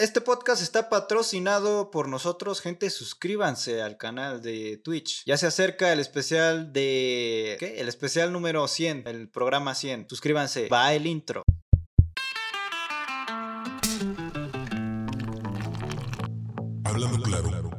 Este podcast está patrocinado por nosotros, gente. Suscríbanse al canal de Twitch. Ya se acerca el especial de. ¿Qué? El especial número 100, el programa 100. Suscríbanse. Va el intro. Hablando claro.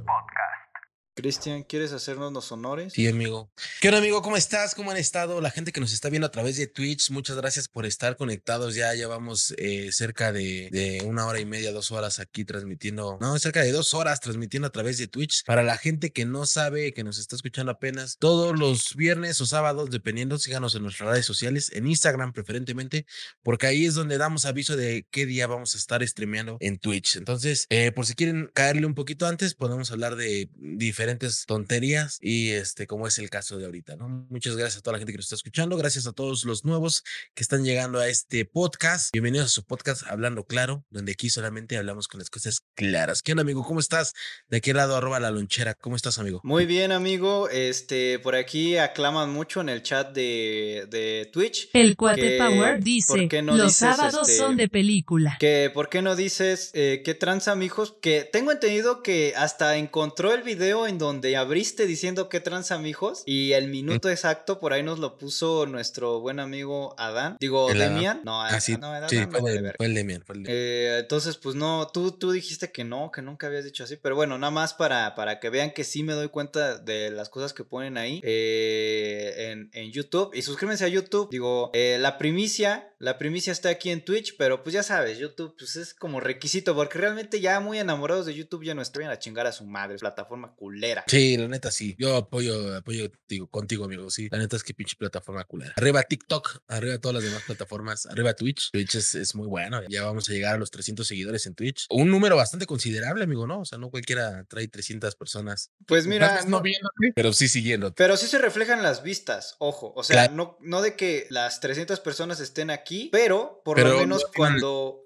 Cristian, ¿quieres hacernos los honores? Sí, amigo. ¿Qué onda, amigo? ¿Cómo estás? ¿Cómo han estado? La gente que nos está viendo a través de Twitch, muchas gracias por estar conectados. Ya llevamos eh, cerca de, una hora y media, dos horas aquí transmitiendo, no, cerca de dos horas transmitiendo a través de Twitch. Para la gente que no sabe, que nos está escuchando apenas, todos los viernes o sábados, dependiendo, síganos en nuestras redes sociales, en Instagram preferentemente, porque ahí es donde damos aviso de qué día vamos a estar streameando en Twitch. Entonces, eh, por si quieren caerle un poquito antes, podemos hablar de diferentes tonterías y este, como es el caso de ahorita, ¿no? Muchas gracias a toda la gente que nos está escuchando, gracias a todos los nuevos que están llegando a este podcast. Bienvenidos a su podcast Hablando Claro, donde aquí solamente hablamos con las cosas claras. ¿Qué onda, amigo? ¿Cómo estás? De aquel lado, arroba la lonchera. ¿Cómo estás, amigo? Muy bien, amigo. Este, por aquí aclaman mucho en el chat de, de Twitch. El Cuate Power dice, no los sábados son este, de película. Que, ¿por qué no dices eh, qué tranza, mijos? Que tengo entendido que hasta encontró el video en donde abriste diciendo qué tranza, mijos. Y el minuto exacto por ahí nos lo puso nuestro buen amigo Adán. Digo, Demian. No, ah, sí, no, sí fue, el, fue, el Demian. Fue el Demian. Eh, entonces, pues no, tú, tú dijiste que no, que nunca habías dicho así. Pero bueno, nada más para, para que vean que sí me doy cuenta de las cosas que ponen ahí eh, en, en, YouTube. Y suscríbanse a YouTube. Digo, eh, la primicia, la primicia está aquí en Twitch, pero pues ya sabes, YouTube pues es como requisito, porque realmente ya muy enamorados de YouTube ya no estoy a chingar a su madre, plataforma culera. Sí, la neta sí. Yo apoyo, apoyo contigo, amigo. Sí, la neta es que pinche plataforma culera. Arriba TikTok, arriba todas las demás plataformas, arriba Twitch. Twitch es, es, muy bueno. Ya vamos a llegar a los 300 seguidores en Twitch. Un número bastante considerable, amigo, ¿no? O sea, no cualquiera trae 300 personas. Pues mira. No, viendo, pero sí siguiendo. Pero sí se reflejan las vistas, ojo. O sea, no, no de que las 300 personas estén aquí, pero por pero lo menos cuando.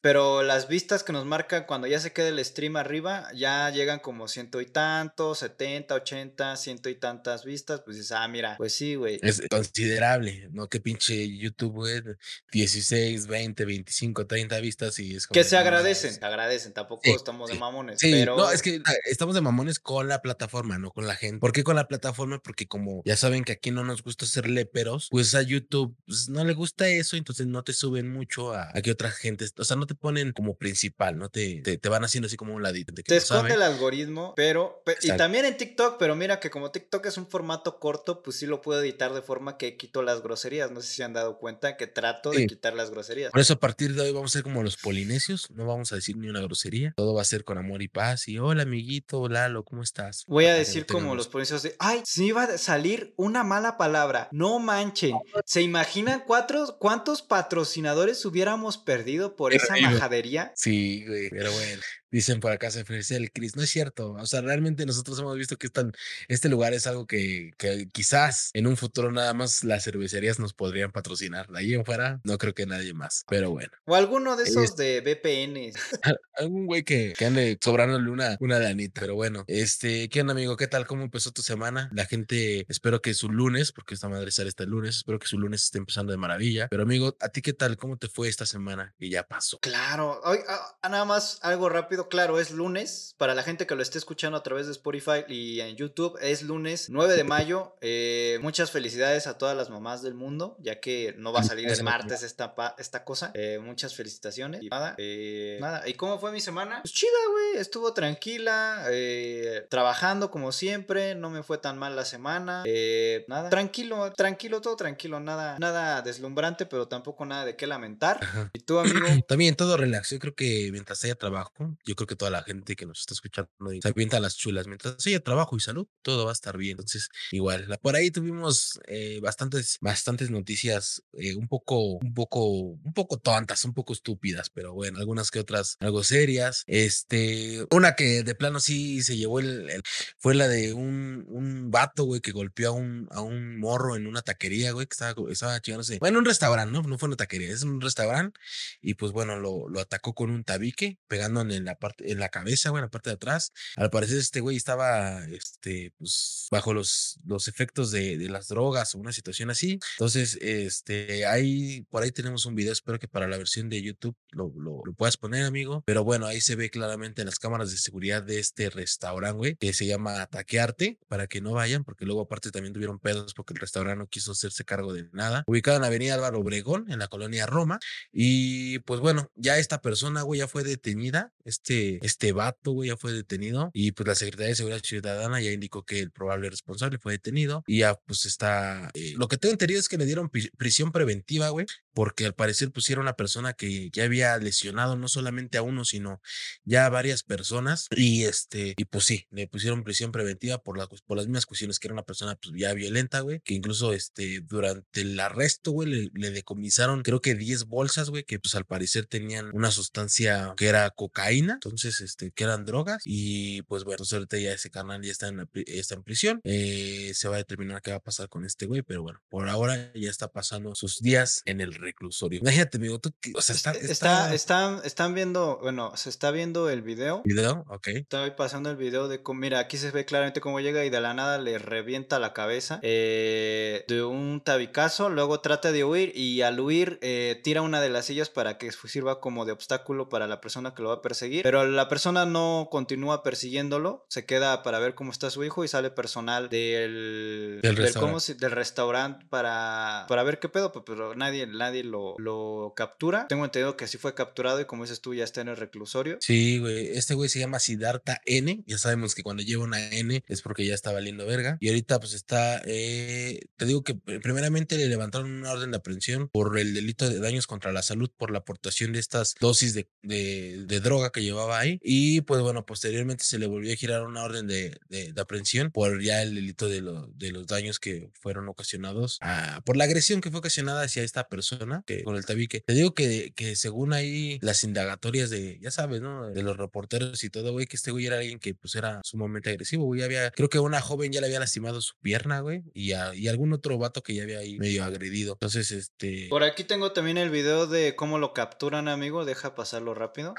Pero las vistas que nos marcan cuando ya se queda el stream arriba, ya llegan como ciento y tantos, 70, 80, ciento y tantas vistas, pues dices, ah, mira, pues sí, güey. Es considerable, ¿no? Que pinche YouTube, güey, 16, 20, 25, 30 vistas y es como... Que se agradecen, se agradecen, tampoco sí, estamos sí, de mamones, sí, pero... No, es que estamos de mamones con la plataforma, no con la gente. ¿Por qué con la plataforma? Porque como ya saben que aquí no nos gusta ser leperos, pues a YouTube pues, no le gusta eso, entonces no te suben mucho a, a, que otra gente, o sea, no te ponen como principal, no te, te, te van haciendo así como un ladito. te esconde el algoritmo, pero... pero y también en TikTok, pero mira que como TikTok es un formato corto, pues sí lo puedo editar de forma que quito las groserías. No sé si se han dado cuenta que trato Sí. de quitar las groserías. Por eso a partir de hoy vamos a ser como los polinesios, no vamos a decir ni una grosería, todo va a ser con amor y paz y hola amiguito, Lalo, ¿cómo estás? Voy a decir no como los policías de, ay, se me iba a salir una mala palabra, no manchen. ¿Se imaginan cuatro, cuántos patrocinadores hubiéramos perdido por esa majadería? Sí, güey, pero bueno. Dicen por acá se ofrece el Cris. No es cierto. O sea, realmente nosotros hemos visto que están, este lugar es algo que, que quizás en un futuro nada más las cervecerías nos podrían patrocinar. De ahí en fuera, no creo que nadie más. Pero bueno. O alguno de esos Es- de VPNs. Algún güey que, que ande sobrándole una, una lanita. Pero bueno, este, ¿qué onda, amigo? ¿Qué tal? ¿Cómo empezó tu semana? La gente, espero que su lunes, porque esta madre sale este lunes, espero que su lunes esté empezando de maravilla. Pero amigo, ¿a ti qué tal? ¿Cómo te fue esta semana que ya pasó? Claro, Ay, ah, nada más algo rápido, claro, es lunes, para la gente que lo esté escuchando a través de Spotify y en YouTube, es lunes 9 de mayo, eh, muchas felicidades a todas las mamás del mundo, ya que no va a salir el martes esta, esta cosa, Eh, muchas felicitaciones y nada, eh, nada, ¿y cómo fue mi semana? Pues chida, güey, estuvo tranquila, trabajando como siempre, no me fue tan mal la semana, nada, tranquilo, tranquilo, todo tranquilo, nada, nada deslumbrante, pero tampoco nada de qué lamentar. Ajá. ¿Y tú, amigo? También todo relax. Yo creo que mientras haya trabajo, yo creo que toda la gente que nos está escuchando se avienta las chulas. Mientras haya trabajo y salud, todo va a estar bien. Entonces, igual, por ahí tuvimos eh, bastantes, bastantes noticias eh, un poco, un poco, un poco tontas, un poco estúpidas, pero bueno, algunas que otras algo serias. Este, una que de plano sí se llevó el, el- fue la de un, un vato, güey, que golpeó a un, a un morro en una taquería, güey, que estaba, estaba chingándose. Bueno, un restaurante, ¿no? No fue una taquería, es un restaurante y pues bueno, lo, lo atacó con un tabique, pegándole en la parte, en la cabeza, güey, en la parte de atrás. Al parecer este güey estaba, este, pues, bajo los, los efectos de, de las drogas o una situación así. Entonces, este, ahí, por ahí tenemos un video, espero que para la versión de YouTube lo, lo, lo puedas poner, amigo. Pero bueno, ahí se ve claramente en las cámaras de seguridad de este restaurante, güey, que se llama Ataquearte, para que no vayan, porque luego aparte también tuvieron pedos porque el restaurante no quiso hacerse cargo de nada. Ubicado en la avenida Álvaro Obregón, en la colonia Roma. Y pues bueno, ya esta persona, güey, ya fue detenida. Este, este vato, güey, ya fue detenido. Y pues la Secretaría de Seguridad Ciudadana ya indicó que el probable responsable fue detenido. Y ya pues está... Eh, lo que tengo entendido es que le dieron prisión preventiva, güey, porque al parecer pues era una persona que ya había lesionado no solamente a uno, sino ya a varias personas. Y este, y pues sí, le pusieron prisión preventiva por, la, por las mismas cuestiones que era una persona pues ya violenta, güey, que incluso este, durante el arresto, güey, le, le decomisaron creo que 10 bolsas, güey, que pues al parecer tenían una sustancia que era cocaína, entonces, este, que eran drogas. Y pues bueno, entonces ahorita ya ese canal ya está en, está en prisión. Eh, se va a determinar qué va a pasar con este güey, pero bueno, por ahora ya está pasando sus días en el reclusorio. Imagínate, amigo, tú, o sea, está, está, está, están viendo, bueno, se está viendo el video. ¿Video? Ok. Estoy pasando el video de cómo, mira, aquí se ve claramente cómo llega y de la nada le revienta la cabeza eh, de un tabicazo, luego trata de huir y al huir eh, tira una de las sillas para que sirva como de obstáculo para la persona que lo va a perseguir, pero la persona no continúa persiguiéndolo, se queda para ver cómo está su hijo y sale personal del, del, restaurante. del restaurante para, para ver qué pedo, pero nadie, nadie lo, lo captura. Tengo entendido que sí fue capturado y como dices tú ya está en el reclusorio. Sí, güey, este güey se llama Siddhartha N, ya sabemos que cuando lleva una N es porque ya está valiendo verga y ahorita pues está, eh, te digo que primeramente le levantaron una orden de aprehensión por el delito de daños contra la salud por la aportación de estas dosis de, de, droga que llevaba ahí y pues bueno, posteriormente se le volvió a girar una orden de, de, aprehensión por ya el delito de, lo, de los daños que fueron ocasionados a, por la agresión que fue ocasionada hacia esta persona que, con el tabique. Te digo que, que según ahí las indagatorias de, ya sabes, ¿no? De los reporteros y todo, güey, que este güey era alguien que pues era sumamente agresivo, güey, había, creo que una joven ya le había lastimado su pierna, güey, y, y algún otro vato que ya había ahí medio agredido. Entonces, este... Por aquí tengo también el video de cómo lo capturan, amigo, deja pasarlo rápido.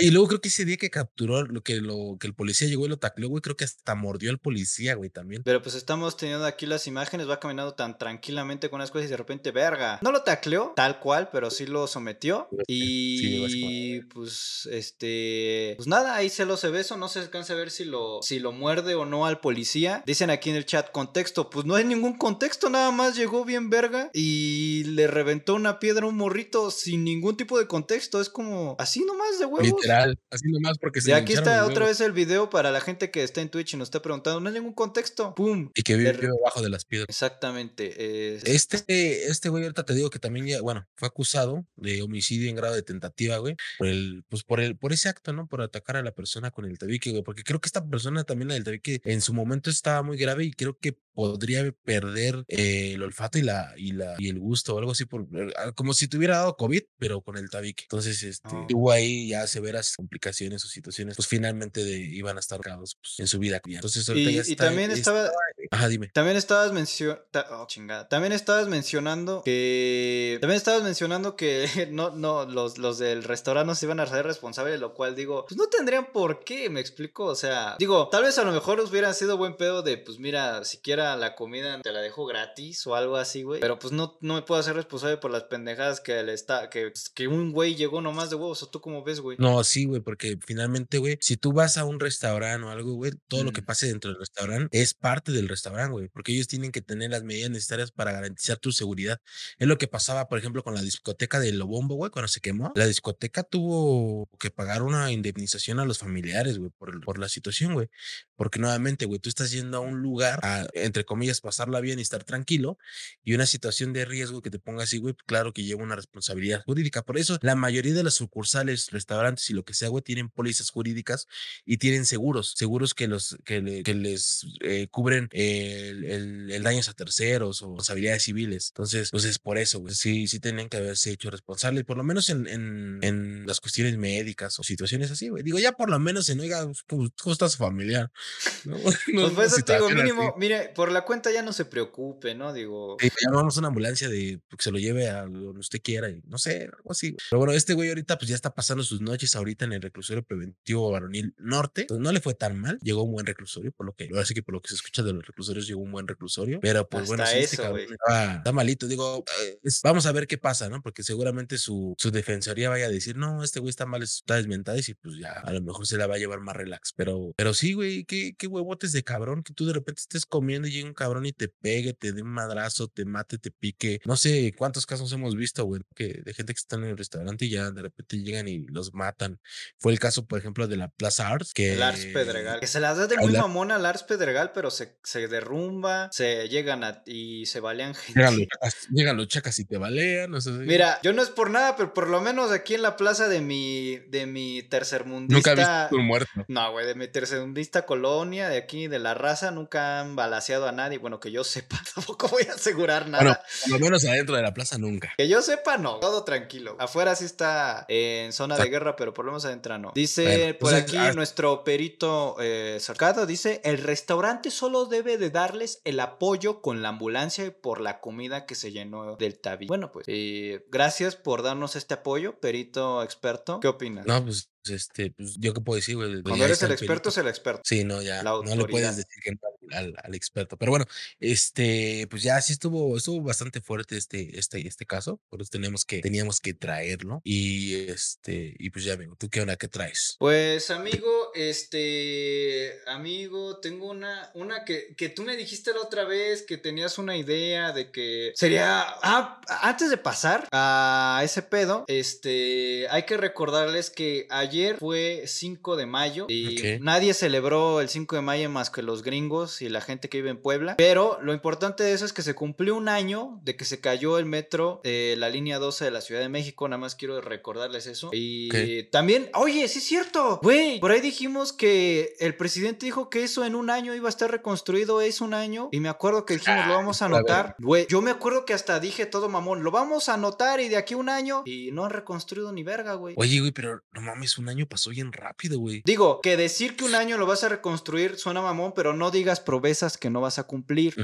Y luego creo que ese día que capturó, lo que, lo, que el policía llegó y lo tacleó, güey, creo que hasta mordió al policía, güey, también. Pero pues estamos teniendo aquí las imágenes, va caminando tan tranquilamente con las cosas y de repente, verga. No lo tacleó, tal cual, pero sí lo sometió. Y pues, este, pues nada, ahí se lo se beso, no se alcanza a ver si lo, si lo muerde o no al policía. Dicen aquí en el chat contexto, pues no hay ningún contexto, nada más llegó bien verga y le reventó una piedra a un morrito sin ningún tipo de contexto. Es como así nomás de huevos así nomás porque se Y aquí está otra vez el video para la gente que está en Twitch y nos está preguntando, no hay ningún contexto. ¡Pum! Y que vive debajo de las piedras. Exactamente. Este, este güey, ahorita te digo que también ya, bueno, fue acusado de homicidio en grado de tentativa, güey, por el, pues por el, por ese acto, ¿no? Por atacar a la persona con el tabique, güey, porque creo que esta persona también, la del tabique, en su momento estaba muy grave y creo que podría perder eh, el olfato y la y la y el gusto o algo así por eh, ah, como si tuviera dado covid pero con el tabique. Entonces este oh. hubo ahí ya severas complicaciones o situaciones pues finalmente de, iban a estar cargados pues, en su vida. Entonces ahorita y, ya y también estaba ajá dime. también estabas mencionando oh, chingada también estabas mencionando que también estabas mencionando que no no los los del restaurante no se iban a ser responsables lo cual digo pues no tendrían por qué me explico o sea digo tal vez a lo mejor hubiera sido buen pedo de pues mira siquiera la comida te la dejo gratis o algo así, güey. Pero pues no, no me puedo hacer responsable por las pendejadas que le está, que, pues, que un güey llegó nomás de huevos. ¿O tú cómo ves, güey? No, sí, güey, porque finalmente, güey, si tú vas a un restaurante o algo, güey, todo lo que mm. pase dentro del restaurante es parte del restaurante, güey, porque ellos tienen que tener las medidas necesarias para garantizar tu seguridad. Es lo que pasaba, por ejemplo, con la discoteca de Lobombo, güey, cuando se quemó. La discoteca tuvo que pagar una indemnización a los familiares, güey, por, por la situación, güey. Porque nuevamente, güey, tú estás yendo a un lugar, a, entre comillas, pasarla bien y estar tranquilo, y una situación de riesgo que te ponga así, güey, claro que lleva una responsabilidad jurídica. Por eso, la mayoría de las sucursales, restaurantes y lo que sea, güey, tienen pólizas jurídicas y tienen seguros, seguros que, los, que, les eh, cubren el, el, daños a terceros o responsabilidades civiles. Entonces, pues es por eso, güey. Sí, sí tenían que haberse hecho responsables, por lo menos en, en, en las cuestiones médicas o situaciones así, güey. Digo, ya por lo menos en, oiga, ¿cómo, está su familiar? ¿No? no, pues eso digo, mínimo, mire, por la cuenta ya no se preocupe, ¿no? Digo. Sí, llamamos una ambulancia de que se lo lleve a donde usted quiera y no sé, algo así. Pero bueno, este güey ahorita pues ya está pasando sus noches ahorita en el reclusorio preventivo varonil norte. Entonces no le fue tan mal, llegó un buen reclusorio, por lo que, ahora sí que por lo que se escucha de los reclusorios llegó un buen reclusorio, pero pues bueno, sí, este está, malito. Digo, eh, vamos a ver qué pasa, ¿no? Porque seguramente su, su defensoría vaya a decir, no, este güey está mal, está desmentado y pues ya a lo mejor se la va a llevar más relax. Pero, pero sí, güey, qué, qué huevotes de cabrón que tú de repente estés comiendo y llega un cabrón y te pegue, te dé un madrazo, te mate, te pique. No sé cuántos casos hemos visto, güey, que de gente que está en el restaurante y ya de repente llegan y los matan. Fue el caso, por ejemplo, de la Plaza Arts, que... Lars Pedregal. Que se las da de muy mamón a Lars Pedregal, pero se, se derrumba, se llegan a, y se balean gente. Llegan los, chacas, llegan los chacas y te balean. No sé. Mira, yo no es por nada, pero por lo menos aquí en la plaza de mi, de mi tercermundista. Nunca visto un muerto. No, güey, de mi tercermundista colonia, de aquí, de la raza, nunca han balaseado a nadie. Bueno, que yo sepa, tampoco voy a asegurar nada. Bueno, por lo menos adentro de la plaza nunca. Que yo sepa, no. Todo tranquilo. Afuera sí está en zona de guerra, pero por lo menos adentro no. Dice por aquí nuestro perito eh, Sarcado, dice, el restaurante solo debe de darles el apoyo con la ambulancia y por la comida que se llenó del tabi. Bueno, pues eh, gracias por darnos este apoyo, perito experto. ¿Qué opinas? No, pues este, pues yo qué puedo decir, güey. Cuando eres el experto, es el experto. Sí, no, ya. No le puedes decir que al, al, experto. Pero bueno, este, pues ya sí estuvo, estuvo bastante fuerte este, este, este caso. Por eso tenemos que, teníamos que traerlo. Y este, y pues ya, amigo, ¿tú qué onda? ¿Qué traes? Pues, amigo, este, amigo, tengo una, una que, que tú me dijiste la otra vez que tenías una idea de que sería. Ah, antes de pasar a ese pedo, este, hay que recordarles que ayer fue 5 de mayo y nadie celebró el 5 de mayo más que los gringos y la gente que vive en Puebla. Pero lo importante de eso es que se cumplió un año de que se cayó el metro de la línea 12 de la Ciudad de México. Nada más quiero recordarles eso. Y también, oye, sí es cierto, güey, por ahí dijimos que el presidente dijo que eso en un año iba a estar reconstruido. Es un año. Y me acuerdo que dijimos, lo vamos a anotar. Güey, yo me acuerdo que hasta dije todo mamón, lo vamos a anotar y de aquí a un año. Y no han reconstruido ni verga, güey. Oye, güey, pero no mames, un año pasó bien rápido, güey. Digo, que decir que un año lo vas a reconstruir suena mamón, pero no digas promesas que no vas a cumplir.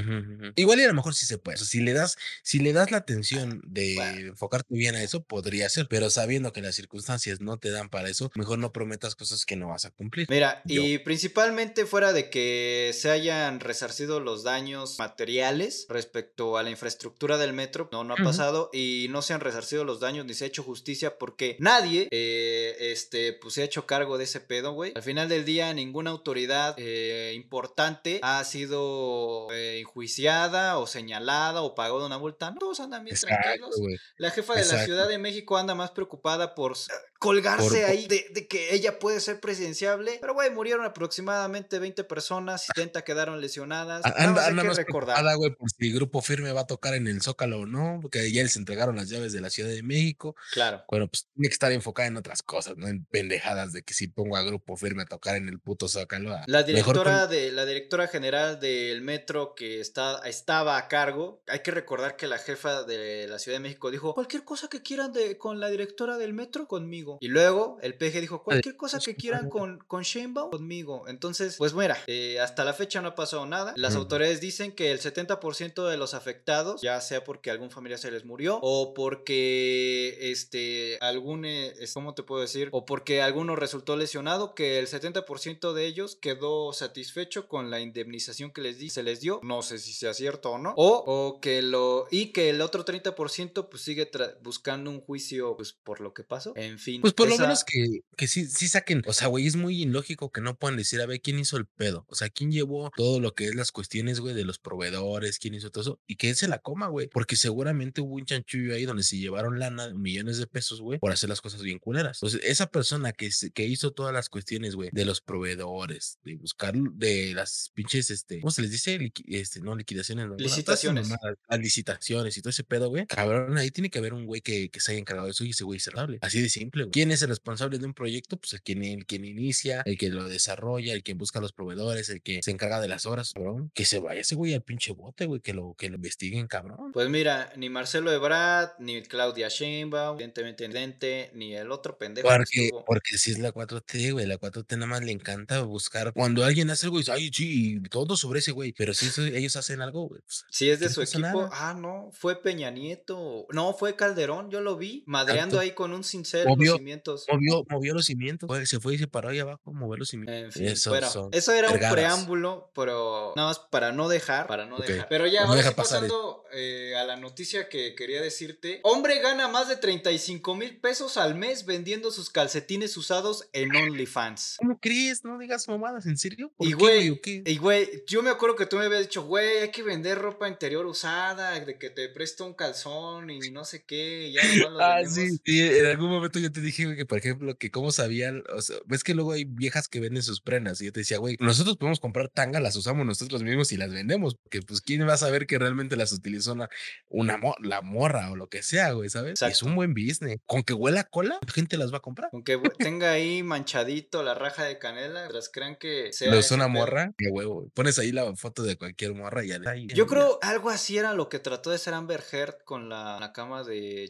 Igual y a lo mejor sí se puede. si le das, si le das la atención de enfocarte bien a eso, podría ser. Pero sabiendo que las circunstancias no te dan para eso, mejor no prometas cosas que no vas a cumplir. Mira, y principalmente fuera de que se hayan resarcido los daños materiales respecto a la infraestructura del metro, no, no ha pasado, y no se han resarcido los daños ni se ha hecho justicia porque nadie, eh, este, pues se ha hecho cargo de ese pedo, güey. Al final del día, ninguna autoridad eh, importante ha sido eh, enjuiciada o señalada o pagado una multa. todos andan bien tranquilos. La jefa de la Ciudad de México anda más preocupada por colgarse ahí de, que ella puede ser presidenciable. Pero, güey, murieron aproximadamente 20 personas, 70 quedaron lesionadas. Anda, anda más recordar. güey, por si el grupo firme va a tocar en el Zócalo o no, porque ya les entregaron las llaves de la Ciudad de México. Claro. Bueno, pues tiene que estar enfocada en otras cosas, no en pendejadas de que si pongo a grupo firme a tocar en el puto Zócalo. La directora, de, la directora general del metro que está, estaba a cargo, hay que recordar que la jefa de la Ciudad de México dijo, cualquier cosa que quieran de, con la directora del metro, conmigo. Y luego el PG dijo, cualquier cosa que quieran con, con Sheinbaum, conmigo. Entonces, pues mira, eh, hasta la fecha no ha pasado nada. Las autoridades dicen que el 70% de los afectados, ya sea porque algún familiar se les murió o porque, este, algún, eh, ¿cómo te puedo decir? O porque alguno resultó lesionado, que el 70% de ellos quedó satisfecho con la indemnización que les di, se les dio. No sé si sea cierto o no. O, o que lo, y que el otro 30% pues sigue buscando un juicio, pues por lo que pasó. En fin. Pues por lo menos que, que sí, sí saquen. O sea, güey, es muy ilógico que no puedan decir, a ver, ¿quién hizo el pedo? O sea, ¿quién llevó todo lo que es las cuestiones, güey, de los proveedores? ¿Quién hizo todo eso? Y que él se la coma, güey. Porque seguramente hubo un chanchullo ahí donde se llevaron lana, millones de pesos, güey, por hacer las cosas bien culeras. Entonces, esa persona que, que hizo todas las cuestiones, güey, de los proveedores, de buscar, de las pinches este, ¿cómo se les dice? este, no, liquidaciones, no. Licitaciones. Las licitaciones y todo ese pedo, güey. Cabrón, ahí tiene que haber un güey que, que se haya encargado de eso y ese güey cerrable. Así de simple, güey. ¿Quién es el responsable de un proyecto? Pues el quien, el quien inicia, el que lo desarrolla, el quien busca los proveedores, el que se encarga de las horas, cabrón. Que se vaya ese güey al pinche bote, güey, que lo, que lo investiguen, cabrón. Pues mira, ni Marcelo Ebrard, ni Claudia Sheinbaum, evidentemente ni el otro pendejo. Porque, porque si es la 4T, güey, la 4T nada más le encanta buscar. Cuando alguien hace algo, dice, ay, sí, todo sobre ese güey. Pero si ellos hacen algo, güey. Pues, si es de su equipo, ah, no, fue Peña Nieto. No, fue Calderón, yo lo vi, madreando ahí con un cincel movió, los cimientos. Movió, movió los cimientos, se fue y se paró ahí abajo, movió los cimientos. eso, eso era un preámbulo, pero nada más para no dejar, para no dejar. Pero ya, ahora pasando eh, a la noticia que quería decirte. Hombre gana más de 35 mil pesos al mes vendiendo sus calcetines usados en OnlyFans. ¿Cómo crees? No digas mamadas, ¿en serio? y güey, y güey, yo me acuerdo que tú me habías dicho, güey, hay que vender ropa interior usada, de que te presto un calzón y no sé qué, ya Ah, sí, sí, en algún momento yo te dije, que por ejemplo, que cómo sabían, o sea, ves que luego hay viejas que venden sus prendas y yo te decía, güey, nosotros podemos comprar tanga, las usamos nosotros mismos y las vendemos, porque pues quién va a saber que realmente las utilizó una, una la morra o lo que sea, güey, ¿sabes? Es un buen business. Con que huela cola, la gente las va a comprar. Con que tenga ahí manchadito la raja de canela, tras crean que sea. es una morra, qué huevo. Pones ahí la foto de cualquier morra y ya. Yo creo algo así era lo que trató de hacer Amber Heard con la, cama de.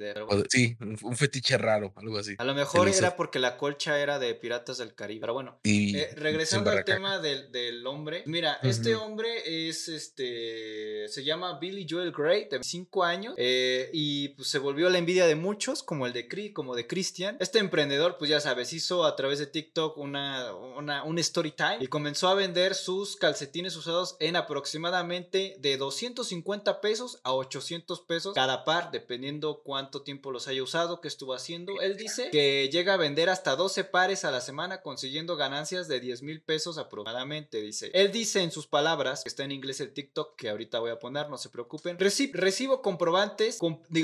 sí, un, fetiche raro, algo así. A lo mejor era porque la colcha era de Piratas del Caribe. Pero bueno, eh, regresando al tema del, del, hombre. Mira, este hombre es este. Se llama Billy Joel Gray, de 5 años. Eh, y pues se volvió la envidia de muchos, como el de Cree, como de Christian. Este emprendedor, pues ya sabes, hizo a través de TikTok una, una, un story time y comenzó a vender sus calcetines usados en aproximadamente de 250 pesos a 800 pesos cada par, dependiendo cuánto tiempo los haya usado, que estuvo haciendo. Él dice que llega a vender hasta 12 pares a la semana, consiguiendo ganancias de 10 mil pesos aproximadamente, dice. Él dice en sus palabras, que está en inglés el TikTok, que ahorita voy a poner, no se preocupen. recibo comprobantes,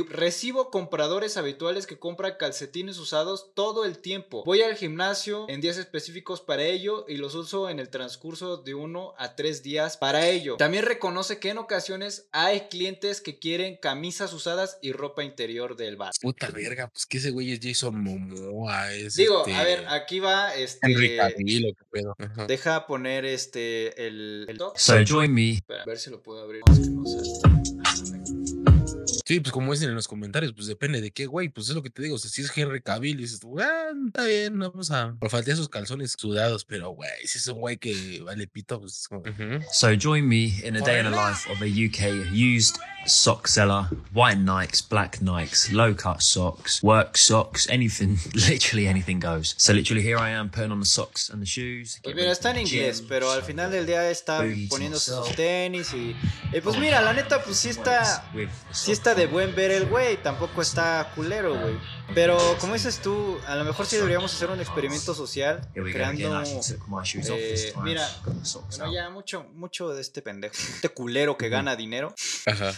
recibo compradores habituales que compran calcetines usados todo el tiempo. Voy al gimnasio en días específicos para ello y los uso en el transcurso de uno a tres días para ello. También reconoce que en ocasiones hay clientes que quieren camisas usadas y ropa interior del bar. Puta verga, pues que ese güey es Jason Momoa. Es Digo, a este ver, aquí va este. Enrique pedo. Deja poner este el. So join me. a ver si lo puedo abrir. Sí, pues como dicen en los comentarios, pues depende de qué, güey. Pues es lo que te digo. O sea, si es Henry Cavill, dices, ah, está bien, vamos a. Por falta sus calzones sudados, pero güey, si es un güey que vale pito, pues es como. So join me in a day in the life of a UK used sock seller, white Nikes, black Nikes, low cut socks, work socks, anything, literally anything goes. So literally here I am putting on the socks and the shoes. Pues mira, está en inglés, pero al final del día está poniéndose sus tenis y, y pues mira, la neta, pues sí está, sí está de buen ver el güey, tampoco está culero, güey. Pero como dices tú, a lo mejor sí deberíamos hacer un experimento social creando. Eh, mira, bueno, ya mucho, mucho de este pendejo, este culero que gana dinero.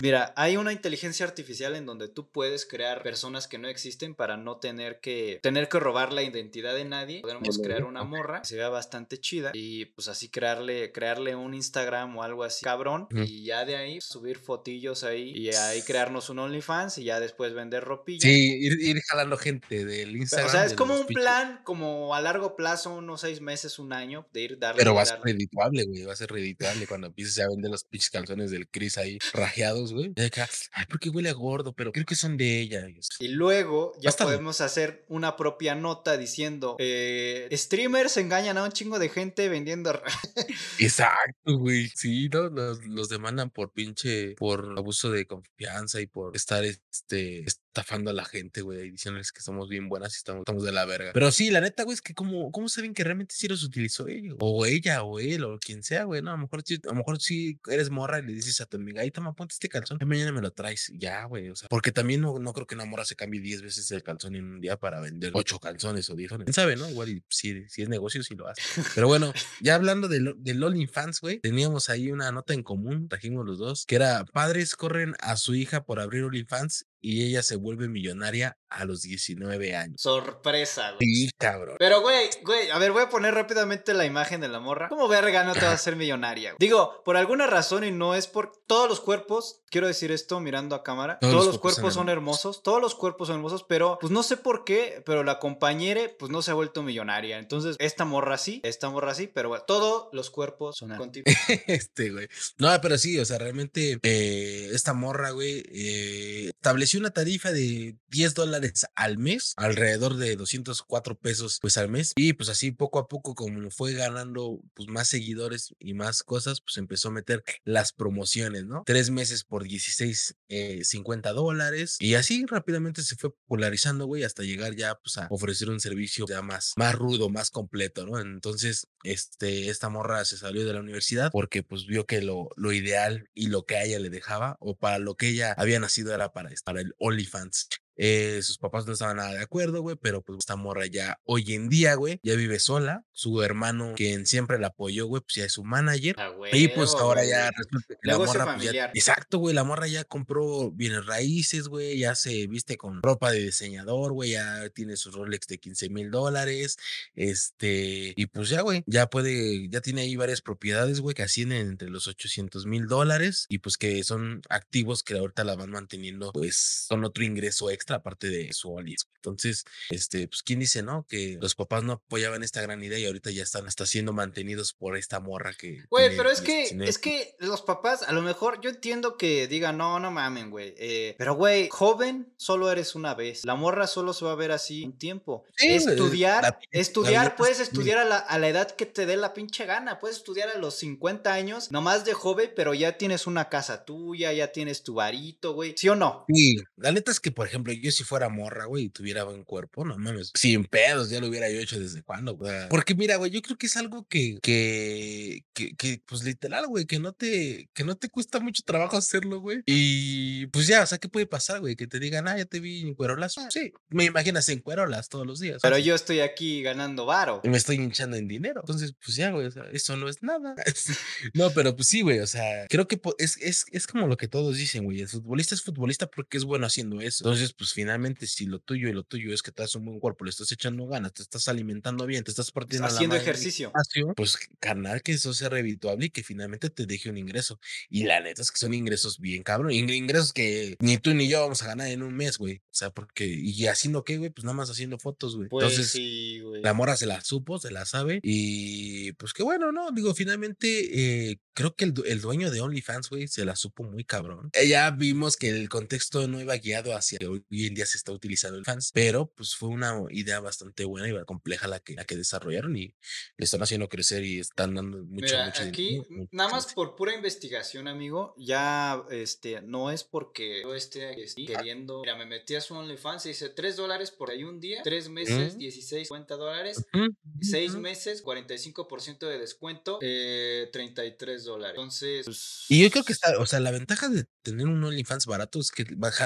Mira, hay una inteligencia artificial en donde tú puedes crear personas que no existen para no tener que tener que robar la identidad de nadie. Podemos crear una morra que se vea bastante chida y pues así crearle, crearle un Instagram o algo así cabrón y ya de ahí subir fotillos ahí y ahí crearnos un OnlyFans y ya después vender ropilla. Sí, ir, ir gente del Instagram. O sea, es como un plan, como a largo plazo, unos seis meses, un año, de ir darle. Pero va a ser redituable, güey. Va a ser redituable cuando empieces a vender los pinches calzones del Chris ahí rajeados, güey. Acá, ay, porque huele a gordo, pero creo que son de ella. Y luego ya podemos hacer una propia nota diciendo: eh, streamers engañan a un chingo de gente vendiendo. Exacto, güey. Sí, ¿no? Los, los demandan por pinche, por abuso de confianza y por estar este estafando a la gente, güey, diciéndoles que somos bien buenas y estamos, estamos de la verga. Pero sí, la neta, güey, es que cómo, cómo saben que realmente sí los utilizó ellos, o ella, o él, o quien sea, güey, no, a lo mejor sí, a lo mejor sí eres morra y le dices a tu amiga, ahí toma, ponte este calzón, y mañana me lo traes, ya, güey, o sea, porque también no, no creo que una morra se cambie 10 veces el calzón en un día para vender 8 calzones o 10. ¿Quién sabe, no? Igual si, si es negocio, sí lo hace. Pero bueno, ya hablando del, del Fans, güey, teníamos ahí una nota en común, trajimos los dos, que era padres corren a su hija por abrir OnlyFans y ella se vuelve millonaria a los 19 años. Sorpresa, güey. Sí, cabrón. Pero, güey, güey, a ver, voy a poner rápidamente la imagen de la morra. ¿Cómo verga no te vas a hacer millonaria? güey? Digo, por alguna razón y no es por todos los cuerpos, quiero decir esto mirando a cámara, todos, los cuerpos son hermosos, todos los cuerpos son hermosos, pero pues no sé por qué, pero la compañera pues no se ha vuelto millonaria. Entonces, esta morra sí, esta morra sí, pero bueno, todos los cuerpos son contigo. este, güey. No, pero sí, o sea, realmente eh, esta morra, güey, eh, estableció una tarifa de 10 dólares al mes, alrededor de 204 pesos, pues al mes. Y pues así poco a poco, como fue ganando pues más seguidores y más cosas, pues empezó a meter las promociones, ¿no? Tres meses por 16, eh, 50 dólares. Y así rápidamente se fue popularizando, güey, hasta llegar ya pues a ofrecer un servicio ya más, más rudo, más completo, ¿no? Entonces, este, esta morra se salió de la universidad porque pues vio que lo, lo ideal y lo que a ella le dejaba o para lo que ella había nacido era para, para el OnlyFans. Eh, sus papás no estaban nada de acuerdo, güey, pero pues esta morra ya hoy en día, güey, ya vive sola. Su hermano, quien siempre la apoyó, güey, pues ya es su manager. Ah, y pues ahora güey. ya resulta que la morra, pues, ya- exacto, güey, la morra ya compró bienes raíces, güey, ya se viste con ropa de diseñador, güey, ya tiene su Rolex de 15 mil dólares, este, y pues ya, güey, ya puede, ya tiene ahí varias propiedades, güey, que ascienden entre los 800 mil dólares y pues que son activos que ahorita la van manteniendo, pues son otro ingreso extra aparte de su OnlyFans. Entonces, este, pues quién dice, ¿no? Que los papás no apoyaban esta gran idea y ahorita ya están hasta siendo mantenidos por esta morra que... Güey, pero es que, 19. es que los papás, a lo mejor yo entiendo que digan, no, no mamen, güey. eh, pero, güey, joven solo eres una vez. La morra solo se va a ver así un tiempo. Sí, estudiar, la- la estudiar, puedes es- estudiar a la, a la edad que te dé la pinche gana. Puedes estudiar a los 50 años, nomás de joven, pero ya tienes una casa tuya, ya tienes tu varito, güey. ¿Sí o no? Sí, la neta es que, por ejemplo, yo si fuera morra, güey, y tuviera buen cuerpo, no mames, sin pedos, ya lo hubiera yo hecho desde cuándo, güey. Porque mira, güey, yo creo que es algo que, que, que, que, pues literal, güey, que no te, que no te cuesta mucho trabajo hacerlo, güey. Y pues ya, o sea, ¿qué puede pasar, güey? Que te digan, ah, ya te vi en cuerolas. Sí, me imaginas en cuerolas todos los días. Pero yo estoy aquí ganando varo. Y me estoy hinchando en dinero. Entonces, pues ya, güey, o sea, eso no es nada. no, pero pues sí, güey, o sea, creo que es, es, es como lo que todos dicen, güey. El futbolista es futbolista porque es bueno haciendo eso. Entonces, pues finalmente, si lo tuyo y lo tuyo es que te das un buen cuerpo, le estás echando ganas, te estás alimentando bien, te estás partiendo la Haciendo ejercicio. Pues, carnal, que eso sea redituable y que finalmente te deje un ingreso. Y la neta es que son ingresos bien cabrón. ing- Ingresos que ni tú ni yo vamos a ganar en un mes, güey. O sea, porque, y haciendo qué, güey, pues nada más haciendo fotos, güey. Pues Entonces, sí, güey. la mora se la supo, se la sabe. Y pues qué bueno, ¿no? Digo, finalmente, eh, creo que el, el dueño de OnlyFans, güey, se la supo muy cabrón. Eh, Ya vimos que el contexto no iba guiado hacia que hoy en día se está utilizando el fans, pero pues fue una idea bastante buena y compleja la que, la que desarrollaron y le están haciendo crecer y están dando mucho, Mira, mucho aquí, dinero, mucho nada más por pura investigación, amigo, ya, este, no es porque yo esté queriendo, mira, me metí a su OnlyFans y dice 3 dólares por ahí un día, 3 meses, Mm. 16, 50 dólares, Ujú, 6 ujú. meses, 45% de descuento, eh, 33 dólares. Entonces, pues, Y yo creo que está, o sea, la ventaja de tener un OnlyFans barato es que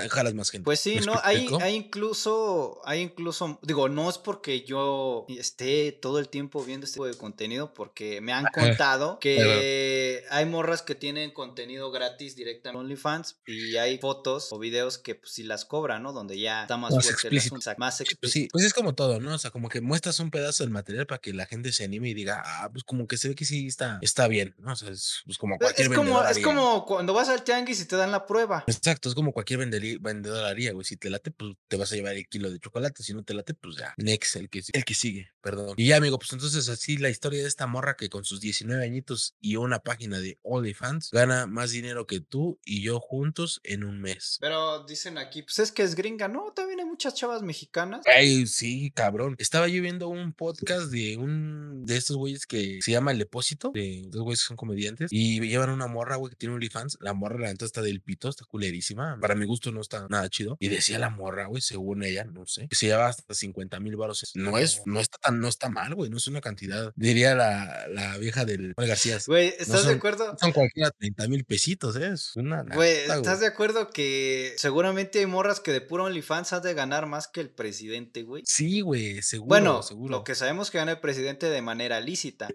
jalas más gente. Pues sí, ¿Me no, hay, hay incluso, hay incluso, digo, no es porque yo esté todo el tiempo viendo este tipo de contenido, porque me han contado que hay morras que tienen contenido gratis directamente en OnlyFans y hay fotos o videos que pues sí las cobran, ¿no? Donde ya está más, Más fuerte explícito. asunto, más pues explícito. sí, pues es como todo, ¿no? O sea, como que muestras un pedazo del material para que la gente se anime y diga, ah, pues como que se ve que sí está, está bien, ¿no? O sea, es pues como Pues, cualquier Es como, es haría. como cuando vas al tianguis y te dan la prueba. Exacto, es como cualquier vendedor haría, güey. Si te late, pues te vas a llevar el kilo de chocolate. Si no te late, pues ya. Next, el que, el que sigue, perdón. Y ya, amigo, pues entonces así la historia de esta morra que con sus 19 añitos y una página de OnlyFans gana más dinero que tú y yo juntos en un mes. Pero dicen aquí, pues es que es gringa, ¿no? También hay muchas chavas mexicanas. Ay, sí, cabrón. Estaba yo viendo un podcast de un de estos güeyes que se llama El Depósito, de dos güeyes que son comediantes, y llevan una morra, güey, que tiene OnlyFans. La morra, la neta, está del pito, está culerísima. Para mi gusto no está nada chido. Y decía la morra, güey, según ella, no sé, que se lleva hasta 50 mil baros. No es, no está tan, no está mal, güey, no es una cantidad. Diría la, la vieja del García. Güey, ¿estás de son- acuerdo? Son cualquiera 30 mil pesitos, ¿eh? Es una Güey, ¿estás de acuerdo que seguramente hay morras que de puro OnlyFans has de ganar más que el presidente, güey? Sí, güey, seguro, Bueno, seguro. lo que sabemos que gana el presidente de manera lícita,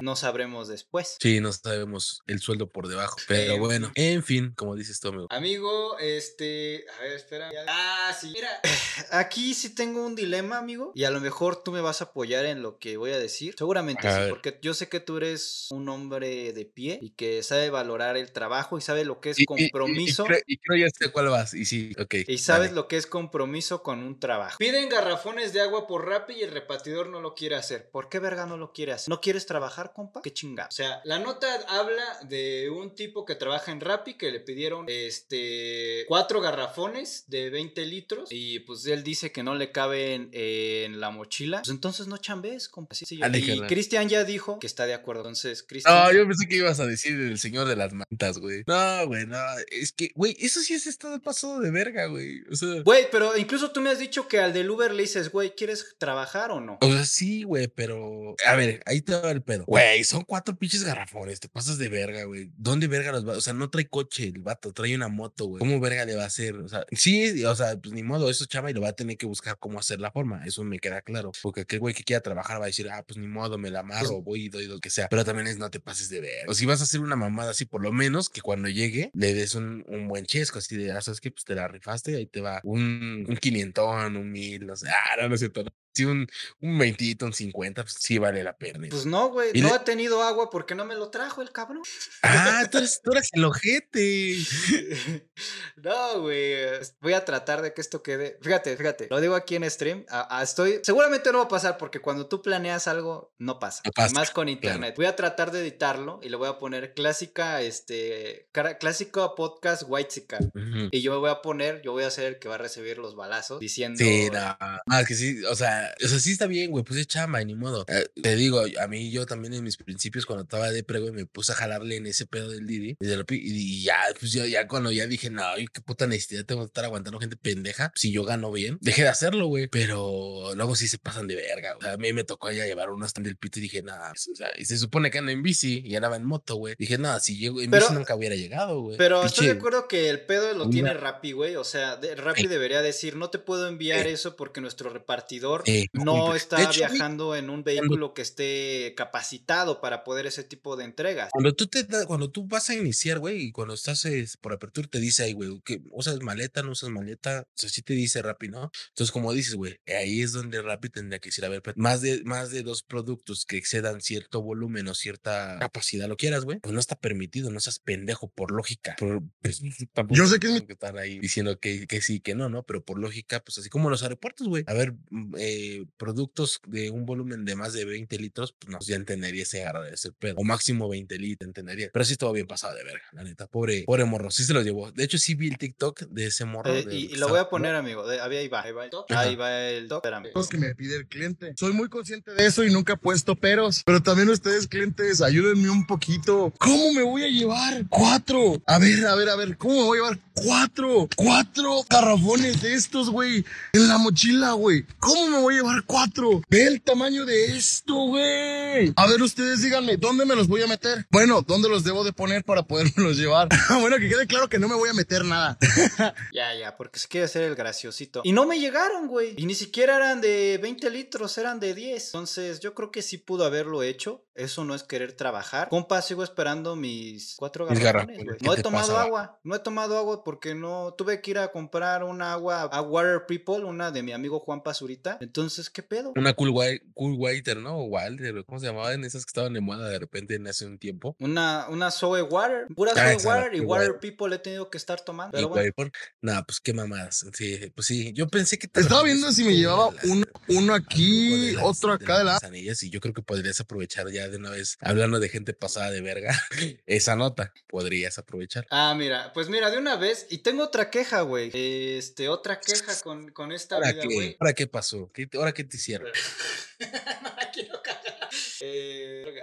no sabremos después. Sí, no sabemos el sueldo por debajo. Pero En bueno, en fin, como dices tú, amigo. Amigo, este, a ver, espérate. Ah, sí. Mira, aquí sí tengo un dilema, amigo. Y a lo mejor tú me vas a apoyar en lo que voy a decir. Seguramente A sí, porque yo sé que tú eres un hombre de pie y que sabe valorar el trabajo y sabe lo que es Y- y- y- y compromiso. creo- Y, creo ya sé cuál vas. Y sí, ok. Y sabes lo que es compromiso con un trabajo. Piden garrafones de agua por Rappi y el repartidor no lo quiere hacer. ¿Por qué verga no lo quiere hacer? ¿No quieres trabajar, compa? Qué chingada. O sea, la nota habla de un tipo que trabaja en Rappi que le pidieron este cuatro garrafones de 20 litros y pues él dice que no le caben en la mochila. Pues entonces no chambes, compa. Sí, sí, yo- Ale, y. Cristian ya dijo que está de acuerdo. Entonces, Cristian. No, yo pensé que ibas a decir el señor de las mantas, güey. No, güey, no. Es que, güey, eso sí es estado pasado de verga, güey. O sea, Güey, pero incluso tú me has dicho que al del Uber le dices, güey, ¿quieres trabajar o no? O sea, sí, güey, pero. A ver, ahí te va el pedo. Güey, son cuatro pinches garrafones, te pasas de verga, güey. ¿Dónde verga los va? O sea, no trae coche el vato, trae una moto, güey. ¿Cómo verga le va a hacer? O sea, sí, o sea, pues ni modo, eso chama y lo va a tener que buscar cómo hacer la forma. Eso me queda claro. Porque aquel güey que quiera trabajar va a decir, ah, pues ni modo, me la amarro, voy y doy lo que sea. Pero también es no te pases de ver. O si vas a hacer una mamada así, por lo menos que cuando llegue le des un, un buen chesco, así de, ah, sabes que pues te la rifaste, ahí te va un, un quinientón, un mil, no sé, ah, no, no es cierto, no. Un, un 20, un 50, pues sí vale la pena. Pues no, güey, no le- ha tenido agua porque no me lo trajo el cabrón. Ah, tú eres, tú eres el ojete. no, güey, voy a tratar de que esto quede. Fíjate, fíjate, lo digo aquí en stream. a- a- estoy, seguramente no va a pasar porque cuando tú planeas algo no pasa. No pasa, y más con internet. Voy a tratar de editarlo y le voy a poner clásica, este, cara- clásico podcast White Ujú. Y yo me voy a poner, yo voy a ser el que va a recibir los balazos diciendo. Sí, no. Ah, que sí, o sea, o sea, sí está bien, güey, pues es chamba, y ni modo. Eh, te digo, a mí yo también en mis principios cuando estaba de pre, güey, me puse a jalarle en ese pedo del Didi y, de ya, pues yo ya cuando ya dije, no, ay, qué puta necesidad tengo de estar aguantando gente pendeja, si yo gano bien, dejé de hacerlo, güey, pero luego sí se pasan de verga, güey. O sea, a mí me tocó ya llevar uno hasta del pito y dije, nada, pues, o sea, y se supone que ando en bici y andaba en moto, güey. Dije, nada, si llego en Pero- bici nunca hubiera llegado, güey. Pero estoy de acuerdo que el pedo lo una- tiene Rappi, güey. O sea, de- Rappi debería decir, no te puedo enviar eso porque nuestro repartidor Eh, no está De hecho, güey, viajando en un vehículo que esté capacitado para poder ese tipo de entregas. Cuando tú te da- cuando tú vas a iniciar, güey, y cuando estás es, por apertura te dice ahí, güey, que usas maleta, no usas maleta, o sea, sí te dice Rappi, ¿no? Entonces, como dices, güey, ahí es donde Rappi tendría que decir, a ver, pero más de más de dos productos que excedan cierto volumen o cierta capacidad, lo quieras, güey, pues no está permitido, no seas pendejo por lógica. Por, pues, Yo sé que es estar ahí diciendo que, que sí, que no, ¿no? Pero por lógica, pues así como los aeropuertos, güey. A ver, mm, eh, productos de un volumen de más de 20 litros, pues no, ya entendería ese ese pedo. O máximo 20 litros, entendería. Pero sí estaba bien pasado de verga, la neta. Pobre, pobre morro, sí se lo llevó. De hecho, sí vi el TikTok de ese morro. Eh, de y, lo voy a poner, amigo. de- ahí va, ahí va el doc. Ajá. Ahí va el doc. Espérame. Los que me pide el cliente. Soy muy consciente de eso y nunca he puesto peros. Pero también ustedes, clientes, ayúdenme un poquito. ¿Cómo me voy a llevar cuatro? A ver, a ver, a ver, ¿cómo me voy a llevar cuatro? Cuatro garrafones de estos, güey, en la mochila, güey. ¿Cómo me voy a llevar cuatro? Ve el tamaño de esto, güey. A ver, ustedes díganme, ¿dónde me los voy a meter? Bueno, ¿dónde los debo de poner para podérmelos llevar? bueno, que quede claro que no me voy a meter nada. Ya, ya, porque se quiere hacer el graciosito. Y no me llegaron, güey. Y ni siquiera eran de 20 litros, eran de 10. Entonces, yo creo que sí pudo haberlo hecho. Eso no es querer trabajar. Compa, sigo esperando mis cuatro garrafones, güey. ¿qué No he tomado pasa? agua. No he tomado agua porque no tuve que ir a comprar una agua a Water People, una de mi amigo Juan Pazurita. Entonces, ¿qué pedo? Una cool, white, cool waiter, ¿no? O Wilder, ¿cómo se llamaban? Esas que estaban de moda de repente en hace un tiempo. Una, una Zoe Water, pura Ah, Zoe Water y Water Water. People he tenido que estar tomando. Pero bueno. Nah, pues qué mamadas. Sí, pues sí. Yo pensé que te Estaba viendo si me llevaba las- uno, aquí, de las- otro acá de la... manzanillas y yo creo que podrías aprovechar ya de una vez, hablando de gente pasada de verga, esa nota podrías aprovechar. Ah, mira, pues mira, de una vez, y tengo otra queja, güey. Este, otra queja con, con esta ¿Ahora vida, qué? güey. ¿Ahora qué pasó? ¿Qué, ¿Ahora qué te hicieron? no la quiero cagar. Eh,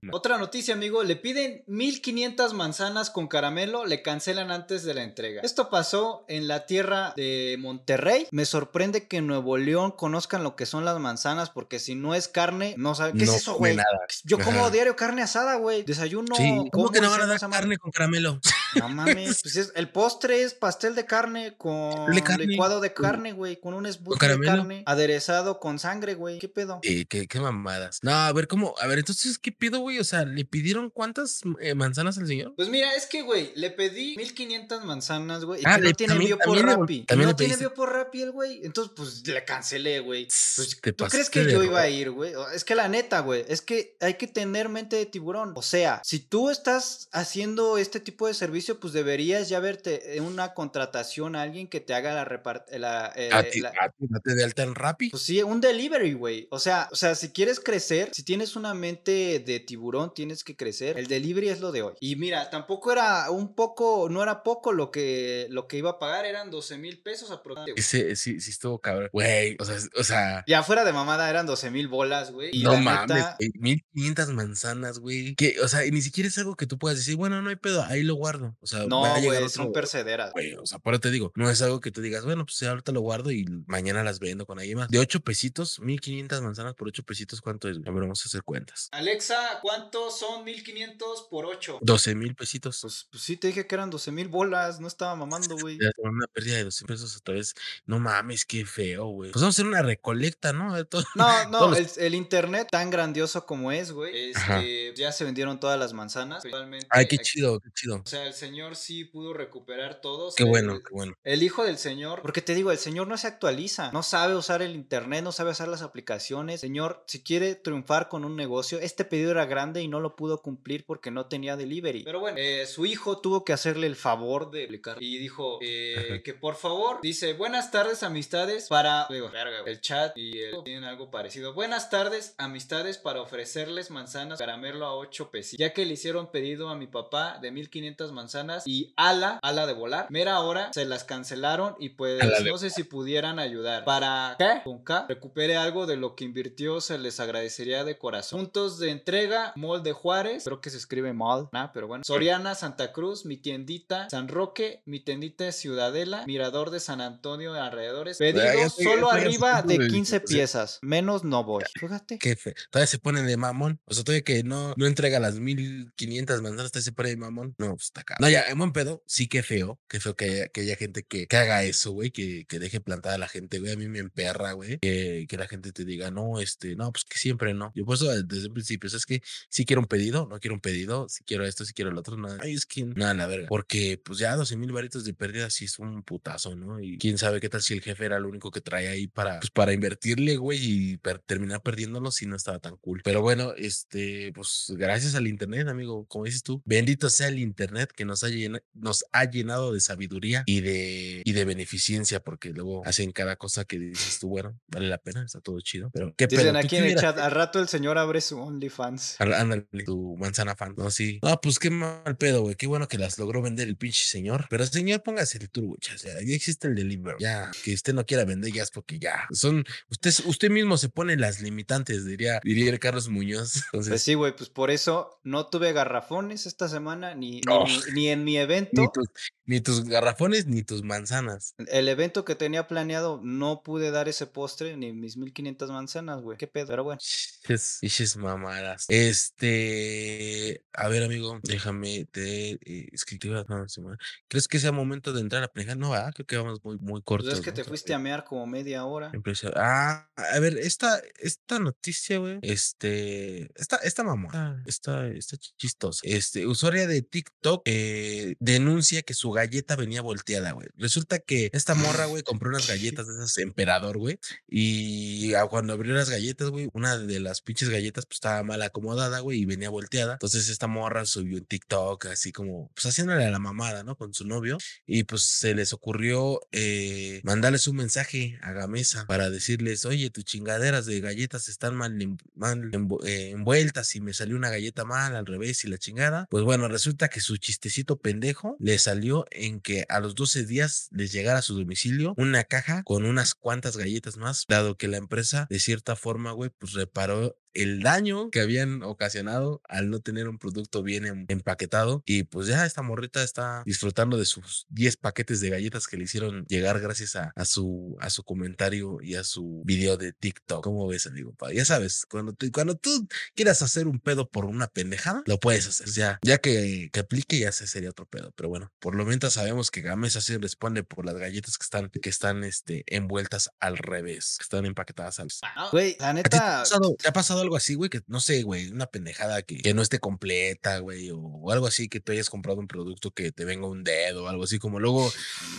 no. Otra noticia, amigo. Le piden 1500 manzanas con caramelo, le cancelan antes de la entrega. Esto pasó en la tierra de Monterrey. Me sorprende que en Nuevo León conozcan lo que son las manzanas, porque si no es carne, no saben. ¿Qué No es eso, güey? Yo como Ajá. diario carne asada, güey. Desayuno. Sí, ¿cómo que no van a dar carne con caramelo? No mames, pues es- el postre es pastel de carne con de carne, licuado de carne, güey, con un smoothie de carne aderezado con sangre, güey. ¿Qué pedo? Eh, qué, qué mamadas. No, a ver, ¿cómo? A ver, entonces, ¿qué pido, güey? O sea, ¿le pidieron cuántas eh, manzanas al señor? Pues mira, es que, güey, le pedí 1500 manzanas, güey, y Ah, que no tiene también- envío por Rappi. No le tiene envío por Rappi el güey. Entonces, pues le cancelé, güey. Pues, ¿Tú crees que yo iba a ir, güey? Es que la neta, güey, es que hay que tener mente de tiburón. O sea, si tú estás haciendo este tipo de servicio, pues deberías ya verte una contratación a alguien que te haga la repartición. A ti, a ti, de alta en Rappi. Pues sí, un delivery, güey. O sea, o sea, si quieres crecer, si tienes una mente de tiburón, tienes que crecer. El delivery es lo de hoy. Y mira, tampoco era un poco, no era poco lo que, lo que iba a pagar, eran 12 mil pesos aproximadamente. Ese, sí, sí estuvo cabrón. Güey, o sea, o sea, Ya fuera de mamada eran 12 mil bolas, güey. No la mames, neta, güey, 1500 manzanas, güey. Que, o sea, ni siquiera es algo que tú puedas decir, bueno, no hay pedo, ahí lo guardo. O sea, no, va a llegar son otro- percederas. O sea, por eso te digo, no es algo que tú digas, bueno, pues ahorita lo guardo y mañana las vendo con alguien más. De 8 pesitos, 1500 manzanas por 8 pesitos, ¿cuánto es? A ver, vamos a hacer cuentas. Alexa, ¿cuántos son 1500 por 8? 12 mil pesitos. Pues, pues sí, te dije que eran 12 mil bolas, no estaba mamando, güey. Una pérdida de 200 pesos otra vez. No mames, qué feo, güey. Pues vamos a hacer una recolecta, ¿no? De todo- No, no, el, los- el internet tan grandioso como es, güey. Este, ya se vendieron todas las manzanas. Ay, qué aquí- chido, qué chido. O sea, el señor sí pudo recuperar todos. Qué El- bueno, qué bueno. El hijo del señor, porque te digo, el señor no se actualiza, no sabe usar el internet, no sabe usar las aplicaciones. Señor, si quiere triunfar con un negocio, este pedido era grande y no lo pudo cumplir porque no tenía delivery. Pero bueno, eh, su hijo tuvo que hacerle el favor de explicar y dijo eh, que por favor, dice, buenas tardes amistades para, digo, verga, el chat y el tienen algo parecido. Buenas tardes amistades para ofrecerles manzanas caramelo a 8 pesos, ya que le hicieron pedido a mi papá de 1500 manzanas y ala, ala de volar, mera hora se las cancelaron y pues de no sé si pudieran ayudar. Para que con K recupere algo de lo que invirtió, se les agradecería de corazón. Puntos de entrega, Mall de Juárez, creo que se escribe Mall, nah, pero bueno. Soriana, Santa Cruz, mi tiendita, San Roque, mi tiendita de Ciudadela, Mirador de San Antonio de alrededores. Pedidos solo arriba de de 15 discusión. piezas, menos no voy. Fíjate. Qué fe. Todavía se ponen de mamón. O sea, todavía que no, no entrega las 1500 manzanas, todavía se pone de mamón. No, pues está acá. No, ya, en buen pedo, sí que feo. Qué feo que haya, que haya gente que, que haga eso, güey. Que, que deje plantada a la gente, güey. A mí me emperra, güey. Que, que la gente te diga, no, este, no, pues que siempre no. Yo por eso desde el principio, es que si quiero un pedido, no quiero un pedido, si quiero esto, si quiero el otro, nada. Ay, es que nada, la verga. Porque pues ya 12 mil varitos de pérdida sí es un putazo, ¿no? Y quién sabe qué tal si el jefe era lo único que traía ahí para, pues, para invertirle, güey, y per- terminar perdiéndolo si no estaba tan cool. Pero bueno, este, pues gracias al internet, amigo, como dices tú, bendito sea el internet que nos ha, llena- nos ha llenado de sabiduría y de, y de beneficencia, porque luego hacen cada cosa que dices tú, bueno, vale la pena, está todo chido. Pero qué Dicen pedo, ¿tú aquí en el chat, al rato el señor abre su OnlyFans. Ándale, tu manzana fan. No, sí. No, pues qué mal pedo, güey. Qué bueno que las logró vender el pinche señor. Pero señor, póngase el güey. O sea, ya existe el delivery. Ya, que usted no quiera vender, ya es porque ya. Son, usted, usted mismo se pone las limitantes, diría, diría el Carlos Muñoz. Entonces, Pues sí, güey, pues por eso no tuve garrafones esta semana, ni, Oh. Ni en mi evento. ni tus, ni tus garrafones ni tus manzanas. El evento que tenía planeado no pude dar ese postre ni mis 1500 manzanas, güey. Qué pedo, pero bueno. Pinches mamadas. Este, a ver, amigo, déjame te eh, no, ¿Crees que sea momento de entrar a planear? No, ¿verdad? Creo que vamos muy, muy Pues cortos. es que te fuiste a mear como media hora. Empresa- Ah, a ver, esta, esta noticia, güey, este, esta, esta mamá, está, está chistosa. Este, usuaria de TikTok eh, denuncia que su galleta venía volteada, güey. Resulta que esta morra, güey, compró unas galletas de esas emperador, güey, y cuando abrió las galletas, güey, una de las pinches galletas, pues estaba mal acomodada, güey, y venía volteada. Entonces esta morra subió en TikTok, así como, pues haciéndole a la mamada, ¿no? Con su novio, y pues se les ocurrió eh, mandarles un mensaje a Gamesa para decirles, oye, tus chingaderas de galletas están mal, mal eh, envueltas y me salió una galleta mal al revés y la chingada. Pues bueno, resulta que su pendejo le salió en que a los 12 días les llegara a su domicilio una caja con unas cuantas galletas más, dado que la empresa de cierta forma, güey, pues reparó el daño que habían ocasionado al no tener un producto bien em- empaquetado. Y pues ya esta morrita está disfrutando de sus 10 paquetes de galletas que le hicieron llegar gracias a, a su, a su comentario y a su video de TikTok. ¿Cómo ves, amigo? Pa? Ya sabes, cuando, te- cuando tú quieras hacer un pedo por una pendejada, lo puedes hacer. Ya, ya que, que aplique, ya se sería otro pedo. Pero bueno, por lo menos sabemos que Gamesa sí responde por las galletas que están, que están este, envueltas al revés, que están empaquetadas al revés. Güey, la ¿A ti te ha neta. pasado, te ha pasado algo así, güey? Que no sé, güey, una pendejada que, que no esté completa, güey, o, o algo así, que tú hayas comprado un producto que te venga un dedo, o algo así, como luego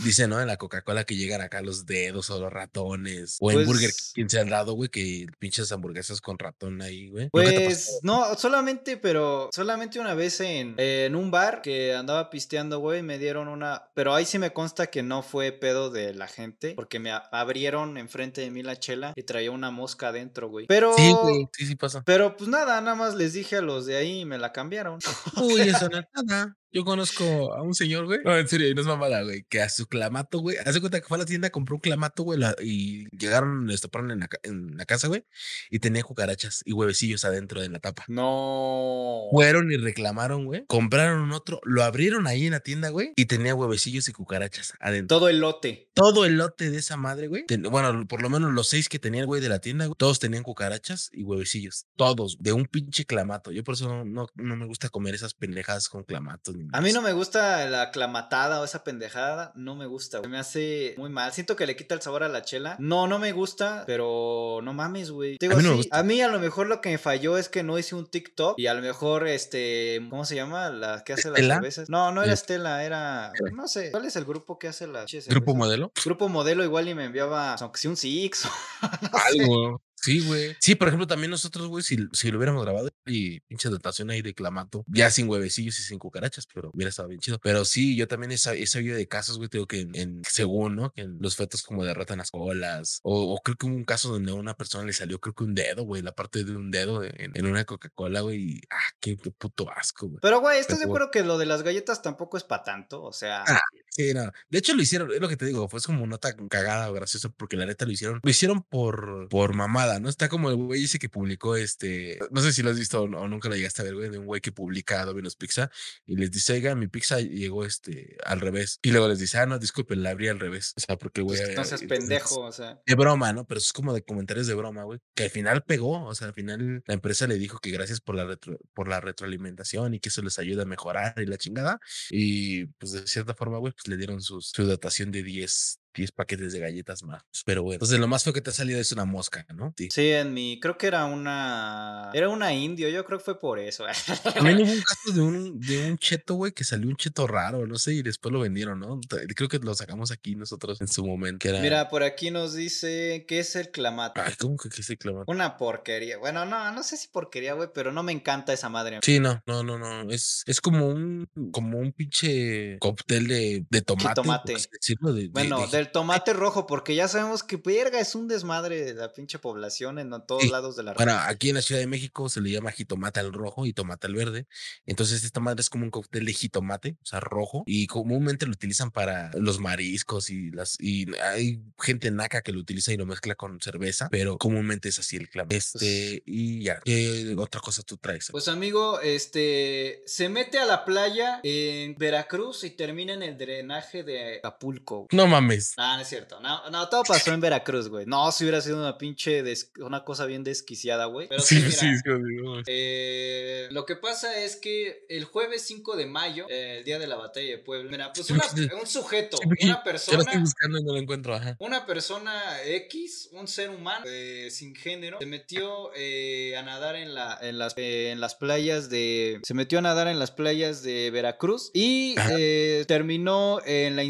dicen, ¿no? En la Coca-Cola que llegan acá los dedos o los ratones, o en Burger Pues- King se han dado, güey, que pinches hamburguesas con ratón ahí, güey. ¿Nunca te ha Pues no, solamente, pero solamente una vez en, en un bar que andaba pisteando, güey, me dieron una, pero ahí sí me consta que no fue pedo de la gente, porque me abrieron enfrente de mí la chela y traía una mosca adentro, güey. Pero, Sí, güey, sí, sí pasa. pero pues nada, nada más les dije a los de ahí y me la cambiaron. Uy, eso no es nada. Yo conozco a un señor, güey. No, en serio, y no es mamada, güey. Que a su clamato, güey. Hace cuenta que fue a la tienda, compró un clamato, güey. la- y llegaron, le destaparon en la, ca- en la casa, güey. Y tenía cucarachas y huevecillos adentro de la tapa. No. Fueron y reclamaron, güey. Compraron otro, lo abrieron ahí en la tienda, güey. Y tenía huevecillos y cucarachas adentro. Todo el lote. Todo el lote de esa madre, güey. ten- Bueno, por lo menos los seis que tenía el güey de la tienda, güey, todos tenían cucarachas y huevecillos. Todos, de un pinche clamato. Yo por eso no, no, no me gusta comer esas pendejadas con clamatos. A mí no me gusta la clamatada o esa pendejada, no me gusta, güey. me hace muy mal. Siento que le quita el sabor a la chela. No, no me gusta, pero no mames, güey. Digo, A mí no me sí, gusta. a mí a lo mejor lo que me falló es que no hice un TikTok y a lo mejor este, ¿cómo se llama? La que hace las cervezas. No, no era Eh. Estela, era no sé, ¿cuál es el grupo que hace las pinches Grupo cervezas? modelo. Grupo modelo igual y me enviaba aunque sea un Six. no. Algo. Sí, güey. Sí, por ejemplo, también nosotros, güey, si, si lo hubiéramos grabado y pinche dotación ahí de clamato, ya sin huevecillos y sin cucarachas, pero hubiera estado bien chido. Pero sí, yo también he, he sabido de casos, güey, digo que en, en- según, ¿no? Que en los fetos como derrotan las colas. O, o creo que hubo un caso donde a una persona le salió, creo que un dedo, güey, la parte de un dedo en, en una Coca-Cola, güey. Ah, qué, qué puto asco, güey. Pero güey, ¿estás de acuerdo que lo de las galletas tampoco es para tanto? O sea, Ah, Sí, no. De hecho, lo hicieron, es lo que te digo, fue como nota cagada o graciosa, porque la neta lo hicieron, lo hicieron por, por mamada, ¿no? Está como el güey ese que publicó este, no sé si lo has visto o, no- nunca lo llegaste a ver, güey, de un güey que publica Domino's Pizza y les dice, oiga, mi pizza llegó este al revés. Y luego les dice, ah, no, disculpen, la abrí al revés. O sea, porque güey. pues, seas había- pendejo, o sea. de broma, ¿no? Pero es como de comentarios de broma, güey. Que al final pegó, o sea, al final la empresa le dijo que gracias por la, retro- por la retroalimentación y que eso les ayuda a mejorar y la chingada. Y pues de cierta forma, güey, pues le dieron sus, su dotación de 10, 10 paquetes de galletas más. Pero bueno, entonces lo más feo que te ha salido es una mosca, ¿no? Sí. Sí, en mi, creo que era una, era una indio, yo creo que fue por eso. También hubo un caso de un, de un cheto, güey, que salió un cheto raro, no sé, y después lo vendieron, ¿no? Creo que lo sacamos aquí nosotros en su momento, que era... Mira, por aquí nos dice que es el clamato. Ay, ¿cómo que qué se clama? Una porquería. Bueno, no, no sé si porquería, güey, pero no me encanta esa madre. Sí, no, no, no, no. Es, es como un, como un pinche cóctel de, de tomate. decirlo, de- Bueno, de- del tomate rojo, porque ya sabemos que verga es un desmadre de la pinche población en todos Sí. lados de la Bueno, aquí en la Ciudad de México se le llama jitomate al rojo y tomate al verde. Entonces, esta madre es como un cóctel de jitomate, o sea, rojo. Y comúnmente lo utilizan para los mariscos y las. Y hay gente naca que lo utiliza y lo mezcla con cerveza, pero comúnmente es así el clam. Este, y ya. ¿Qué otra cosa tú traes? Pues amigo, este se mete a la playa en Veracruz y termina en el drenaje de Acapulco. no mames. No, no es cierto. No, no, todo pasó en Veracruz, güey. No, si hubiera sido una pinche des- una cosa bien desquiciada, güey. Pero sí, mira, sí. eh, lo que pasa es que el jueves 5 de mayo, eh, el día de la batalla de Puebla, mira, pues una- un sujeto, Sí, una Yo lo persona, estoy buscando y no lo encuentro. Ajá. una persona X, un ser humano eh, sin género, se metió eh, a nadar en, la, en, las, en las playas de. Se metió a nadar en las playas de Veracruz y terminó en la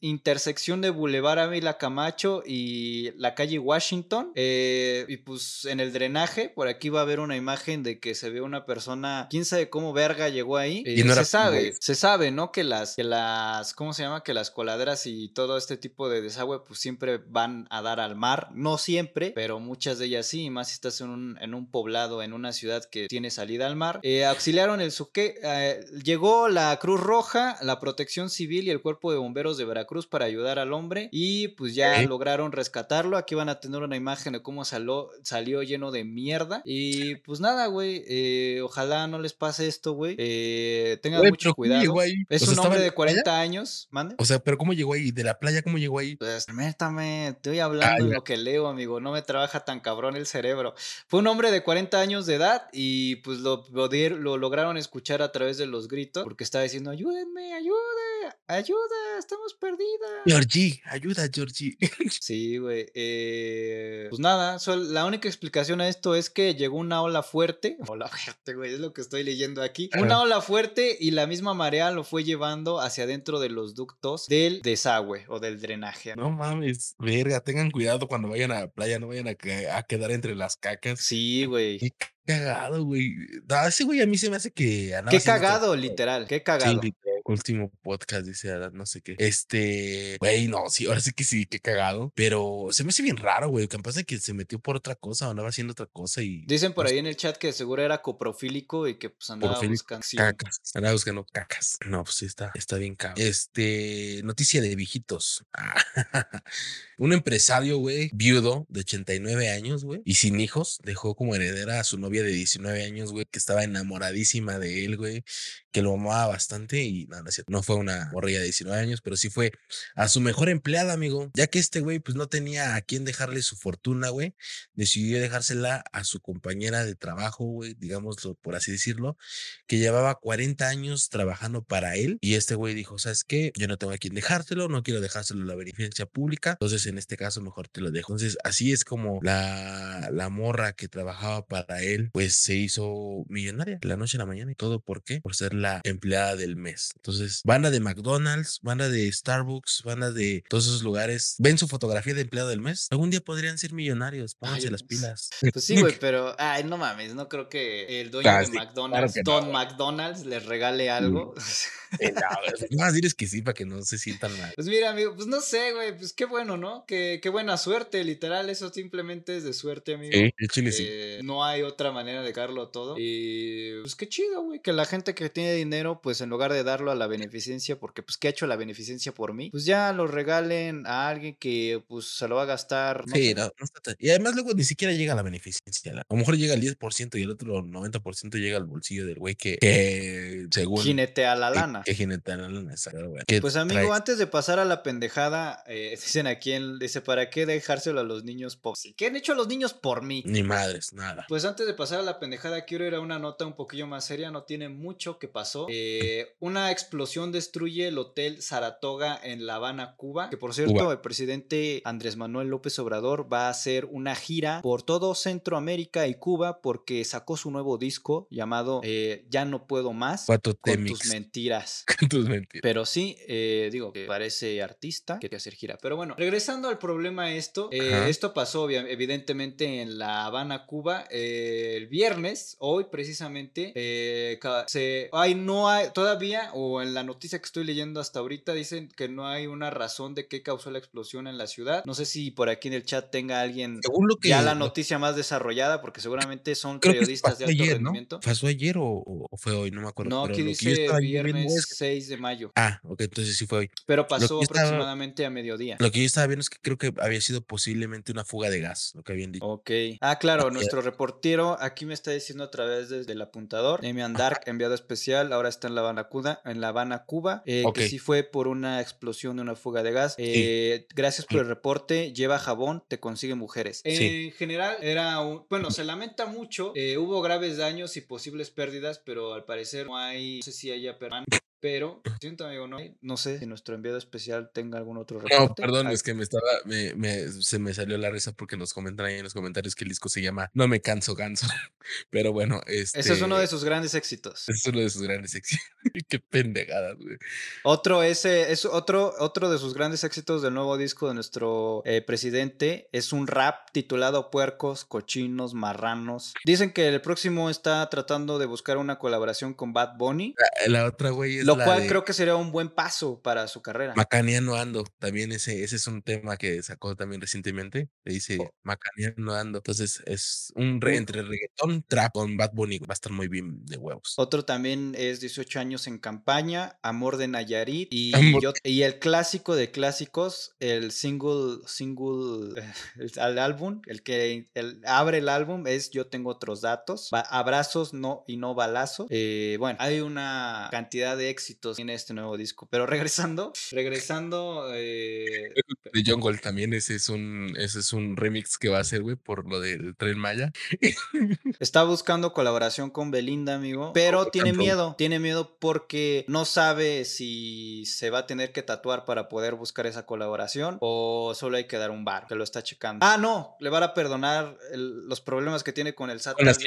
intersección de Boulevard Ávila Camacho y la calle Washington. eh, y pues en el drenaje, por aquí va a haber una imagen de que se ve una persona, quién sabe cómo verga llegó ahí. Y Eh, no se sabe, se sabe, ¿no? Que las, que las, ¿cómo se llama? Que las coladeras y todo este tipo de desagüe, pues siempre van a dar al mar. No siempre, pero muchas de ellas sí, y más si estás en un, en un poblado, en una ciudad que tiene salida al mar. Eh, auxiliaron el suque, llegó la Cruz Roja, la Protección Civil y el Cuerpo de Bomberos de Veracruz para ayudar al hombre hombre y pues ya lograron rescatarlo. Aquí van a tener una imagen de cómo salió, salió lleno de mierda. Y pues nada, güey, eh, ojalá no les pase esto, güey. Eh, tengan Güey, mucho pero ¿cómo cuidado. Es O sea, un ¿estaba hombre de la playa? 40 años, ¿mande? O sea, pero ¿cómo llegó ahí? ¿De la playa cómo llegó ahí? Pues permítame, estoy hablando en ya. lo que leo, amigo. No me trabaja tan cabrón el cerebro. Fue un hombre de 40 años de edad y pues lo, lo, lograron escuchar a través de los gritos porque estaba diciendo: Ayúdenme, ayude, ayuda, estamos perdidas. Georgie, ayuda, Georgie. Sí, güey. eh, pues nada, la única explicación a esto es que llegó una ola fuerte. Ola fuerte, güey, es lo que estoy leyendo aquí. Una ola fuerte y la misma marea lo fue llevando hacia adentro de los ductos del desagüe o del drenaje. No mames, verga, tengan cuidado cuando vayan a la playa, no vayan a, que- a quedar entre las cacas. Sí, güey. Qué cagado, güey. No, ese güey a mí se me hace que Qué cagado, literal, qué Sí, cagado. literal, último podcast, dice Adán, no sé qué. Este, güey, no, sí, ahora sí que sí, qué cagado. Pero se me hace bien raro, güey. Capaz de que se metió por otra cosa o andaba haciendo otra cosa y. Dicen por pues, ahí en el chat que seguro era coprofílico y que pues andaba buscando. Cacas. Andaba buscando cacas. No, pues sí está, está bien cabrón. Este, noticia de viejitos. Ah, Un empresario, güey, viudo de 89 años, güey, y sin hijos, dejó como heredera a su novia de 19 años, güey, que estaba enamoradísima de él, güey, que lo amaba bastante y no, fue una morrilla de 19 años, pero sí fue a su mejor empleada, amigo, ya que este güey, pues no tenía a quién dejarle su fortuna, güey, decidió dejársela a su compañera de trabajo, güey, digámoslo por así decirlo, que llevaba 40 años trabajando para él y este güey dijo, ¿sabes qué? Yo no tengo a quién dejárselo, no quiero dejárselo a la beneficencia pública, entonces en este caso mejor te lo dejo. Entonces así es como la, la morra que trabajaba para él, pues se hizo millonaria la noche a la mañana y todo, ¿por qué? Por ser la empleada del mes. Entonces, banda de McDonald's, banda de Starbucks, banda de todos esos lugares, ven su fotografía de empleado del mes, algún día podrían ser millonarios, pónganse Ay, las pues, pilas. Pues sí, güey, pero, ay, no mames, no creo que el dueño Ah, de claro McDonald's, no, Don. McDonald's, les regale algo. No, güey, Más diles que sí para que no se sientan mal. Pues mira, amigo, pues no sé, güey, pues qué bueno, ¿no? Qué, qué buena suerte, literal, eso simplemente es de suerte, amigo. Sí, de chile sí. Eh, no hay otra manera de darlo todo. Y pues qué chido, güey, que la gente que tiene dinero, pues en lugar de darlo a la beneficencia, porque pues ¿qué ha hecho la beneficencia por mí? Pues ya lo regalen a alguien que pues se lo va a gastar. No Sí, sé. no, no está tan- Y además luego ni siquiera llega a la beneficencia. A lo mejor llega al 10% y el otro 90% llega al bolsillo del güey que, que según... Jinetea la que- lana. Que jinetea la lana, exacto, güey. Pues amigo, trae- antes de pasar a la pendejada, eh, dicen aquí, en- dice, ¿para qué dejárselo a los niños por? ¿Qué han hecho los niños por mí? Ni madres, nada. Pues antes de pasar a la pendejada, quiero ir a una nota un poquillo más seria, no tiene mucho que pasó. Eh, una explosión destruye el hotel Saratoga en La Habana, Cuba, que por cierto, Cuba. el presidente Andrés Manuel López Obrador va a hacer una gira por todo Centroamérica y Cuba porque sacó su nuevo disco llamado eh, Ya no puedo más Cuatro con Temix. tus mentiras. Con tus mentiras. Pero sí, eh, digo que parece artista que hacer gira. Pero bueno, regresando al problema esto, eh, esto pasó evidentemente en La Habana, Cuba, eh, el viernes, hoy precisamente, eh, se, hay, no hay, todavía, o en la noticia que estoy leyendo hasta ahorita, dicen que no hay una razón de qué causó la explosión en la ciudad. No sé si por aquí en el chat tenga alguien Según lo que... ya la noticia más desarrollada, porque seguramente son Creo que periodistas de alto ayer, ¿no? rendimiento. ¿Pasó ayer o, fue hoy? No me acuerdo. No, pero aquí dice viernes es que- 6 de mayo. Ah, ok, entonces sí fue hoy. Pero pasó estaba- aproximadamente a mediodía. Lo que yo estaba viendo es que creo que había sido posiblemente una fuga de gas, lo que habían dicho. Ok. Ah, claro, nuestro reportero aquí me está diciendo a través de- del apuntador. Demian Dark, enviado especial, ahora está en La Habana, Cuba, en La Habana, Cuba, eh, que sí fue por una explosión de una fuga de gas. Eh, Gracias por el reporte. Lleva jabón, te consigue mujeres. Sí. En general, era un. Bueno, se lamenta mucho. eh, hubo graves daños y posibles pérdidas, pero al parecer no hay. No sé si haya perman- Pero, siento amigo, no, no sé si nuestro enviado especial tenga algún otro reporte. No, perdón, Ay, es que me estaba, me, me, se me salió la risa porque nos comentan ahí en los comentarios que el disco se llama No me canso ganso. Pero bueno, este. Ese es uno de sus grandes éxitos. Es uno de sus grandes éxitos. Qué pendejadas, güey. Otro, ese, es otro, otro de sus grandes éxitos del nuevo disco de nuestro eh, presidente. Es un rap titulado Puercos, Cochinos, Marranos. Dicen que el próximo está tratando de buscar una colaboración con Bad Bunny. La, la otra, güey, es Lo cual de creo que sería un buen paso para su carrera. Macaneando ando. También ese, ese es un tema que sacó también recientemente. Le dice Oh. Macaneando ando. Entonces es un re- entre reggaetón, trap con Bad Bunny. Va a estar muy bien de huevos. Otro también es 18 años en campaña, Amor de Nayarit y, yo- y el clásico de clásicos, el single, single, el, al álbum, el que el- abre el álbum es Yo tengo otros datos, abrazos no y no balazos. Eh, bueno, hay una cantidad de éxitos en este nuevo disco, pero regresando, regresando, eh, De Jungle también. Ese es un, ese es un remix que va a hacer, güey, por lo del Tren Maya. Está buscando colaboración con Belinda, amigo, pero tiene miedo, tiene miedo porque no sabe si se va a tener que tatuar para poder buscar esa colaboración o solo hay que dar un bar, que lo está checando. Ah, no, le van a perdonar el- los problemas que tiene con el SAT. Con vez.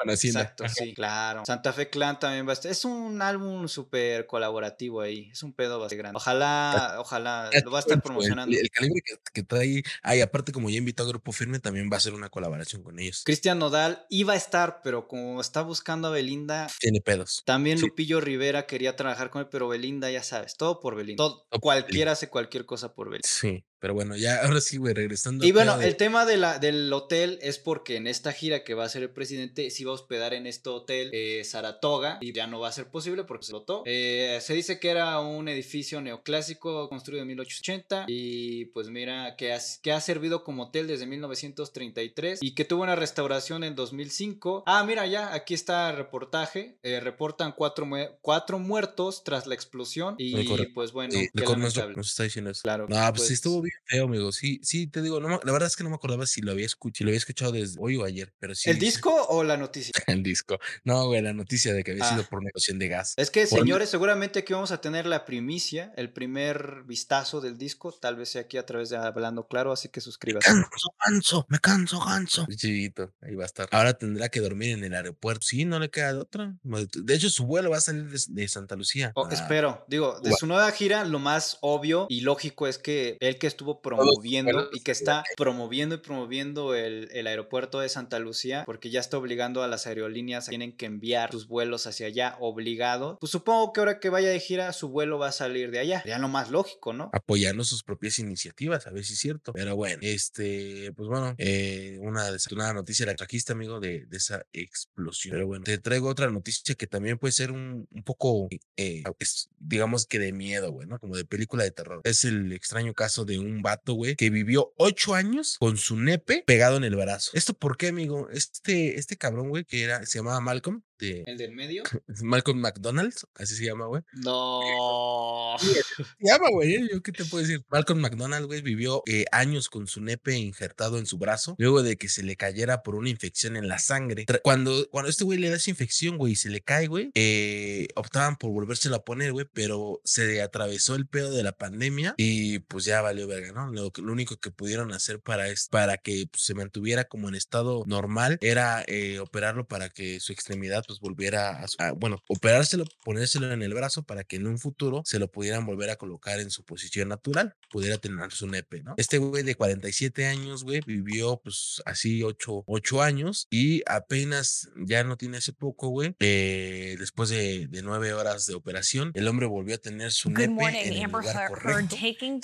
Con Hacienda. Exacto, sí, claro. Santa Fe Clan también va a estar. Es un álbum súper colaborativo ahí. Es un pedo bastante grande. Ojalá, ojalá lo va a estar promocionando. El, calibre que, que trae. Ay, aparte, como ya invitó a Grupo Firme, también va a hacer una colaboración con ellos. Cristian Nodal iba a estar, pero como está buscando a Belinda, Tiene pedos. También Sí. Lupillo Rivera quería trabajar con él, pero Belinda, ya sabes, todo por Belinda. Todo- cualquiera hace cualquier cosa por Belinda. Sí, pero bueno, ya ahora sí, güey, regresando. Y bueno, de- el tema de la, del hotel es porque en esta gira que va a hacer el presidente se iba a hospedar en este hotel eh, Saratoga y ya no va a ser posible porque se lotó. Eh, se dice que era un edificio neoclásico construido en 1880 y pues mira que, has- que ha servido como hotel desde 1933 y que tuvo una restauración en 2005. Ah, mira ya, aquí está el reportaje. Eh, reportan cuatro, mue- cuatro muertos tras la explosión y pues bueno, Sí, qué nos está diciendo eso. Claro, No, pues, pues- sí estuvo bien feo, amigo. Sí, sí, te digo, no, me- la verdad es que no me acordaba si lo había escuchado, si lo había escuchado desde hoy o ayer, pero sí. ¿El disco o la noticia? El disco. No, güey, la noticia de que había sido Ah. por negociación de gas. Es que, Por- señores, seguramente aquí vamos a tener la primicia, el primer vistazo del disco, tal vez sea aquí a través de Hablando Claro, así que suscríbase. Canso, ganso, me canso, ganso. Chivito, ahí va a estar. Ahora tendrá que dormir en el aeropuerto. Sí, no le queda de otra. De hecho, su vuelo va a salir de, de Santa Lucía. Oh, Ah, espero, digo, de su nueva gira, lo más obvio y lógico es que él que estuvo promoviendo vuelos y que está promoviendo y promoviendo el, el aeropuerto de Santa Lucía, porque ya está obligando a las aerolíneas, tienen que enviar sus vuelos hacia allá, obligado. Pues supongo que ahora que vaya de gira, su vuelo va a salir de allá. Ya lo más lógico, ¿no? apoyando sus propias iniciativas, a ver si es cierto. Pero bueno, este, pues bueno, eh, una desafortunada noticia la trajiste, amigo, de, de esa explosión. Pero bueno, te traigo otra noticia que también puede ser un, un poco, eh, es, digamos que de miedo, güey, ¿no? Como de película de terror. Es el extraño caso de un vato, güey, que vivió ocho años con su nepe pegado en el brazo. ¿Esto por qué, amigo? Este, este cabrón, güey, que era, se llamaba Malcolm, ¿El del medio? Malcolm McDonald's, así se llama, güey. No. Se llama, güey. ¿eh? ¿Yo qué te puedo decir? Malcolm McDonald, güey, vivió eh, años con su nepe injertado en su brazo, luego de que se le cayera por una infección en la sangre. Cuando, cuando este güey le da esa infección, güey, y se le cae, güey, eh, optaban por volvérselo a poner, güey, pero se atravesó el pedo de la pandemia y pues ya valió verga, ¿no? Lo, único que pudieron hacer para, es, para que pues, se mantuviera como en estado normal era eh, operarlo para que su extremidad pues volviera a, a- bueno, operárselo, ponérselo en el brazo para que en un futuro se lo pudieran volver a colocar en su posición natural, pudiera tener su nepe, ¿no? Este güey de 47 años, güey, vivió pues así 8, ocho años y apenas ya no tiene hace poco, güey, eh, después de, de nueve horas de operación, el hombre volvió a tener su nepe morning. en el Amber lugar correcto.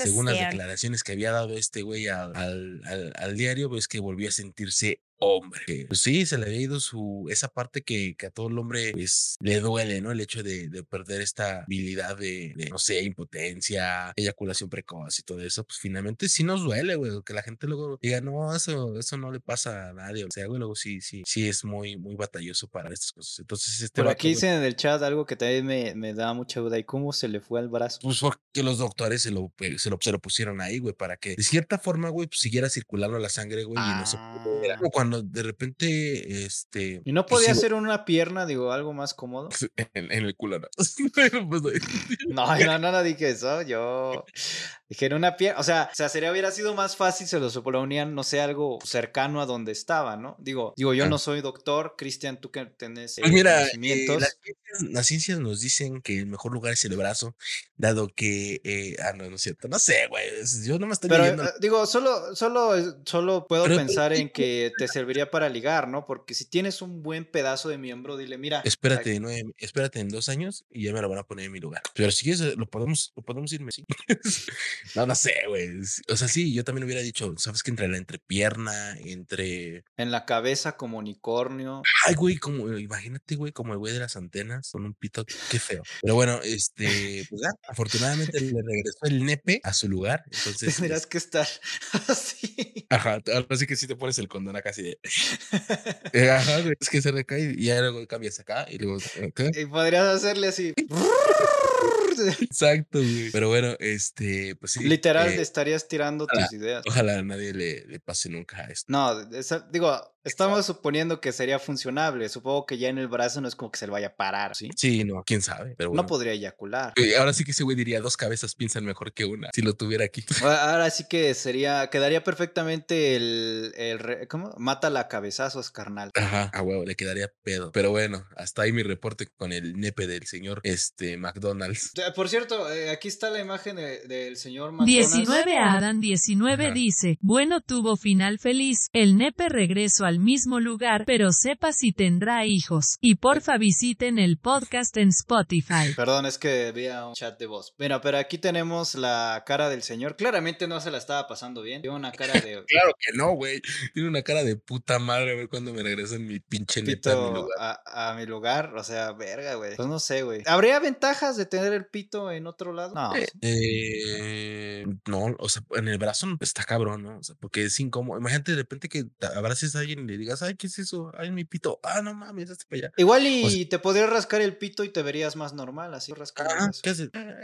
Según las declaraciones que había dado este güey al, al, al- al diario, ves que volvió a sentirse hombre. Pues sí, se le había ido su, esa parte que, que a todo el hombre pues, le duele, ¿no? El hecho de, de perder esta habilidad de, de, no sé, impotencia, eyaculación precoz y todo eso, pues finalmente sí nos duele, güey, que la gente luego diga, no, eso, eso no le pasa a nadie, o sea, güey, luego sí, sí, sí es muy, muy batalloso para estas cosas. Entonces, este Por vato, aquí güey, dicen en el chat algo que también me, me da mucha duda. ¿Y cómo se le fue al brazo? Pues porque los doctores se lo, pe- se lo, se lo pusieron ahí, güey, para que de cierta forma, güey, pues siguiera circulando la sangre, güey, y no se pudiera. Ah. Cuando de repente, este. ¿Y no podía ser una pierna, digo, algo más cómodo? En, en el culo, ¿no? Pues, No, no, no, no dije eso. Yo. Dije, en una pierna, o sea, o sea, sería hubiera sido más fácil se los ponían, no sé, algo cercano a donde estaba, ¿no? Digo, digo, yo Ah. no soy doctor, Cristian, tú que tenés eh, Pues mira, eh, conocimientos. las, ciencias, las ciencias nos dicen que el mejor lugar es el brazo, dado que, eh, ah, no, no es cierto, no sé, güey, yo no me estoy Pero leyendo. eh, digo, solo, solo, solo puedo Pero- pensar en que te serviría para ligar, ¿no? Porque si tienes un buen pedazo de miembro, dile, mira. Espérate, nueve, espérate en dos años y ya me lo van a poner en mi lugar. Pero si quieres, lo podemos, lo podemos irme, sí. No, no sé, güey. O sea, sí, yo también hubiera dicho, ¿sabes que entre la entrepierna, entre. En la cabeza como unicornio. Ay, güey, como, imagínate, güey, como el güey de las antenas con un pito, qué feo. Pero bueno, este, pues ya, afortunadamente le regresó el nepe a su lugar. Entonces, Tendrías es- que estar así. ajá, ahora sí que sí te pones el condón acá así de. eh, Ajá, güey, es que se recae y ya luego cambias acá y luego. acá. Y podrías hacerle así. Exacto, güey. Pero bueno, este, pues sí. Literal, eh, estarías tirando ojalá. tus ideas. Ojalá a nadie le, le pase nunca esto. No, esa- digo, estamos suponiendo que sería funcionable. Supongo que ya en el brazo no es como que se le vaya a parar, ¿sí? Sí, no, quién sabe. Pero bueno. No podría eyacular. Eh, Ahora sí que ese güey diría dos cabezas piensan mejor que una. Si lo tuviera aquí. Ahora ahora sí que sería, quedaría perfectamente el, el ¿cómo? Mata la cabezazos, carnal. Ajá, a huevo, le quedaría pedo. Pero bueno, hasta ahí mi reporte con el nepe del señor este McDonald's. Eh, Por cierto, eh, aquí está la imagen de- del señor McDonald's. 19 Adam 19 Ajá. dice, bueno tuvo final feliz, el nepe regreso al mismo lugar, pero sepa si tendrá hijos. Y porfa visiten el podcast en Spotify. Perdón, es que había un chat de voz. Mira, pero aquí tenemos la cara del señor. Claramente no se la estaba pasando bien. Tiene una cara de Claro que no, güey. Tiene una cara de puta madre, a ver cuándo me regresan mi pinche nepe a mi pito lugar. a, a mi lugar. O sea, verga, güey. Pues no sé, güey. ¿Habría ventajas de tener el pito en otro lado? No. Eh, no, o sea, en el brazo está cabrón, ¿no? O sea, porque es incómodo. Imagínate de repente que abraces a alguien y le digas, ay, ¿qué es eso? Ay, mi pito. Ah, no mames, hazte para allá. Igual y O sea- te podrías rascar el pito y te verías más normal, así rascar Ah. ¿qué haces? Ah.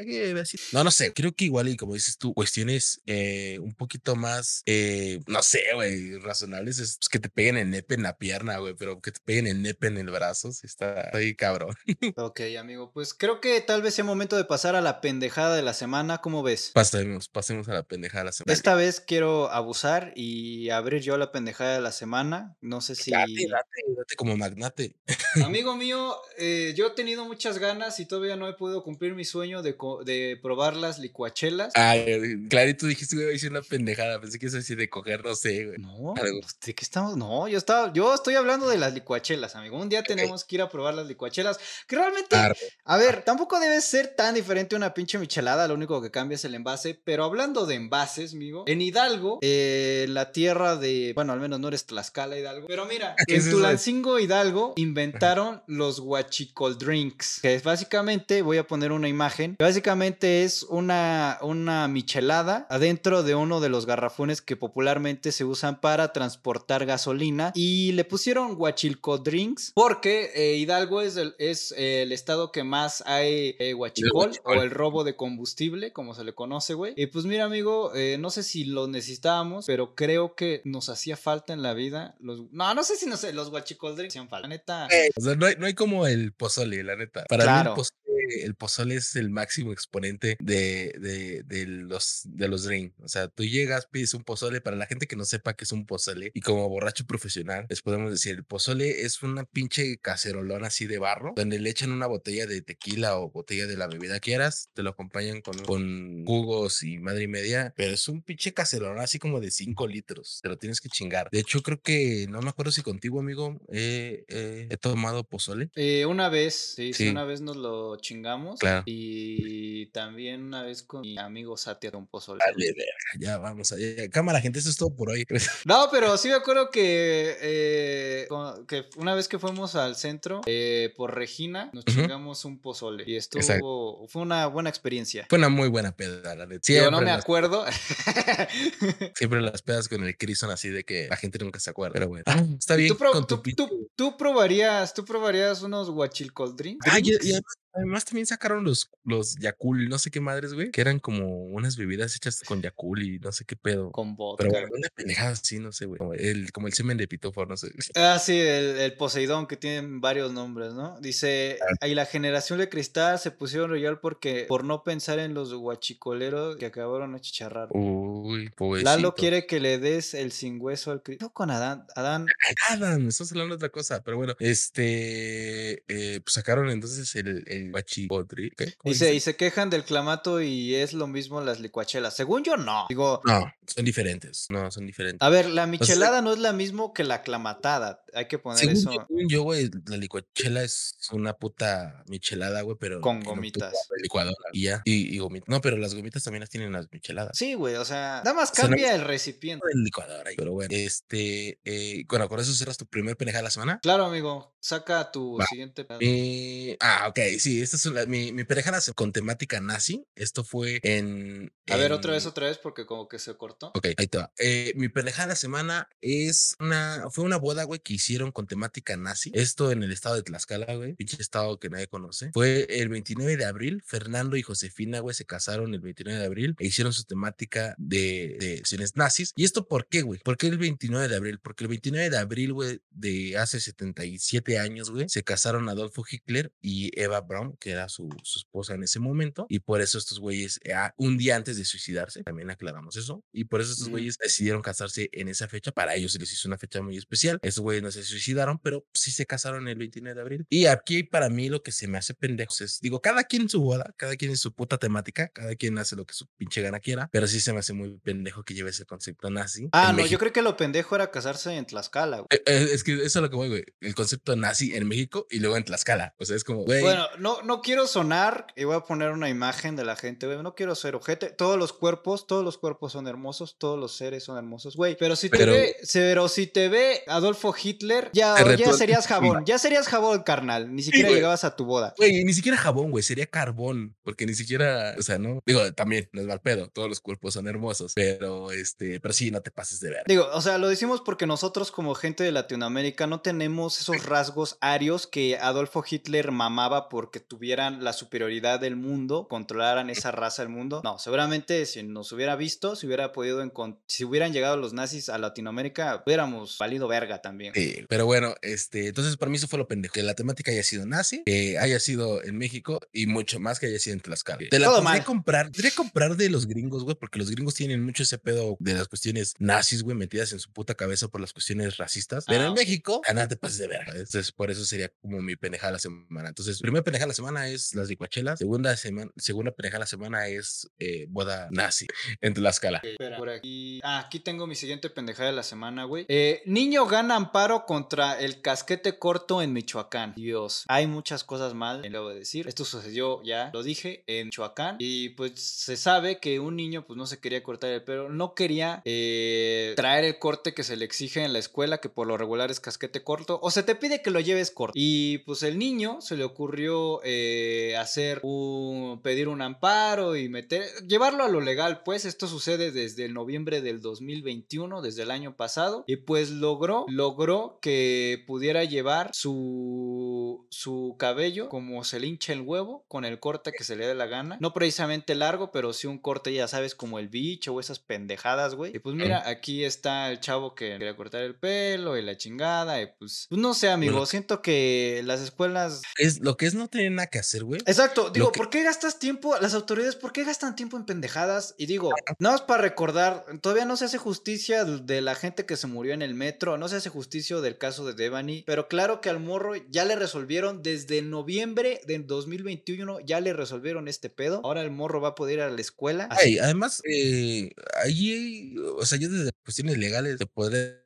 Así. No, no sé. Creo que igual, y como dices tú, cuestiones eh, un poquito más, eh, no sé, güey, razonables es pues, que te peguen el nepe en la pierna, güey, pero que te peguen el nepe en el brazo, sí está ahí cabrón. Ok, amigo, pues creo que tal vez sea momento de pasar a la pendejada de la semana. ¿Cómo ves? Pasemos, pasemos a la pendejada de la semana. Esta vez quiero abusar y abrir yo la pendejada de la semana. No sé si. Date, date, date como magnate. Amigo mío, eh, yo he tenido muchas ganas y todavía no he podido cumplir mi sueño de, de probar las licuachelas. Ay, clarito dijiste, güey, hice una pendejada. Pensé que eso así de coger, no sé, güey. No, Algo. ¿de qué estamos? No, yo estaba, yo estoy hablando de las licuachelas, amigo. Un día tenemos que ir a probar las licuachelas. Que realmente, Arre. a ver, tampoco debe ser tan diferente una pinche michelada. Lo único que cambia es el envase. Pero hablando de envases, amigo, en Hidalgo, eh, la tierra de, bueno, al menos no eres Tlaxcala Hidalgo. Pero mira, ¿Qué es en Tulancingo Hidalgo inventaron los huachicol drinks. Que es básicamente, voy a poner una imagen. Básicamente es una, una michelada adentro de uno de los garrafones que popularmente se usan para transportar gasolina. Y le pusieron huachilco drinks porque eh, Hidalgo es el, es el estado que más hay eh, huachicol huachicol. o el robo de combustible, como se le conoce, güey. Y pues mira, amigo, eh, no sé si lo necesitábamos, pero creo que nos hacía falta en la vida. Los... No, no sé si no sé, los huachicol drinks hacían falta. La neta. O sea, no hay, no hay como el pozole, la neta. Para mí Claro. el pozole, el pozole es el máximo exponente de, de, de los, de los drink. O sea, tú llegas, pides un pozole. Para la gente que no sepa que es un pozole y como borracho profesional, les podemos decir, el pozole es una pinche cacerolón así de barro, donde le echan una botella de tequila o botella de la bebida que quieras, te lo acompañan con, con jugos y madre y media, pero es un pinche cacerolón así como de 5 litros. Te lo tienes que chingar. De hecho, creo que, no me acuerdo si contigo, amigo, eh, eh, he tomado pozole. Eh, una vez, sí, sí, Sí. una vez nos lo chingamos. Claro. Y también una vez con mi amigo Satia de un verga, ya vamos allá. Cámara, gente, eso es todo por hoy. No, pero sí me acuerdo que, eh, que una vez que fuimos al centro eh, por Regina, nos chingamos un pozole. Y estuvo, Exacto. fue una buena experiencia. Fue una muy buena peda, la. Yo no me las- acuerdo. Siempre las pedas con el Chris son así de que la gente nunca se acuerda. Pero bueno, Ah, está bien ¿Tú, pro- con tu tú- pinche- tú- tú probarías, tú probarías unos guachilcoldrin? Ah, y, y además, Además también sacaron los, los Yakul, no sé qué madres, güey, que eran como unas bebidas hechas con Yakul y no sé qué pedo. Con vodka. Pero una pendejada así, no sé, güey. Como el, como el semen de pitufo, no sé. Ah, sí, el, el Poseidón, que tienen varios nombres, ¿no? Dice, ahí la generación de cristal se pusieron royal porque por no pensar en los guachicoleros que acabaron a chicharrar. Uy, pobrecito. Lalo quiere que le des el sin hueso al cristal. con Adán, Adán, Adam, estamos hablando de otra cosa, pero bueno, este, eh, pues sacaron entonces el, el guachipotri. ¿qué? ¿Cómo dice, dice? y se quejan del clamato y es lo mismo las licuachelas. Según yo, no. Digo, No, son diferentes, no, son diferentes. a ver, la michelada no es la mismo que la clamatada. Hay que poner Según eso. yo, según yo, güey, la licuachela es una puta michelada, güey, pero Con gomitas. licuadora y ya. Y, y gomitas. No, pero las gomitas también las tienen las micheladas. Sí, güey, o sea, nada más O sea, no- cambia el recipiente. En licuadora, pero bueno. Este, eh, bueno, con eso cerras tu primer pendeja de la semana. Claro, amigo, saca tu Va. siguiente. Eh, ah, ok, sí, esta es mi, mi pendeja se- con temática nazi. Esto fue en. A ver, otra vez, otra vez, porque como que se cortó. Ok, ahí te va. Eh, mi pendeja de la semana es una, fue una boda, güey, que hicieron con temática nazi. Esto en el estado de Tlaxcala, güey, pinche estado que nadie conoce. Fue el 29 de abril, Fernando y Josefina, güey, se casaron el 29 de abril e hicieron su temática de, de acciones nazis. ¿Y esto por qué, güey? ¿Por qué el 29 de abril? Porque el 29 de abril, güey, de hace 77 años, güey, se casaron Adolfo Hitler y Eva Braun, que era su, su esposa en ese momento, y por eso estos güeyes, eh, un día antes de suicidarse, también aclaramos eso, y por eso estos güeyes decidieron casarse en esa fecha, para ellos se les hizo una fecha muy especial, estos güeyes no se suicidaron, pero sí se casaron el 29 de abril, y aquí para mí lo que se me hace pendejos es, digo, cada quien su boda, cada quien en su puta temática, cada quien hace lo que su pinche gana quiera, pero sí se me hace muy pendejo que lleve ese concepto nazi. Ah, no, yo creo que lo pendejo era casarse en Tlaxcala, güey. Eh, eh, Es que eso es lo que voy, güey. El concepto nazi en México y luego en Tlaxcala. O sea, es como, güey. Bueno, no, no quiero sonar y voy a poner una imagen de la gente, güey. No quiero ser ojete. Todos los cuerpos, todos los cuerpos son hermosos, todos los seres son hermosos, güey. Pero si te ve, pero si te ve Adolfo Hitler, ya, ya serías jabón, ya serías jabón, carnal. Ni siquiera llegabas a tu boda. Güey, ni siquiera jabón, güey, sería carbón, porque ni siquiera, o sea, no, digo, también, no es mal pedo, todos los cuerpos son hermosos, pero este, pero sí, no te pases de ver. Digo, o sea, lo decimos porque nosotros como gente de Latinoamérica no tenemos esos rasgos arios que Adolfo Hitler mamaba porque tuvieran la superioridad del mundo, controlaran esa raza del mundo. No, seguramente si nos hubiera visto, si hubiera podido si hubieran llegado los nazis a Latinoamérica, hubiéramos valido verga también. Sí, pero bueno, este, entonces para mí eso fue lo pendejo, que la temática haya sido nazi, que haya sido en México y mucho más que haya sido en Tlaxcala. Te la Todo podría mal. comprar, podría comprar de los gringos, güey, porque los gringos tienen mucho ese pedo de las cuestiones nazis, güey, metidas en su puta cabeza por las cuestiones racistas. Pero Ah, en. México, nada te pases de verga. Entonces, por eso sería como mi pendejada de la semana. Entonces, primera pendejada de la semana es las licuachelas, segunda semana, segunda pendejada de la semana es eh, boda nazi en Tlaxcala. Espera, por aquí. Ah, aquí tengo mi siguiente pendejada de la semana, güey. Eh, niño gana amparo contra el casquete corto en Michoacán. Dios, hay muchas cosas mal, debo decir. Esto sucedió ya, lo dije, en Michoacán. Y pues se sabe que un niño pues no se quería cortar el pelo, no quería eh, traer el corte que se le exige en la escuela, que por lo regular es casquete corto, o se te pide que lo lleves corto. Y pues el niño se le ocurrió eh, hacer un, pedir un amparo y meter, llevarlo a lo legal, pues esto sucede desde el noviembre del 2021, desde el año pasado, y pues logró, logró que pudiera llevar su, su cabello como se le hincha el huevo, con el corte que se le dé la gana, no precisamente largo, pero sí un corte, ya sabes, como el bicho o esas pendejadas, güey. Y pues mira, aquí está el chavo que quería cortar el pelo y la chingada, y pues, pues no sé, amigo, siento que las escuelas Es, lo que es no tener nada que hacer, güey. Exacto, digo, que- ¿por qué gastas tiempo, las autoridades, por qué gastan tiempo en pendejadas? Y digo, nada más para recordar, todavía no se hace justicia de la gente que se murió en el metro, no se hace justicia del caso de Devani, pero claro que al morro ya le resolvieron desde noviembre del 2021, ya le resolvieron este pedo, ahora el morro va a poder ir a la escuela. Ay, además, eh, allí, o sea, yo desde cuestiones legales te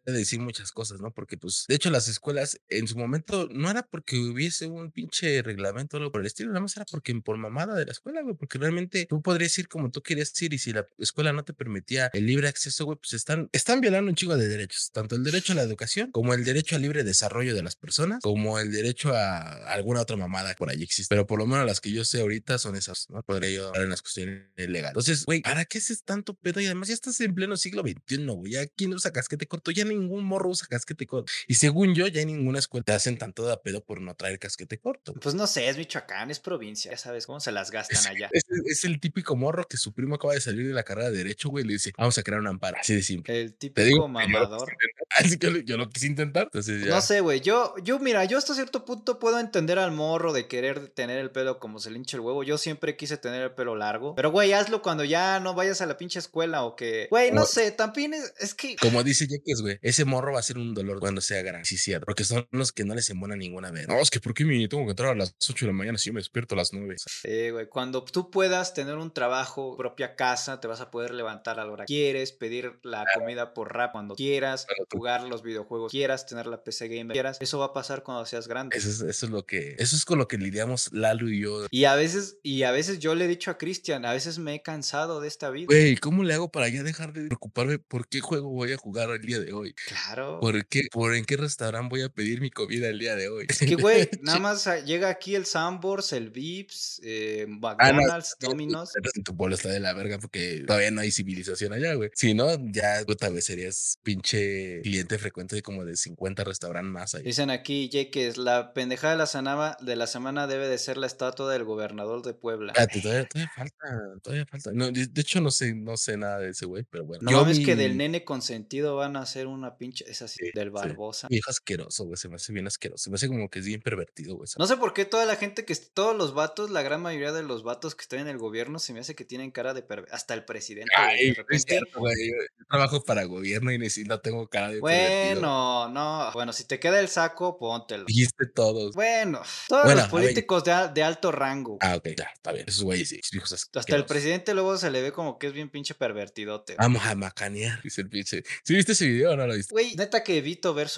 podría decir muchas cosas, ¿no? Porque, pues, de hecho, las escuelas en su momento no era porque hubiese un pinche reglamento o algo por el estilo, nada más era porque por mamada de la escuela, güey, porque realmente tú podrías ir como tú querías ir y si la escuela no te permitía el libre acceso, güey, pues están, están violando un chingo de derechos, tanto el derecho a la educación como el derecho al libre desarrollo de las personas, como el derecho a alguna otra mamada por ahí existe. Pero por lo menos las que yo sé ahorita son esas, ¿no? Podría yo hablar en las cuestiones legales. Entonces, güey, ¿para qué haces tanto pedo? Y además ya estás en pleno siglo XXI, güey. Ya quién usa casquete corto, ya ni ningún morro usa casquete corto. Y según yo, ya en ninguna escuela te hacen tanto de pedo por no traer casquete corto. Pues no sé, es Michoacán, es provincia, ya sabes cómo se las gastan Es, allá. es- es el típico morro que su primo acaba de salir de la carrera de Derecho, güey, le dice, vamos a crear un amparo. Así de simple. El digo, típico lo mamador. Así que yo lo quise intentar. Entonces ya. No sé, güey. Yo, yo, mira, yo hasta cierto punto puedo entender al morro de querer tener el pelo como se le hincha el huevo. Yo siempre quise tener el pelo largo. Pero, güey, hazlo cuando ya no vayas a la pinche escuela o que. Güey, no sé, también es, es que. Como dice Jeques, güey, ese morro va a ser un dolor cuando sea grande. Sí, cierto. Porque son los que no les embona ninguna vez. No, es que ¿por qué mi tengo que entrar a las 8 de la mañana si yo me despierto a las 9? Eh, güey, cuando tú puedas tener un trabajo, propia casa, te vas a poder levantar a la hora que quieres, pedir la comida por rap cuando quieras, Claro, jugar los videojuegos quieras, tener la PC gamer quieras. Eso va a pasar cuando seas grande. Eso es, eso es lo que, eso es con lo que lidiamos Lalo y yo. Y a veces, y a veces yo le he dicho a Cristian, a veces me he cansado de esta vida. Güey, ¿cómo le hago para ya dejar de preocuparme por qué juego voy a jugar el día de hoy? Claro. ¿Por qué, por en qué restaurante voy a pedir mi comida el día de hoy? Es que, güey, nada más ah, llega aquí el Sambors, el Vips, eh, Ah, no, McDonald's, Domino's. En tu pueblo está de la verga porque todavía no hay civilización allá, güey. Si no, ya, puta, güey, serías pinche cliente frecuente de como de 50 restaurantes más ahí. Dicen aquí, Jake, es la pendejada de la, sanaba- de la semana debe de ser la estatua del gobernador de Puebla. Espérate, todavía, todavía falta, todavía falta. No, de, de hecho, no sé, no sé nada de ese güey, pero bueno. No mames que mi- del nene consentido van a hacer una pinche, es así, Sí, del. Barbosa. Viejo asqueroso, güey, se me hace bien asqueroso. Se me hace como que es bien pervertido, güey. No sé por qué toda la gente que, todos los vatos, la gran mayoría de los vatos que están en el gobierno se me hace que tienen cara de perver- hasta el presidente. Ay, de es cierto, güey. Yo, trabajo para gobierno y ni si- no tengo cara de pervertido. Bueno, no, bueno, si te queda el saco, póntelo. Dijiste todos. Bueno, todos Bueno, los políticos de, al- de alto rango. Ah, ok, ya, está bien. Esos güeyes sí, viejos Hasta el presidente luego se le ve como que es bien pinche pervertidote. güey. Vamos a macanear, dice el pinche. ¿Sí viste ese video o no Güey, neta que evito ver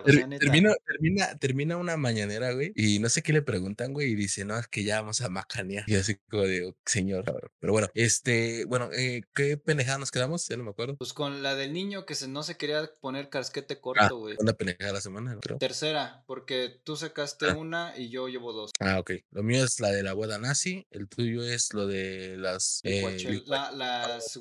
güey. sea, Ter- neta. termina, termina, termina una mañanera, güey, y no sé qué le preguntan, güey, y dice, no, es que ya vamos a macanear. Y así como de, "Oh, señor, cabrón". Pero bueno, este, bueno, eh, ¿qué pendejada nos quedamos? Ya no me acuerdo. Pues con la del niño que se, no se quería poner casquete Ah, corto, güey. una pendejada a la semana, creo. Tercera, porque tú sacaste una y yo llevo dos. Ah, ok. Lo mío es la de la boda nazi, el tuyo es lo de las eh, la- las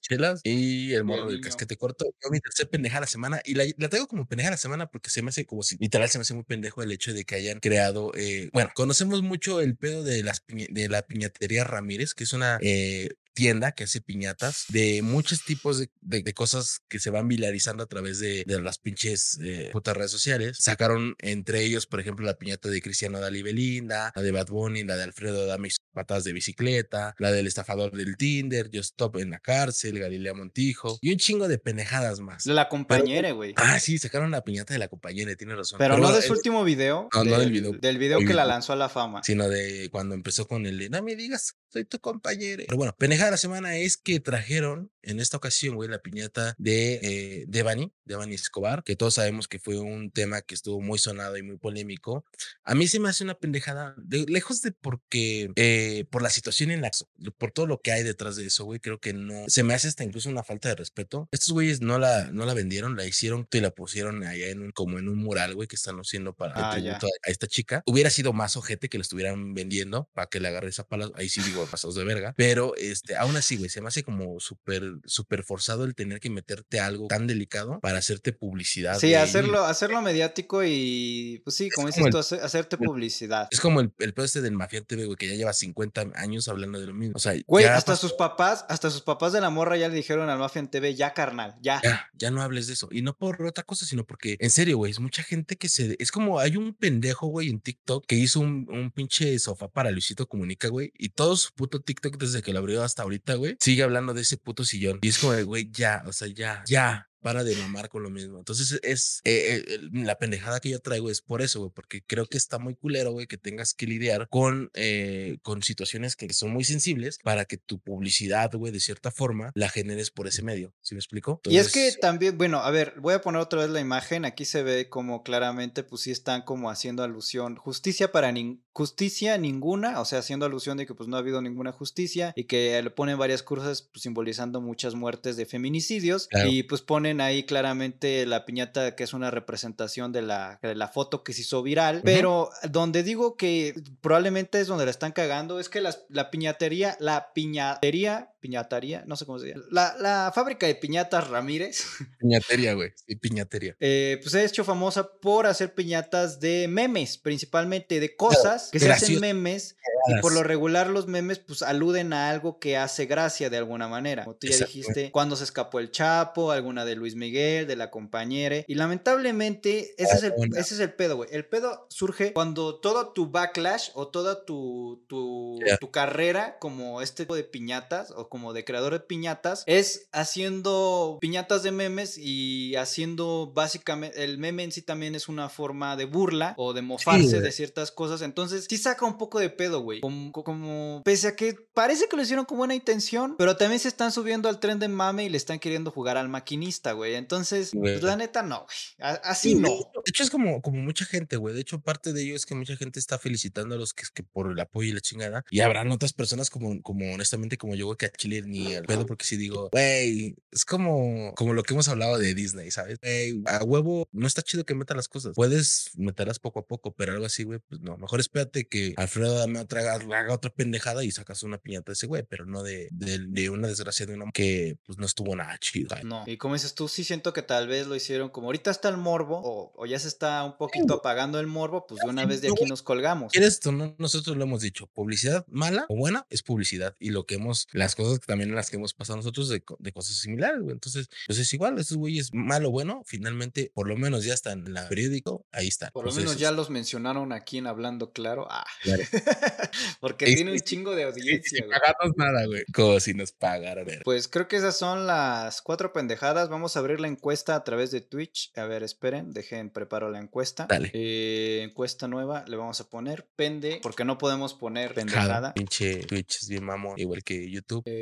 chelas y el morro del casquete corto. Mi tercer pendeja de la semana y la, la traigo como pendeja de la semana porque se me hace como si literal se me hace muy pendejo el hecho de que hayan creado. eh, bueno, conocemos mucho el pedo de, las, de la piñatería Ramírez, que es una. eh, tienda que hace piñatas de muchos tipos de, de- cosas que se van viralizando a través de, de las pinches eh, putas redes sociales. Sacaron entre ellos, por ejemplo, la piñata de Cristiano Dali Belinda, la de Bad Bunny, la de Alfredo Dame patadas de bicicleta, la del estafador del Tinder, Just Stop en la cárcel, Galilea Montijo y un chingo de penejadas más. La compañera, güey. Ah, sí, sacaron la piñata de la compañera, tiene razón. Pero, no de su es- último video. No, no del del video. Del video que la lanzó a la fama. sino de cuando empezó con el de no me digas, soy tu compañero. Pero bueno, pendeja de la semana es que trajeron en esta ocasión, güey, la piñata de eh, Devani, Devani Escobar, que todos sabemos que fue un tema que estuvo muy sonado y muy polémico. A mí se me hace una pendejada, de- lejos de porque, eh, por la situación en la, por todo lo que hay detrás de eso, güey, creo que no, se me hace hasta incluso una falta de respeto. Estos güeyes no la, no la vendieron, la hicieron y la pusieron allá en un, como en un mural, güey, que están haciendo para el Ah, tributo a, a esta chica. Hubiera sido más ojete que lo estuvieran vendiendo para que le agarre esa pala. Ahí sí digo, pasados de verga. Pero este, aún así, güey, se me hace como súper, súper forzado el tener que meterte a algo tan delicado para hacerte publicidad. Sí, güey. hacerlo, hacerlo mediático y, pues sí, como Es dices el- tú, hace- hacerte el- publicidad. Es como el, el pedo este del Mafiante, güey, que ya lleva 50 años hablando de lo mismo. O sea, Güey, hasta pasó. sus papás, hasta sus papás de la morra ya le dijeron al Mafia en TV, ya carnal, ya. Ya, ya no hables de eso. Y no por otra cosa, sino porque, en serio, güey, es mucha gente que se. Es como hay un pendejo, güey, en TikTok que hizo un, un pinche sofá para Luisito Comunica, güey. Y todo su puto TikTok desde que lo abrió hasta ahorita, güey, sigue hablando de ese puto sillón. Y es como güey, ya, o sea, ya, ya. Para de mamar con lo mismo. Entonces, es eh, eh, la pendejada que yo traigo es por eso, güey, porque creo que está muy culero, güey, que tengas que lidiar con, eh, con situaciones que son muy sensibles para que tu publicidad, güey, de cierta forma, la generes por ese medio. ¿Sí me explico? Y es que también, bueno, a ver, voy a poner otra vez la imagen. Aquí se ve como claramente, pues sí están como haciendo alusión. Justicia para nin- justicia ninguna, o sea, haciendo alusión de que pues no ha habido ninguna justicia y que le ponen varias cruces pues, simbolizando muchas muertes de feminicidios. Claro. Y pues ponen ahí claramente la piñata que es una representación de la, de la foto que se hizo viral. Pero donde digo que probablemente es donde la están cagando es que las- la piñatería, la piñatería piñataría, no sé cómo se llama. La, la fábrica de piñatas Ramírez, Piñatería, güey. Sí, piñatería. eh, pues se ha hecho famosa por hacer piñatas de memes, principalmente de cosas que se hacen memes y por lo regular los memes pues aluden a algo que hace gracia de alguna manera. Como tú ya Exacto. dijiste, cuando se escapó el Chapo, alguna de Luis Miguel, de la compañera. Y lamentablemente ese es el, ese es el pedo, güey. El pedo surge cuando todo tu backlash o toda tu, tu, tu carrera como este tipo de piñatas o como de creador de piñatas es haciendo piñatas de memes y haciendo básicamente el meme en sí también es una forma de burla o de mofarse de ciertas cosas. Entonces, sí saca un poco de pedo, güey. Como, como- pese a que parece que lo hicieron con buena intención, pero también se están subiendo al tren de mame y le están queriendo jugar al maquinista, güey. Entonces, pues, la neta, no, güey. Así Sí, no. De hecho, es como, como mucha gente, güey. De hecho, parte de ello es que mucha gente está felicitando a los que, que por el apoyo y la chingada. Y habrán otras personas como, como honestamente, como yo, güey, que Chile ni al pedo, porque si digo, güey, es como, como lo que hemos hablado de Disney, ¿sabes? Güey, a huevo, no está chido que meta las cosas. Puedes meterlas poco a poco, pero algo así, güey, pues no. Mejor espérate que Alfredo dame otra, haga otra pendejada y sacas una piñata de ese güey, pero no de, de, de una desgracia de una que pues no estuvo nada chido. ¿sabes? No. Y como dices tú, sí siento que tal vez lo hicieron como ahorita está el morbo o, o ya se está un poquito apagando el morbo, pues de una vez de aquí nos colgamos. ¿Quieres o no? Nosotros lo hemos dicho. Publicidad mala o buena es publicidad. Y lo que hemos, las cosas que también en las que hemos pasado nosotros de, co- de cosas similares, güey. Entonces, pues es igual. Esos güeyes malo o bueno, finalmente, por lo menos ya están en la periódico. Ahí está. Por lo Entonces, menos ya los mencionaron aquí en Hablando Claro. Ah. Claro. Porque tiene un chingo de audiencia, güey. pagarnos nada, güey. Como si nos pagaran. Pues creo que esas son las cuatro pendejadas. Vamos a abrir la encuesta a través de Twitch. A ver, esperen, dejen, preparo la encuesta. Dale. Eh, encuesta nueva, le vamos a poner pende, porque no podemos poner pendejada. Pinche Twitch es bien mamón, igual que YouTube. Eh,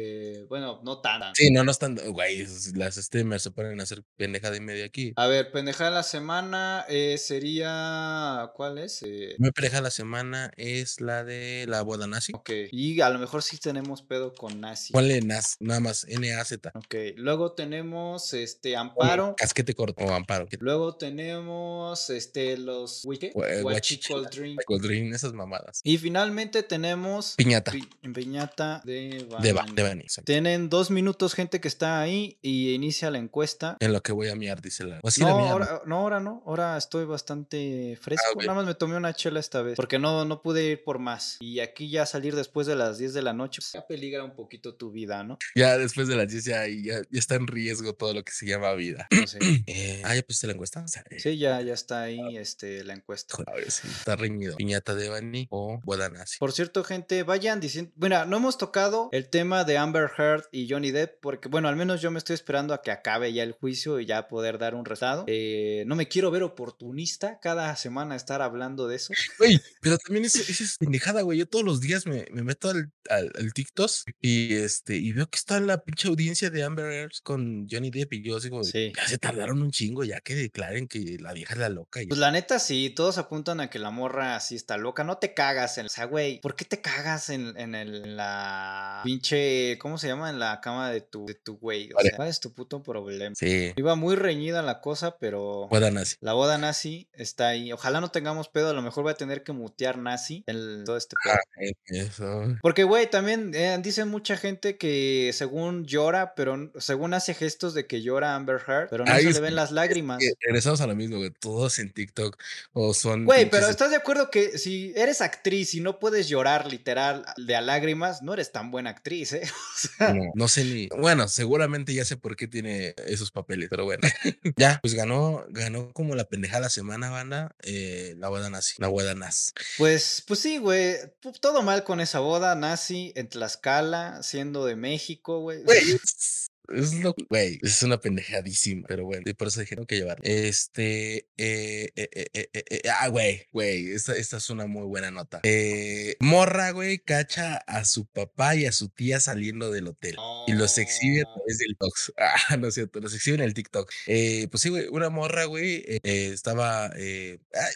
bueno, no tan. Sí, no, no están, güey, las streamers se ponen a hacer pendejada y media aquí. A ver, pendejada de la semana eh, sería. ¿Cuál es? Eh, Mi pendeja de la semana es la de la boda nazi. ok. Y a lo mejor sí tenemos pedo con Nazi. Ponle NAZ, nada más, N-A-Z. Ok. Luego tenemos este Amparo. Casquete corto o amparo. Luego tenemos este los Huachicoldrink. guachichila, Coldrin, esas mamadas. Y finalmente tenemos Piñata. pi- piñata de De, ba- Bani. de Tienen dos minutos, gente que está ahí, y inicia la encuesta. En lo que voy a miar, dice la. Así No la ahora, no, ahora no. Ahora estoy bastante fresco. ok. Nada más me tomé una chela esta vez. Porque no, no pude ir por más. Y aquí ya salir después de las 10 de la noche. pues, ya peligra un poquito tu vida, ¿no? Ya después de las 10 ya, ya, ya está en riesgo todo lo que se llama vida. No sé. Eh, ah, ya pusiste la encuesta. O sea, eh, Sí, ya, ya está ahí este, la encuesta. joder, sí, está reñido. Piñata de Bani o boda nazi. Por cierto, gente, vayan diciendo. Mira, no hemos tocado el tema de Amber Heard y Johnny Depp, porque, bueno, al menos yo me estoy esperando a que acabe ya el juicio y ya poder dar un resultado. Eh, no me quiero ver oportunista cada semana estar hablando de eso. Güey, pero también eso es pendejada, güey. Yo todos los días me, me meto al, al, al TikTok y este y veo que está la pinche audiencia de Amber Heard con Johnny Depp y yo digo, Sí. ya se tardaron un chingo ya que declaren que la vieja es la loca. Y Pues la neta, sí, todos apuntan a que la morra sí está loca. No te cagas en. O sea, güey, ¿por qué te cagas en, en el, en la pinche. ¿Cómo se llama? En la cama de tu, de tu güey. O Vale. sea, ¿cuál es tu puto problema? sí, Iba muy reñida la cosa, pero. boda nazi. La boda nazi está ahí. Ojalá no tengamos pedo. A lo mejor voy a tener que mutear nazi en todo este pedo. Ah, eso. Porque, güey, también eh, dice mucha gente que según llora, pero según hace gestos de que llora Amber Heard, pero no Ay, se le ven que- las lágrimas. Que regresamos a lo mismo, güey. Todos en TikTok o son. Güey, pero ¿estás de acuerdo que si eres actriz y no puedes llorar literal de a lágrimas, no eres tan buena actriz, eh? O sea, No, no sé ni. Bueno, seguramente ya sé por qué tiene esos papeles, pero bueno. ya, pues ganó, ganó como la pendejada la semana, banda. eh, la boda nazi. La boda nazi. Pues, pues sí, güey. Todo mal con esa boda nazi en Tlaxcala, siendo de México, güey. Es, lo, güey, es una pendejadísima, pero bueno, y por eso dijeron que llevar. Este, eh, eh, eh, ah, güey, güey, esta, esta es una muy buena nota. Morra, güey, cacha a su papá y a su tía saliendo del hotel. Y los exhibe a través del TikTok. Ah, no es cierto, los exhibe en el TikTok. Pues sí, güey, una morra, güey, estaba. ah,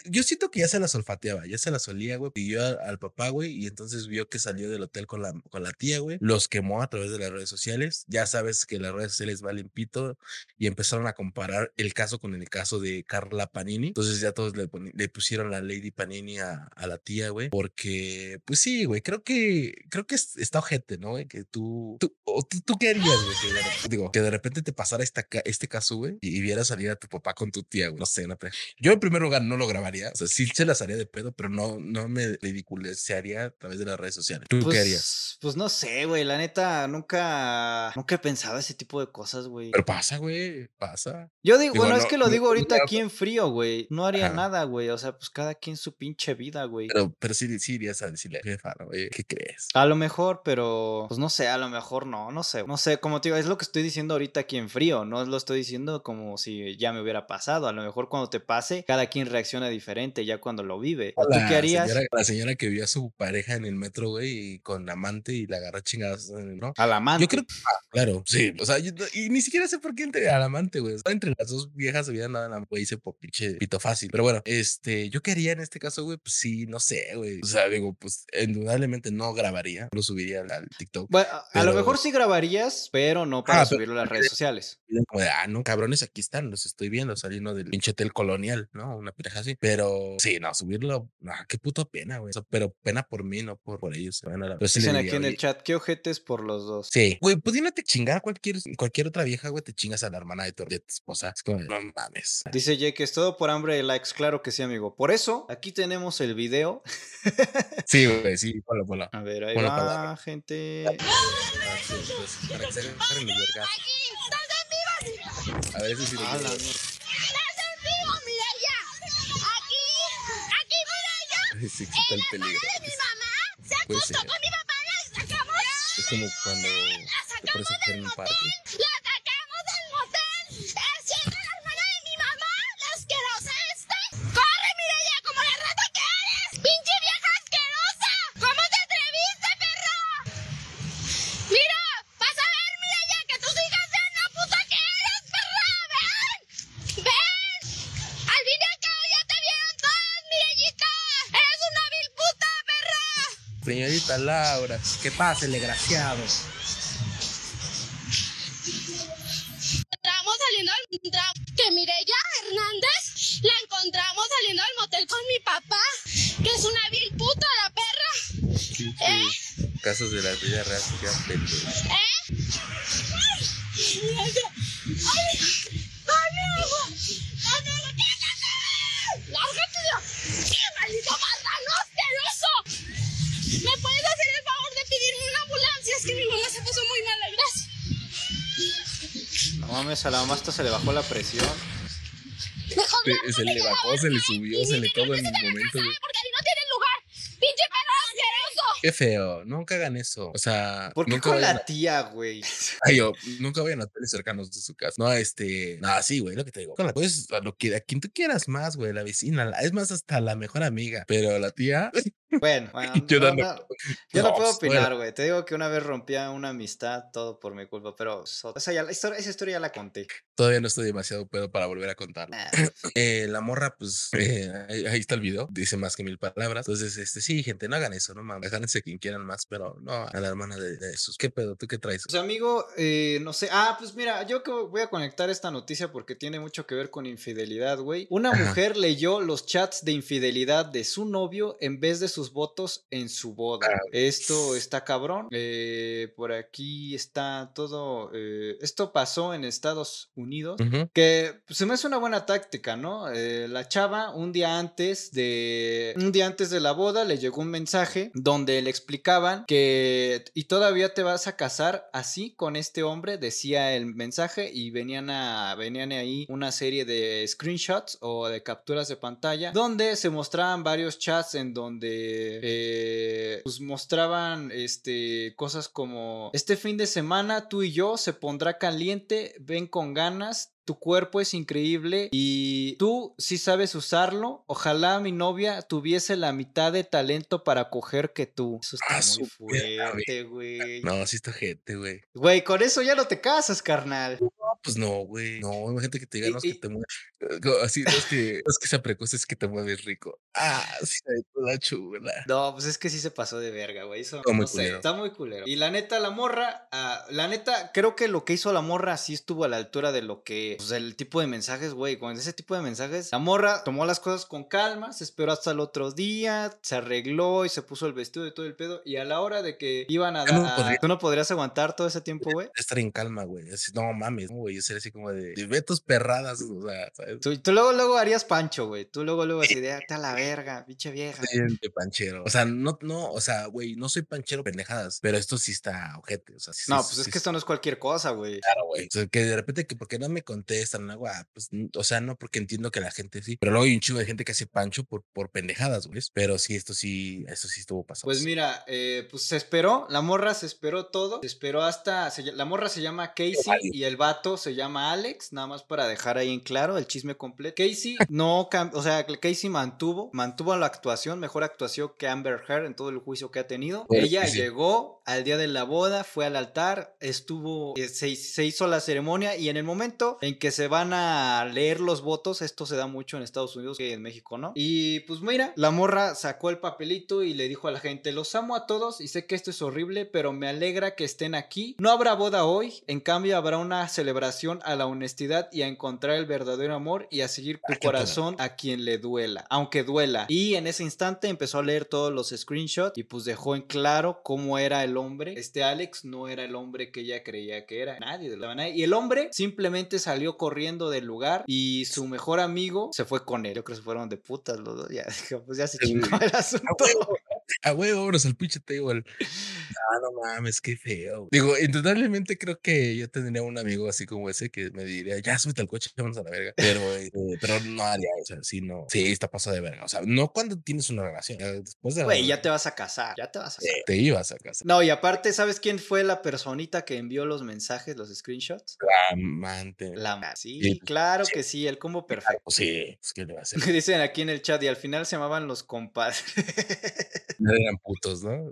yo siento que ya se la solfateaba, ya se la solía, güey. Pidió al, al papá, güey, y entonces vio que salió del hotel con la, con la tía, güey. Los quemó a través de las redes sociales. Ya sabes que las redes sociales valen pito y empezaron a comparar el caso con el caso de Carla Panini. Entonces ya todos le, le pusieron la Lady Panini a, a la tía, güey, porque, pues sí, güey, creo que, creo que es- está ojete, ¿no? güey? Que tú, tú, o tú, tú qué harías, güey, que digo, que de repente te pasara esta, este caso, güey, y, y vieras salir a tu papá con tu tía, güey, no sé, una pe- Yo en primer lugar no lo grabaría, o sea, sí se las haría de pedo, pero no, no me ridiculizaría a través de las redes sociales. ¿Tú qué harías? Pues, pues no sé, güey. La neta, nunca, nunca he pensado ese tipo de cosas, güey. Pero pasa, güey, pasa. Yo digo, digo, bueno, es no- que lo no- digo ahorita aquí en frío, güey. No haría Ajá. nada, güey. O sea, pues cada quien su pinche vida, güey. Pero, pero sí, sí irías a decirle, jefa. Oye, ¿qué crees? A lo mejor, pero pues no sé, a lo mejor no, no sé. No sé, como te digo, es lo que estoy diciendo ahorita aquí en frío. No lo estoy diciendo como si ya me hubiera pasado. A lo mejor cuando te pase, cada quien reacciona diferente ya cuando lo vive. ¿Tú La qué harías? Señora, la señora que vio a su pareja en el metro, güey, y con amante y la agarró chingadas, ¿no? Al amante. Yo creo que, ah, claro, sí. O sea, yo y ni siquiera sé por qué entre al amante, güey. Entre las dos viejas se habían dado la güey, hice por pinche pito fácil. Pero bueno, este, yo quería en este caso, güey, pues sí, no sé, güey. O sea, digo, pues indudablemente no grabaría, lo subiría al, al TikTok. Bueno, a- a lo mejor sí grabarías, pero no para Ah, pero- subirlo a las redes sociales. Como de, ah, no, cabrones, aquí están, los estoy viendo saliendo del pinche hotel colonial, ¿no? Una pareja así. Pero sí, no, subirlo, no, qué puta pena, güey. O sea, pero pena por mí, no por, por ellos. se van a la- sí Dicen aquí en el "Oye, chat, qué ojetes por los dos. Sí, güey, pudiéndote chingar a cualquier, cualquier otra vieja, güey, te chingas a la hermana de tu, de tu esposa. Es como, de, no mames. Dice Jake, es todo por hambre de likes. Claro que sí, amigo. Por eso, aquí tenemos el video. Sí, güey, sí, ponlo, ponlo. A ver, ahí Ponlo va, para- gente. Ah, pues, para que se agarren vergas. A ver, ese sí lo A la. Se excita el peligro. Puede ser. Es como cuando te pones a coger en un parque. Al fin y al cabo ya te vieron todas, Mirellita. Eres una vil puta, perra. Señorita Laura, ¿qué pasa, el desgraciado? encontramos saliendo al encontra- que Mireya Hernández la encontramos saliendo al motel con mi papá, que es una vil puta la perra. Pinche Casos de la vida real, se quedan pendejos. ¿Eh? Mireya. ¡Ay! ¡Ay, mi agua! ¡Ay, no, no, quítate! ¡Lárgate de aquí, maldito marrano asqueroso! ¿Me puedes hacer el favor de pedirme una ambulancia? Es que mi mamá se puso muy mala, gracias. No mames, a la mamá hasta se le bajó la presión. Se, se le bajó, se le subió, se le todo en el momento. casa, güey. Porque ahí no tiene lugar. ¡Pinche perro asqueroso! Qué feo, nunca hagan eso. O sea, ¿Por qué nunca con la a- tía, güey? Ay, yo, nunca vayan a hoteles cercanos de su casa. No, este, no, sí, güey, lo que te digo. Con la, pues, a lo que, a quien tú quieras más, güey, la vecina, la- es más, hasta la mejor amiga. Pero la tía, Bueno, bueno, Yo no, no, yo no No, puedo pues, opinar, güey. Te digo que una vez rompía una amistad, todo por mi culpa, pero esa, ya, esa historia ya la conté. todavía no estoy demasiado pedo para volver a contarla. Ah, Eh, la morra, pues, eh, ahí, ahí está el video, dice más que mil palabras. Entonces, este, sí, gente, no hagan eso, no mames, agárrense quien quieran más, pero no a la hermana de, de esos. ¿Qué pedo? ¿Tú qué traes? Pues amigo, eh, no sé. Ah, pues mira, yo que voy a conectar esta noticia porque tiene mucho que ver con infidelidad, güey. Una Ajá. mujer leyó los chats de infidelidad de su novio en vez de sus votos en su boda. Ah. Esto está cabrón. Eh, por aquí está todo. eh, esto pasó en Estados Unidos. Que pues, se me hace una buena táctica, ¿no? Eh, la chava, un día antes de. Un día antes de la boda, le llegó un mensaje donde le explicaban que. Y todavía te vas a casar así con este hombre, decía el mensaje, y venían a. Venían ahí una serie de screenshots o de capturas de pantalla. Donde se mostraban varios chats en donde. Eh, pues mostraban este. cosas como. Este fin de semana, tú y yo se pondrá caliente, ven con ganas, tu cuerpo es increíble y tú sí sabes usarlo. Ojalá mi novia tuviese la mitad de talento para coger que tú. Eso está Ah, muy fuerte, güey. No, sí está gente, güey. Güey, con eso ya no te casas, carnal. Pues no, güey. No, imagínate que te digan, es que te mueves. Así, no es que, no es que sea precoz, es que te mueves rico. Ah, sí, toda chula. No, pues es que sí se pasó de verga, güey. Eso Está muy no sé, culero. está muy culero. Y la neta, la morra, ah, la neta, creo que lo que hizo la morra sí estuvo a la altura de lo que, pues, el tipo de mensajes, güey. Con ese tipo de mensajes, la morra tomó las cosas con calma, se esperó hasta el otro día, se arregló y se puso el vestido y todo el pedo. Y a la hora de que iban a no dar, podría. ¿tú no podrías aguantar todo ese tiempo, güey? Estar en calma, güey. No mames, no, güey. Yo sería así como de, de ve tus perradas, o sea, ¿sabes? Tú, tú luego, luego harías pancho, güey. Tú luego, luego así de, "Vete a la verga, pinche vieja. de panchero. O sea, no, no, o sea, güey, no soy panchero pendejadas, pero esto sí está ojete. O sea, sí, No, sí, pues es sí que esto no es cualquier cosa, güey. Claro, güey. O sea, que de repente que porque no me contestan algo, ah, pues, o sea, no porque entiendo que la gente sí, pero luego hay un chivo de gente que hace pancho por, por pendejadas, güey. Pero sí, esto sí, esto sí estuvo pasado. Pues mira, eh, pues se esperó, la morra se esperó todo, se esperó hasta, se la morra se llama Casey y el vato se llama Alex, nada más para dejar ahí en claro el chisme completo. Casey no, o sea, Casey mantuvo, mantuvo la actuación, mejor actuación que Amber Heard en todo el juicio que ha tenido. Ella sí, llegó al día de la boda, fue al altar, estuvo, eh, se, se hizo la ceremonia y en el momento en que se van a leer los votos, esto se da mucho en Estados Unidos que en México, ¿no? Y pues mira, la morra sacó el papelito y le dijo a la gente, los amo a todos y sé que esto es horrible, pero me alegra que estén aquí. No habrá boda hoy, en cambio habrá una celebración a la honestidad y a encontrar el verdadero amor y a seguir tu Ah, corazón a quien le duela, aunque duela. Y en ese instante empezó a leer todos los screenshots y pues dejó en claro cómo era el hombre. Este Alex no era el hombre que ella creía que era, nadie de la. Y el hombre simplemente salió corriendo del lugar y su mejor amigo se fue con él. Yo creo que se fueron de putas los dos. Ya, pues ya se chingó el asunto. A huevo, vámonos al pinche table. Ah, no mames, qué feo. Digo, indudablemente creo que yo tendría un amigo así como ese que me diría, ya súbete al coche, vámonos a la verga. Pero, eh, pero no haría eso, sí, no. Sí, está pasado de verga. O sea, no cuando tienes una relación. ya Después de la Güey, ya te vas a casar, ya te vas a casar. te ibas a casa. No, y aparte, ¿sabes quién fue la personita que envió los mensajes, los screenshots? Amante. La sí, Sí, claro sí. que sí, el combo perfecto. Pues sí, pues qué le va a hacer. Dicen aquí en el chat y al final se llamaban los compadres. No eran putos, ¿no?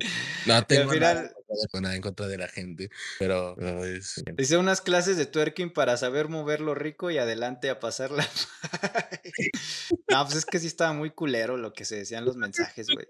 No tengo nada, final- de- nada en contra de la gente, pero, pero es- Hice unas clases de twerking para saber moverlo rico y adelante a pasarla. no, pues es que sí estaba muy culero lo que se decían los mensajes, güey.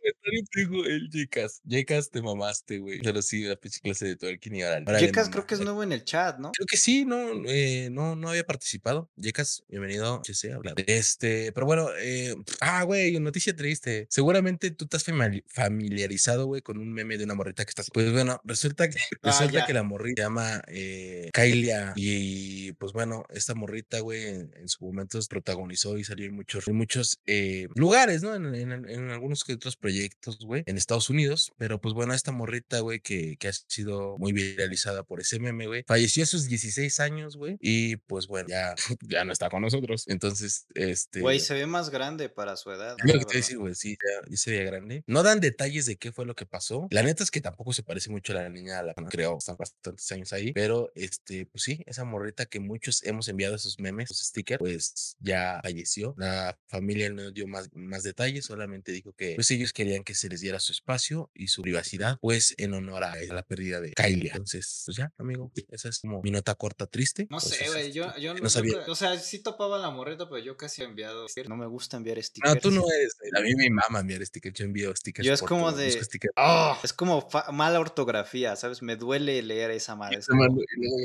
Tengo el Jecas. Jecas te mamaste, güey. Pero sí, la pinche clase de twerking y ahora. le creo que es nuevo en el chat, ¿no? Creo que sí, no, eh, no, no había participado. Yecas, bienvenido. HC, hablar. Este, pero bueno, eh, ah, güey, noticia triste. Seguramente tú estás famili- familiarizado, güey, con un meme de una morrita que estás. Pues bueno, resulta que, Ah, resulta ya. que la morrita se llama eh, Kylia. Y pues bueno, esta morrita, güey, en, en su momento protagonizó y salió en muchos, en muchos eh, lugares, ¿no? En, en- en algunos que otros proyectos, güey, en Estados Unidos. Pero pues bueno, esta morrita, güey, que, que ha sido muy viralizada por ese meme, güey, falleció a sus 16 años, güey. Y pues bueno, ya, ya no está con nosotros. Entonces, este. Güey, se ve más grande para su edad. Lo la que te güey, sí, ya, ya se veía grande. No dan detalles de qué fue lo que pasó. La neta es que tampoco se parece mucho a la niña a la que creo, están bastantes años ahí. Pero, este, pues sí, esa morrita que muchos hemos enviado esos memes, esos stickers, pues ya falleció. La familia no dio más, más detalles, solamente dijo que pues ellos querían que se les diera su espacio y su privacidad, pues en honor a, la pérdida de Kylie. Entonces, pues ya, amigo, esa es como mi nota corta triste. No sé, Entonces, güey, yo, yo no sabía. O sea, sí topaba la morreta, pero yo casi he enviado. No me gusta enviar No, stickers. tú no eres. A mí me mama enviar stickers. Yo envío stickers. Yo es por como todo, de. busco stickers. Ah, es como mala ortografía, ¿sabes? Me duele leer esa madre. como-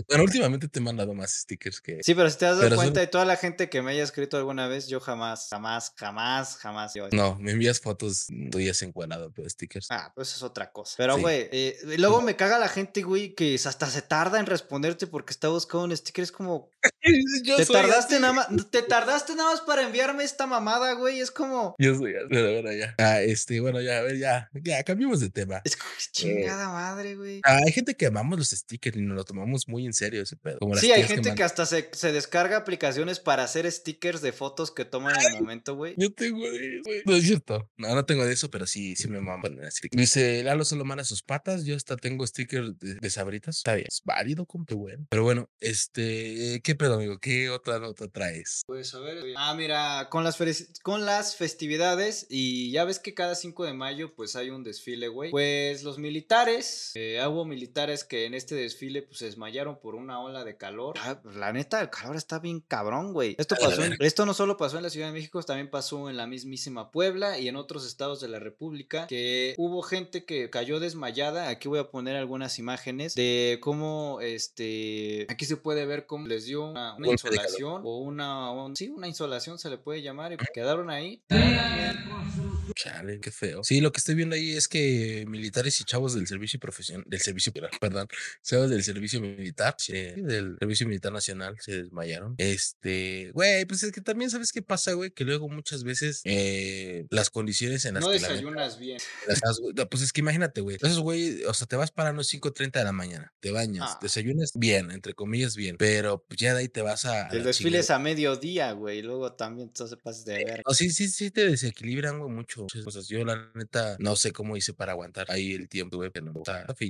Bueno, últimamente te he mandado más stickers que. Sí, pero si te has dado Pero son- cuenta de toda la gente que me haya escrito alguna vez, yo jamás, jamás, jamás, jamás. Yo... No, me envías fotos tuyas encuadrado, pero stickers. Ah, pues es otra cosa. Pero, Sí. güey, eh, y luego me caga la gente, güey, que hasta se tarda en responderte porque está buscando un sticker. Es como, Yo te soy tardaste así. nada más, te tardaste nada más para enviarme esta mamada, güey. Es como, Yo soy así, pero bueno, ya. Ah, este, bueno, ya, a ver, ya, ya, cambiemos de tema. es como, chingada madre, güey. Ah, hay gente que amamos los stickers y nos lo tomamos muy en serio ese pedo. Como Sí, hay gente que, hasta se, se descarga aplicaciones para hacer stickers de fotos que toman en el momento, güey. Yo tengo de eso, güey. No es cierto. No, no tengo de eso, pero sí sí, sí me mama poner así. Dice, Lalo solo manda sus patas, yo hasta tengo stickers de, de sabritas. Está bien, es válido, compa, bueno. Pero bueno, este, ¿qué pedo, amigo? ¿Qué otra nota traes? Pues a ver. Ah, mira, con las, con las festividades y ya ves que cada 5 de mayo pues hay un desfile, güey. Pues los militares, eh, hubo militares que en este desfile pues se desmayaron por una ola de calor. Ah, pues, la neta, el calor está bien cabrón, güey. Esto pasó, en- esto no solo pasó en la Ciudad de México, también pasó en la mismísima Puebla y en otros estados de la República que hubo gente que cayó desmayada. Aquí voy a poner algunas imágenes de cómo, este, aquí se puede ver cómo les dio una, insolación o una, un- sí, una insolación se le puede llamar y quedaron ahí. Chale, qué feo. Sí, lo que estoy viendo ahí es que militares y chavos del servicio profesional, del servicio, perdón, chavos del servicio militar, sí, del servicio militar nacional se desmayaron. Este, güey, pues es que también sabes qué pasa, güey, que luego muchas veces eh, las condiciones en las No que la bien. Pues es que imagínate, güey. Esos güey, o sea, te vas parando 5.30 de la mañana, te bañas, Ah. desayunas bien, entre comillas bien, pero pues ya de ahí te vas a. a El la desfile es chingada. a mediodía, güey. Luego también entonces pasas de ver. No, sí, sí, sí te desequilibran, güey, mucho. muchas cosas. Yo, la neta, no sé cómo hice para aguantar ahí el tiempo, güey, pero no.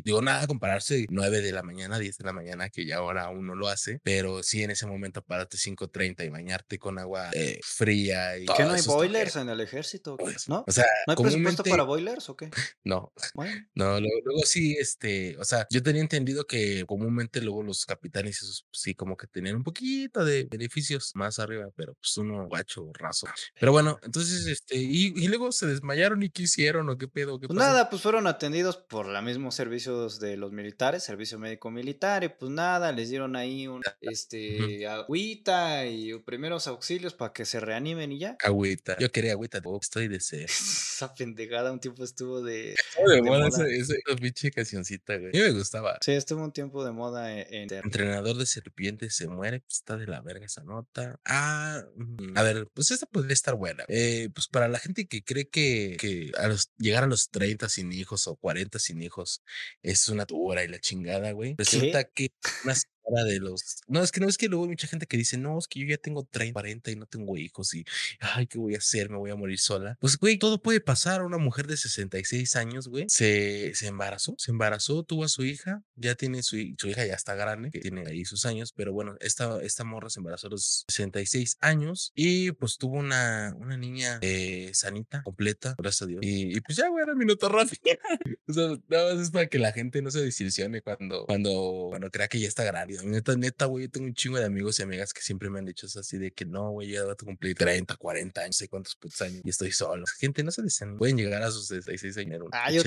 Digo, nada, compararse 9 de la mañana, 10 de la mañana, que ya ahora uno lo hace, pero sí en ese momento pararte 5.30 y bañarte con agua eh, fría. Y ¿Que no hay boilers en el ejército? pues. ¿No? O sea, ¿No hay comúnmente- para boilers o qué? No, Bueno, no, luego, luego sí, este, o sea, yo tenía entendido que comúnmente luego los capitanes esos, pues, sí, como que tenían un poquito de beneficios más arriba, pero pues uno guacho, raso. Pero bueno, entonces, este, y, y luego se desmayaron y qué hicieron o qué pedo, qué pues pasó? nada, pues fueron atendidos por los mismos servicios de los militares, servicio médico militar, y pues nada, les dieron ahí un, este, agüita y primeros auxilios para que se reanimen y ya. Agüita. Yo quería agüita, oh, estoy de sed. Esa pendejada un tiempo estuvo de... Estaba de de moda moda. esa, pinche cancioncita, güey. A mí me gustaba. Sí, estuvo un tiempo de moda en... en- Entrenador de serpientes se muere, pues está de la verga esa nota. Ah, mm, a ver, pues esta podría estar buena. Eh, pues para la gente que cree que, que a los, llegar a los 30 sin hijos o 40 sin hijos es una dura y la chingada, güey. Resulta que una señora de los. No, es que no es que luego hay mucha gente que dice, no, es que yo ya tengo 30, 40 y no tengo hijos y, ay, ¿qué voy a hacer? Me voy a morir sola. Pues, güey, todo puede pasar. Una mujer de 66 años, güey, se, se embarazó, se embarazó, tuvo a su hija, ya tiene su, su hija, ya está grande, que tiene ahí sus años, pero bueno, esta, esta morra se embarazó a los 66 años y pues tuvo una, una niña eh, sanita, completa, gracias a Dios. Y, y pues ya, güey, era mi nota rápida. o sea, nada más es para que la gente no se desilusione cuando, cuando, cuando crea que ya está grande. Neta, neta, güey, yo tengo un chingo de amigos y amigas que siempre me han dicho eso así de que no, güey, ya voy a cumplir 30, 40 años, no sé cuántos putos años y estoy solo. Gente, no se desen, pueden llegar a sus 66 años. Ah, yo,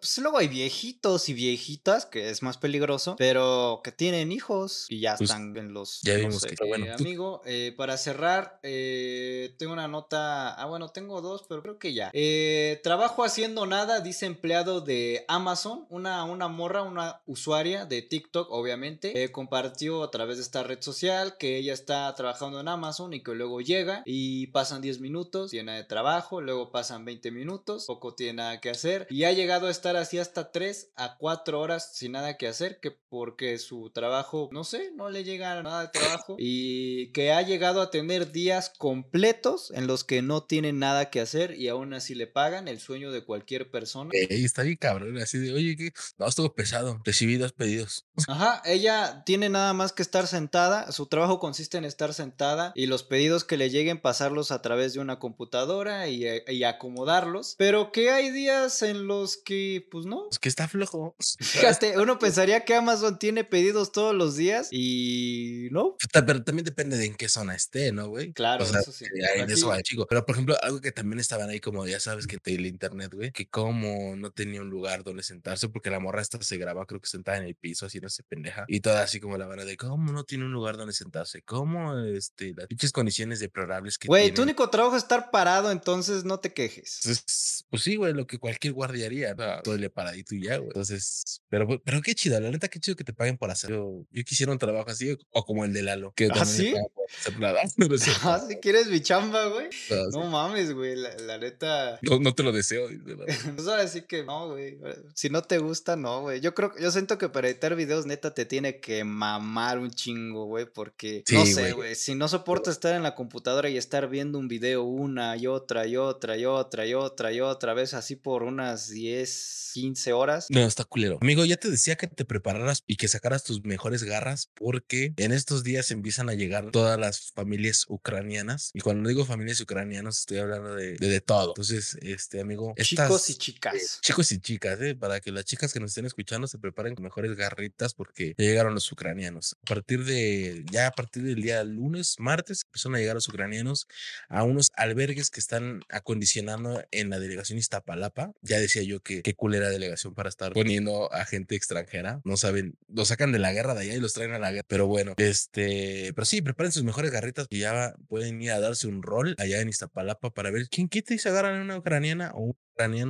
pues luego hay viejitos y viejitas, que es más peligroso, pero que tienen hijos y ya Pues, están en los... ya no vimos sé. que- bueno, Eh, tú- amigo, eh, para cerrar, eh, tengo una nota, ah, bueno, tengo dos, pero creo que ya. Eh, trabajo haciendo nada, dice empleado de Amazon, una, una morra, una usuaria de TikTok, obviamente, eh, compartió a través de esta red social que ella está trabajando en Amazon y que luego llega y pasan 10 minutos, llena de trabajo, luego pasan 20 minutos, poco tiene nada que hacer y ha llegado a estar así hasta 3 a 4 horas sin nada que hacer, que porque su trabajo, no sé, no le llega nada de trabajo y que ha llegado a tener días completos en los que no tiene nada que hacer y aún así le pagan el sueño de cualquier persona. Ey, está bien cabrón, así de, oye, ¿qué? No, estuvo pesado. Recibí dos pedidos. Ajá, ella tiene nada más que estar sentada, su trabajo consiste en estar sentada y los pedidos que le lleguen pasarlos a través de una computadora y, eh, y acomodarlos, pero que hay días en los que pues no. Es que está flojo. Fíjate, uno pensaría que Amazon tiene pedidos todos los días y no. Pero también depende de en qué zona esté, ¿no, güey? Claro, o sea, eso sí. hay de eso hay, chico. Pero, por ejemplo, algo que también estaban ahí, como ya sabes que el internet, güey, que como no tenía un lugar donde sentarse, porque la morra esta se graba, creo que sentada en el piso, haciéndose pendeja. Y toda así como la vara de cómo no tiene un lugar donde sentarse, cómo este, las pinches condiciones deplorables que Güey, tu único trabajo es estar parado, entonces no te quejes. Entonces, pues sí, güey, lo que cualquier guardia haría, ¿no? Todo el paradito y ya, güey. Entonces, pero, pero qué chido, la neta, qué chido que te paguen por hacer. Yo, yo quisiera un trabajo así, o como el de Lalo, que ¿Ah, sí? cierto. Ah, si quieres mi chamba, güey. No, sí. Mames, güey, la, la neta. No, no te lo deseo. Pues ahora sí que no, güey. Si no te gusta, no, güey. Yo creo, yo siento que para editar videos, neta, te tiene que mamar un chingo, güey, porque Sí, no sé, güey. si no soporto estar en la computadora y estar viendo un video una y otra y otra y otra y otra y otra vez así por unas 10, 15 horas. No, está culero. Amigo, ya te decía que te prepararas y que sacaras tus mejores garras porque en estos días empiezan a llegar todas las familias ucranianas. Y cuando digo familias ucranianas, estoy hablando de, de, de todo. Entonces, este amigo, Chicos y estas- chicas. Chicos y chicas, ¿eh? para que las chicas que nos estén escuchando se preparen con mejores garritas porque ya llegaron los ucranianos. A partir de, ya a partir del día lunes, martes, empezaron a llegar los ucranianos a unos albergues que están acondicionando en la delegación Iztapalapa. Ya decía yo que qué culera delegación para estar poniendo a gente extranjera. No saben, los sacan de la guerra de allá y los traen a la guerra. Pero bueno, este, pero sí, preparen sus mejores garritas y ya pueden ir a darse un rol allá en Iztapalapa para ver quién quita y se agarran una ucraniana o un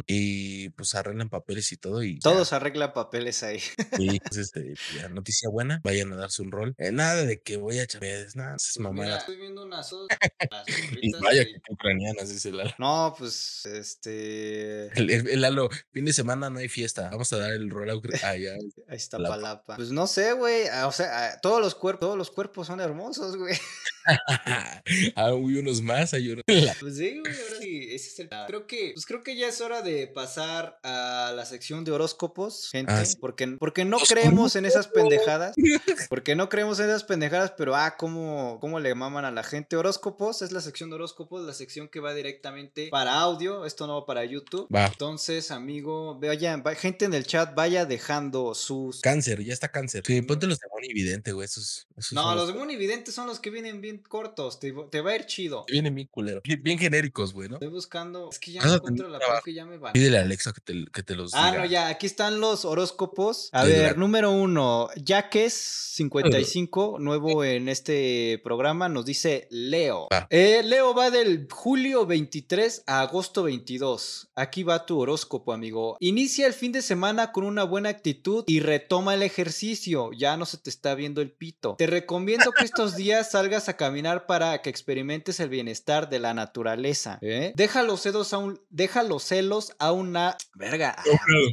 y pues arreglan papeles y todo y ya. Todos arreglan papeles ahí. Y pues, este, ya, noticia buena, vayan a darse un rol. Eh, nada de que voy a chaves, nada, esas Pues mira, mamadas. estoy viendo unas las Y gorritas vaya y- ucranianas, dice Lalo. No, pues este El, el- el Lalo, fin de semana no hay fiesta. Vamos a dar el rol a Ucra- allá. ahí está Palapa. Palapa. Pues no sé, güey, ah, o sea, ah, todos los cuerpos, todos los cuerpos son hermosos, güey. ah, hay unos más, hay unos. Pues sí, güey, ahora sí, ese es el creo que pues creo que ya es hora de pasar a la sección de horóscopos, gente, Ah, sí. porque porque no creemos en esas pendejadas. Porque no creemos en esas pendejadas, pero ah, cómo, cómo le maman a la gente. Horóscopos es la sección de horóscopos, la sección que va directamente para audio, esto no va para YouTube. Va. Entonces, amigo, vayan, va- gente en el chat, vaya dejando sus. Cáncer, ya está cáncer. Sí, ponte los de Evidente, güey. Esos, esos No, los de Munividentes son los que vienen bien cortos, te, te va a ir chido. Vienen bien culeros. Bien, bien genéricos, güey, ¿no? Estoy buscando. Es que ya no encuentro la página que ya me vale. Pídele a Alexa que te, que te los Ah, diga. no, ya, aquí están los horóscopos. A ver, número uno, Jaques 55, nuevo en este programa, nos dice Leo. Eh, Leo va del julio 23 a agosto 22. Aquí va tu horóscopo, amigo. Inicia el fin de semana con una buena actitud y retoma el ejercicio. Ya no se te está viendo el pito. Te recomiendo que estos días salgas a caminar para que experimentes el bienestar de la naturaleza. ¿eh? Deja los celos a un, deja los celos a una verga.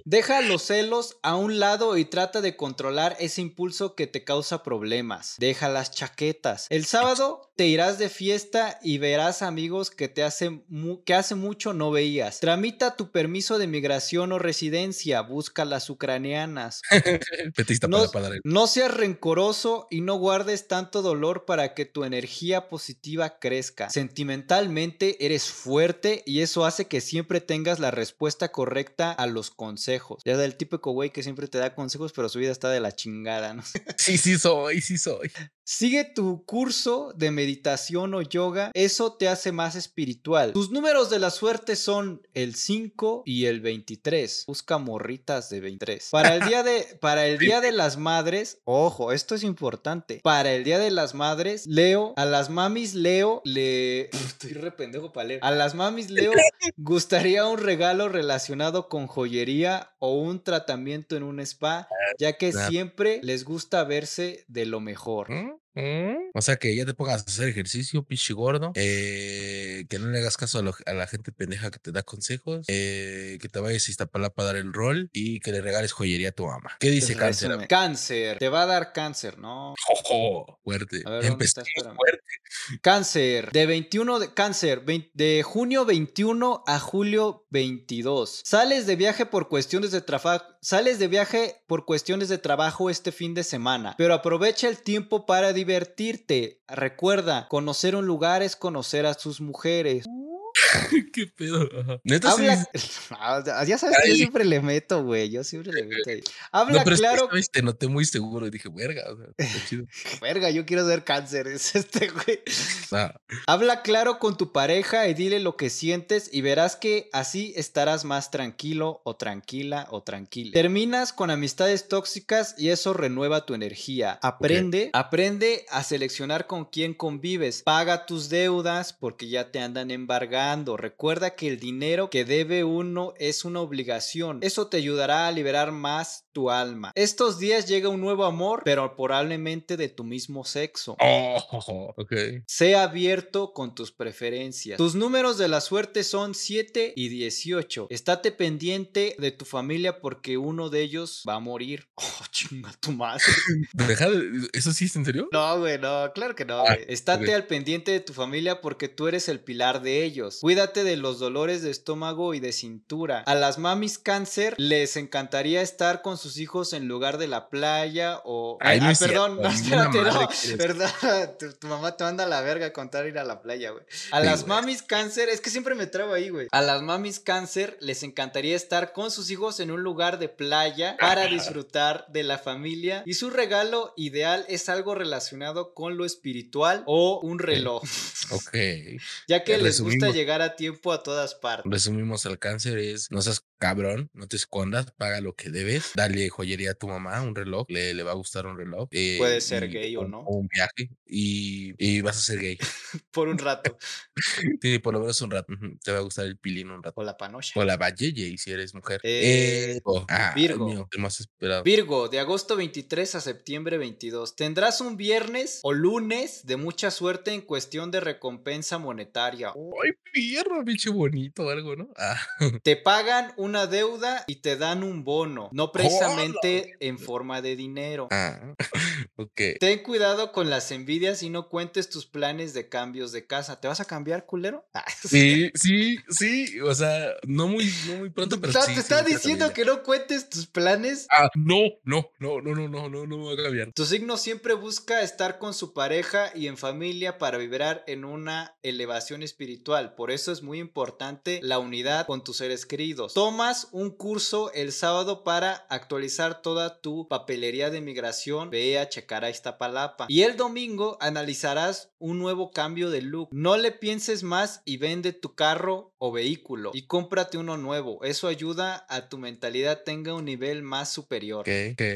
Deja los celos a un lado y trata de controlar ese impulso que te causa problemas. Deja las chaquetas. El sábado te irás de fiesta y verás amigos que te hace mu- que hace mucho no veías. Tramita tu permiso de migración o residencia. Busca las ucranianas. Petista No, para, no seas rencoroso y no guardes tanto dolor para que tu energía positiva crezca. Sentimentalmente eres fuerte y eso hace que siempre tengas la respuesta correcta a los consejos. Ya del típico güey que siempre te da consejos, pero su vida está de la chingada, ¿no? Sí, sí soy, sí soy. Sigue tu curso de meditación o yoga, eso te hace más espiritual. Tus números de la suerte son el 5 y el 23. Busca morritas de 23. Para el día de para el día de las madres, ojo, esto es importante. Para el día de las madres, Leo, a las mamis Leo le estoy re pendejo para leer. A las mamis Leo gustaría un regalo relacionado con joyería o un tratamiento en un spa, ya que siempre les gusta verse de lo mejor. ¿Mm? ¿Mm? O sea que ya te pongas a hacer ejercicio, pinche gordo. eh, que no le hagas caso a, lo- a la gente pendeja que te da consejos. eh, que te vayas a Iztapalapa a dar el rol y que le regales joyería a tu mamá. ¿Qué dice cáncer? Cáncer. Te va a dar cáncer, ¿no? Ojo, fuerte. A fuerte. Cáncer. De 21 de cáncer. de junio 21 a julio 22. Sales de viaje por cuestiones de trabajo. Sales de viaje por cuestiones de trabajo este fin de semana. Pero aprovecha el tiempo para divertirte. Recuerda, conocer un lugar es conocer a sus mujeres. ¿Qué pedo? Ajá. Neta, sí Habla. Ah, ya sabes que yo siempre le meto, güey. Yo siempre le meto ahí. No, Habla es que claro. vez te noté muy seguro y dije, verga, o sea, está chido. Verga, yo quiero ser cáncer. Es este, güey. Ah, Habla claro con tu pareja y dile lo que sientes y verás que así estarás más tranquilo o tranquila o tranquila. Terminas con amistades tóxicas y eso renueva tu energía. Aprende, aprende a seleccionar con quién convives. Paga tus deudas porque ya te andan embargando. Recuerda que el dinero que debe uno es una obligación. Eso te ayudará a liberar más tu alma. Estos días llega un nuevo amor, pero probablemente de tu mismo sexo. Oh, ok. Sé abierto con tus preferencias. Tus números de la suerte son 7 y 18. Estate pendiente de tu familia porque uno de ellos va a morir. Oh, chinga tu madre. Deja de- ¿Eso sí es en serio? No, güey, no, claro que no, Ah, güey. Estate al pendiente de tu familia porque tú eres el pilar de ellos. Cuídate de los dolores de estómago y de cintura. A las mamis cáncer les encantaría estar con sus hijos en lugar de la playa o... Ay, no ah, perdón, no, espérate, no, perdón, tu, tu mamá te manda a la verga a contar ir a la playa, güey. A Sí, las güey. mamis cáncer, es que siempre me trabo ahí, güey. A las mamis cáncer les encantaría estar con sus hijos en un lugar de playa para disfrutar de la familia y su regalo ideal es algo relacionado con lo espiritual o un reloj, Ok. ya que les gusta llegar a tiempo a todas partes. Resumimos al cáncer es, no seas cabrón, no te escondas, paga lo que debes, dale joyería a tu mamá, un reloj, le, le va a gustar un reloj. eh, Puede ser y- gay o no. O un viaje y, y vas a ser gay. Por un rato. Sí, por lo menos un rato. Te va a gustar el pilín un rato. O la panocha. O la valleye si eres mujer. Eh, oh, ah, Virgo. mío, el más esperado. Virgo, de agosto 23 a septiembre 22. Tendrás un viernes o lunes de mucha suerte en cuestión de recompensa monetaria. Ay, pierro, bicho bonito o algo, ¿no? Ah, Te pagan una deuda y te dan un bono, no precisamente en forma de dinero. ah, ok. Ten cuidado con las envidias y no cuentes tus planes de cambios de casa. ¿Te vas a cambiar, culero? Ah, Sí, sí, sí, o sea, no muy, no muy pronto, pero O sea, sí. te está diciendo que no cuentes tus planes. Ah, no, no, no, no, no, no, no, no me voy a cambiar. Tu signo siempre busca estar con su pareja y en familia para vibrar en una elevación espiritual. Por eso es muy importante la unidad con tus seres queridos. Tomas un curso el sábado para actualizar toda tu papelería de migración. Ve a checar a Iztapalapa. Y el domingo analizarás un nuevo cambio de look. No le pienses más y vende tu carro o vehículo y cómprate uno nuevo. Eso ayuda a tu mentalidad tenga un nivel más superior.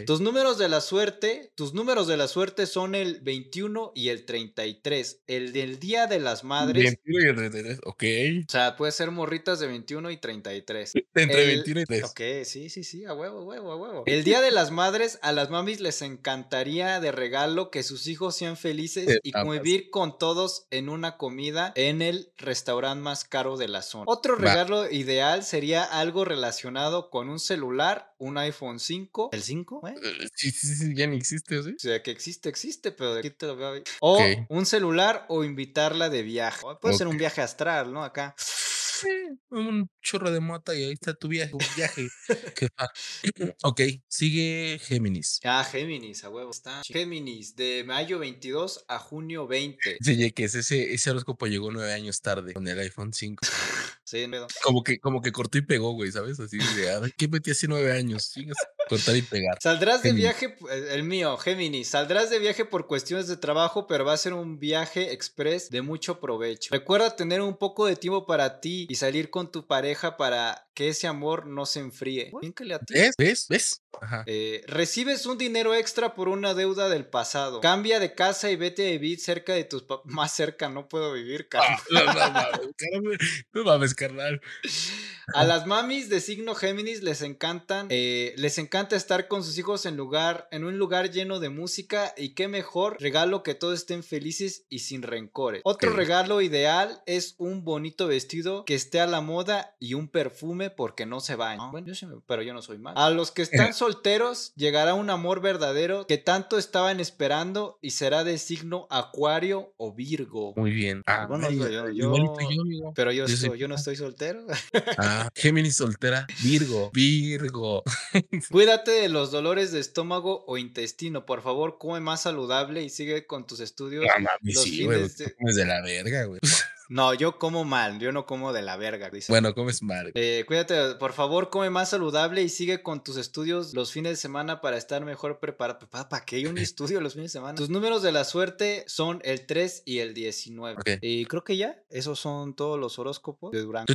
Tus números de la suerte, tus números de la suerte son el 21 y el 33. El del Día de las Madres, 21 y 33, ok. o sea, puede ser morritas de 21 y 33. Entre El- 21 y 3. Ok, sí, sí, sí, a huevo, a huevo, a huevo. El Día de las Madres, a las mamis les encantaría de regalo que sus hijos sean felices y papas. convivir con todos en una comida en el restaurante más caro de la Otro Va. regalo ideal sería algo relacionado con un celular, un iPhone 5. ¿El 5? ¿Eh? Sí, sí, sí, ya ni existe, ¿sí? O sea, que existe, existe, pero de aquí te lo veo. O un celular o invitarla de viaje. Puede ser un viaje astral, ¿no? Acá. Un chorro de mota y ahí está tu viaje. Un viaje. Fa- ok, sigue Géminis. Ah, Géminis, a huevo está. Géminis, de mayo 22 a junio 20. Sí, que es ese, ese horóscopo llegó nueve años tarde con el iPhone 5. Sí, no. Como que, como que cortó y pegó, güey, ¿sabes? Así de, ¿qué metí hace nueve años? Cortar y pegar. Saldrás de viaje, eh, el mío, Géminis, saldrás de viaje por cuestiones de trabajo, pero va a ser un viaje express de mucho provecho. Recuerda tener un poco de tiempo para ti y salir con tu pareja para que ese amor no se enfríe. Bien que le ati- ¿Ves? ¿Ves? ¿Ves? Ajá. Eh, recibes un dinero extra por una deuda del pasado. Cambia de casa y vete a vivir cerca de tus papás. Más cerca no puedo vivir, carnal. No, no, mames, carnal, no mames, carnal. A las mamis de signo Géminis les encantan, eh, les encanta estar con sus hijos en lugar, en un lugar lleno de música y qué mejor regalo que todos estén felices y sin rencores. Otro regalo ideal es un bonito vestido que esté a la moda y un perfume porque no se baña. Bueno, yo sí me- pero yo no soy mal. A los que están solteros llegará un amor verdadero que tanto estaban esperando y será de signo Acuario o Virgo. Muy bien. Ah, Bueno, yo-. Pero yo, soy yo no estoy soltero. Ah, Géminis soltera, Virgo, Virgo. Cuídate de los dolores de estómago o intestino. Por favor, come más saludable y sigue con tus estudios. Los sí, güey. de- de la verga, güey. No, yo como mal, yo no como de la verga. Dice. Bueno, comes mal. Eh, cuídate, por favor, come más saludable y sigue con tus estudios los fines de semana para estar mejor preparado. ¿Para, ¿Para qué hay un estudio los fines de semana? Tus números de la suerte son el 3 y el 19. Y creo que ya, esos son todos los horóscopos de Durango.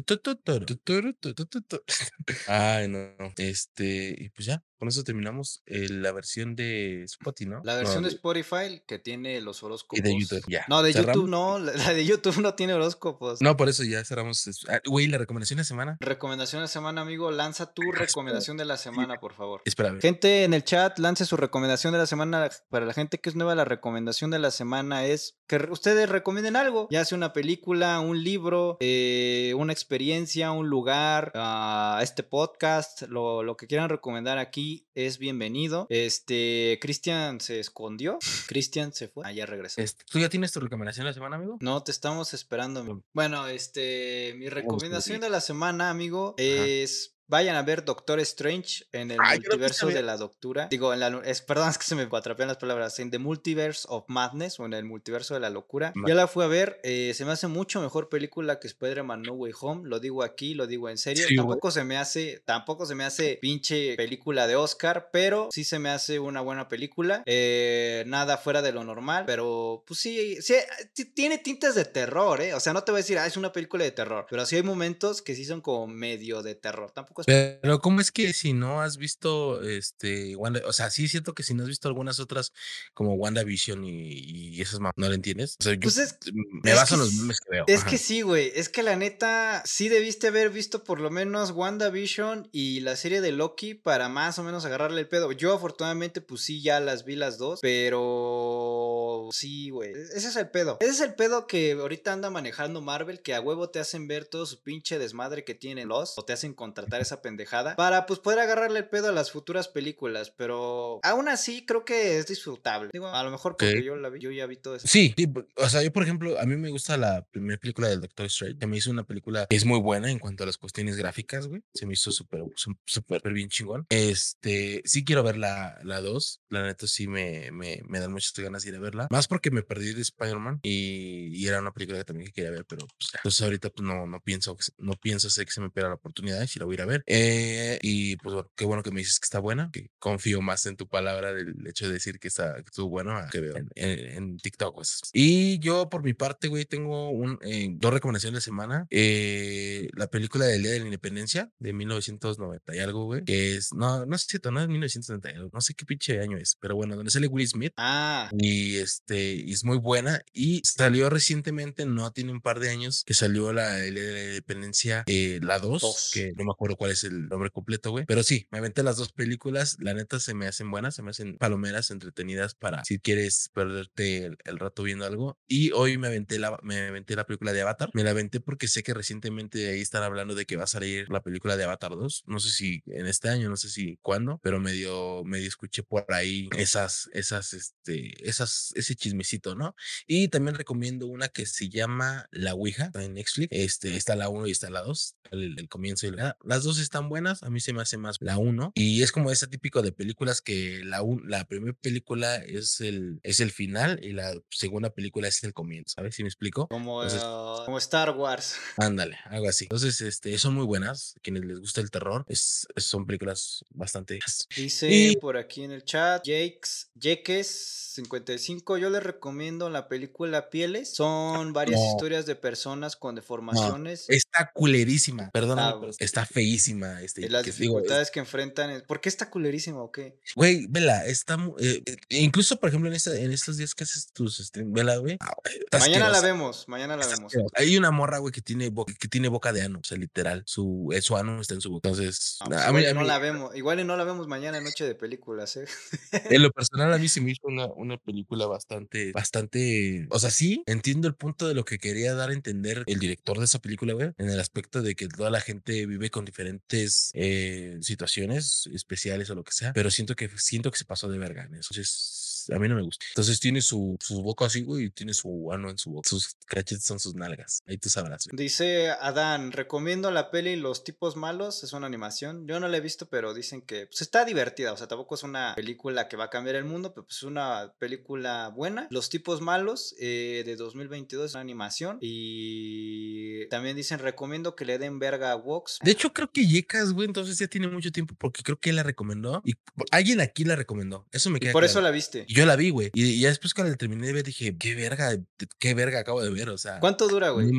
Ay, no. Este, y pues ya, con eso terminamos eh, la versión de Spotify, ¿no? La No, versión de Spotify que tiene los horóscopos. Y de YouTube, ya. No, de ¿Cerramos? YouTube no. La de YouTube no tiene horóscopos. No, por eso ya cerramos. ah, Güey, la recomendación de semana. Recomendación de semana, amigo. Lanza tu recomendación de la semana, por favor. Espera, a ver. Gente en el chat, lance su recomendación de la semana. Para la gente que es nueva, la recomendación de la semana es que ustedes recomienden algo. Ya sea una película, un libro, eh, una experiencia, un lugar, ah, este podcast, lo, lo que quieran recomendar aquí es bienvenido. Este, Cristian se escondió. Cristian se fue. Ah, ya regresó. Este, ¿Tú ya tienes tu recomendación de la semana, amigo? No, te estamos esperando. amigo. Bueno, este, mi recomendación de la semana, amigo, es vayan a ver Doctor Strange en el Ay, multiverso de la doctura. Digo, en la, es, perdón, es que se me atrapean las palabras. En The Multiverse of Madness o en el multiverso de la locura. Ma- Yo la fui a ver, eh, se me hace mucho mejor película que Spider-Man No Way Home. Lo digo aquí, lo digo en serio. Sí, tampoco se me hace, tampoco se me hace pinche película de Oscar, pero sí se me hace una buena película. Eh, nada fuera de lo normal, pero pues sí, sí, tiene tintes de terror, ¿eh? O sea, no te voy a decir, ah, es una película de terror, pero sí hay momentos que sí son como medio de terror. Tampoco es... Pero ¿cómo es que si no has visto este Wanda, o sea, sí siento que si no has visto algunas otras como WandaVision y, y esas ma- no le entiendes? O sea, yo Pues es- me es baso en los memes que veo. Es ajá. que sí, güey. Es que la neta, sí debiste haber visto por lo menos WandaVision y la serie de Loki para más o menos agarrarle el pedo. Yo afortunadamente, pues sí, ya las vi las dos, pero sí, güey. Ese es el pedo. Ese es el pedo que ahorita anda manejando Marvel, que a huevo te hacen ver todo su pinche desmadre que tienen los, o te hacen contratar esa pendejada, para pues poder agarrarle el pedo a las futuras películas, pero aún así creo que es disfrutable. Digo, a lo mejor porque yo, la vi, yo ya vi todo eso. Sí, o sea, yo por ejemplo, a mí me gusta la primera película del Doctor Strange. Se me hizo una película que es muy buena en cuanto a las cuestiones gráficas, güey. Se me hizo súper, sú- súper bien chingón. Este, sí quiero ver la, la 2. La neta sí me, me, me dan muchas ganas de ir a verla. Más porque me perdí de Spider-Man y, y era una película que también quería ver, pero pues, entonces ahorita pues no, no pienso, que no pienso hacer que se me pierda la oportunidad y si la voy a ir a ver. Eh, y pues bueno, qué bueno que me dices que está buena, que confío más en tu palabra del hecho de decir que está estuvo bueno que veo en, en- en TikTok. pues. Y yo por mi parte, güey, tengo un, eh, dos recomendaciones de semana. Eh, la película del Día de la Independencia de 1990 y algo, güey, que es, no, no es cierto, no es 1990, y algo, no sé qué pinche año es, pero bueno, donde sale Will Smith. Ah, Y este, y es muy buena. Y salió recientemente, no tiene un par de años, que salió la, el- la Independencia, eh, la 2, Dos. que no me acuerdo cuál es el nombre completo, güey. Pero sí, me aventé las dos películas. La neta se me hacen buenas, se me hacen palomeras entretenidas para si quieres perderte el, el rato viendo algo. Y hoy me aventé la, me aventé la película de Avatar. Me la aventé porque sé que recientemente ahí están hablando de que va a salir la película de Avatar 2. No sé si en este año, no sé si cuándo, pero medio, medio escuché por ahí esas, esas, este, esas, ese chismecito, ¿no? Y también recomiendo una que se llama La Ouija en Netflix. Este, está la 1 y está la 2. El, el comienzo y la, las dos están buenas. A mí se me hace más la 1. Y es como ese típico de películas que la, un- la primera película es el, es el final y la segunda película es el comienzo. ¿Sabes si me explico? como, Entonces- ah, como Star Wars. Ándale, algo así. Entonces, este, son muy buenas. A quienes les gusta el terror, es, son películas bastante. Dice Y- por aquí en el chat, Jakes, Jeques 55, yo les recomiendo la película Pieles. Son varias No. historias de personas con deformaciones Está culerísima. Perdóname, Ah, está feísima. Este, y las que digo, es- dificultades que enfrentan. en- ¿Por qué está culerísima o qué? Güey, vela, está. eh, eh, incluso, por ejemplo, en, esta, en estos días que haces tus streams, vela, güey. ah, Mañana la vemos, mañana la vemos. asquerosa. Hay una morra, güey, que tiene, boca, que tiene boca de ano, o sea, literal. Su, eh, su ano está en su boca. Entonces, pues a mí, igual y a no mí- la vemos, igual y no la vemos mañana noche de películas, ¿eh? en lo personal, a mí se me hizo una, una película bastante, bastante. O sea, sí, entiendo el punto de lo que quería dar a entender el director de esa película, güey, en el aspecto de que toda la gente vive con diferentes eh, situaciones especiales o lo que sea, pero siento que siento que se pasó de verga en eso. Entonces, a mí no me gusta. Entonces tiene su, su boca así, güey, y tiene su ano en su boca. Sus cachetes son sus nalgas. Ahí tú sabrás. güey. Dice Adán, recomiendo la peli Los tipos malos, es una animación. Yo no la he visto, pero dicen que pues, está divertida. O sea, tampoco es una película que va a cambiar el mundo, pero pues, es una película buena. Los tipos malos eh, de 2022 es una animación. Y también dicen, recomiendo que le den verga a Vox. De hecho, creo que Yecas, güey, entonces ya tiene mucho tiempo porque creo que él la recomendó y alguien aquí la recomendó. Eso me Y queda por eso la viste. Y Yo la vi, güey. Y, y ya después cuando la terminé de ver dije, qué verga, qué verga acabo de ver. O sea, ¿Cuánto dura, güey?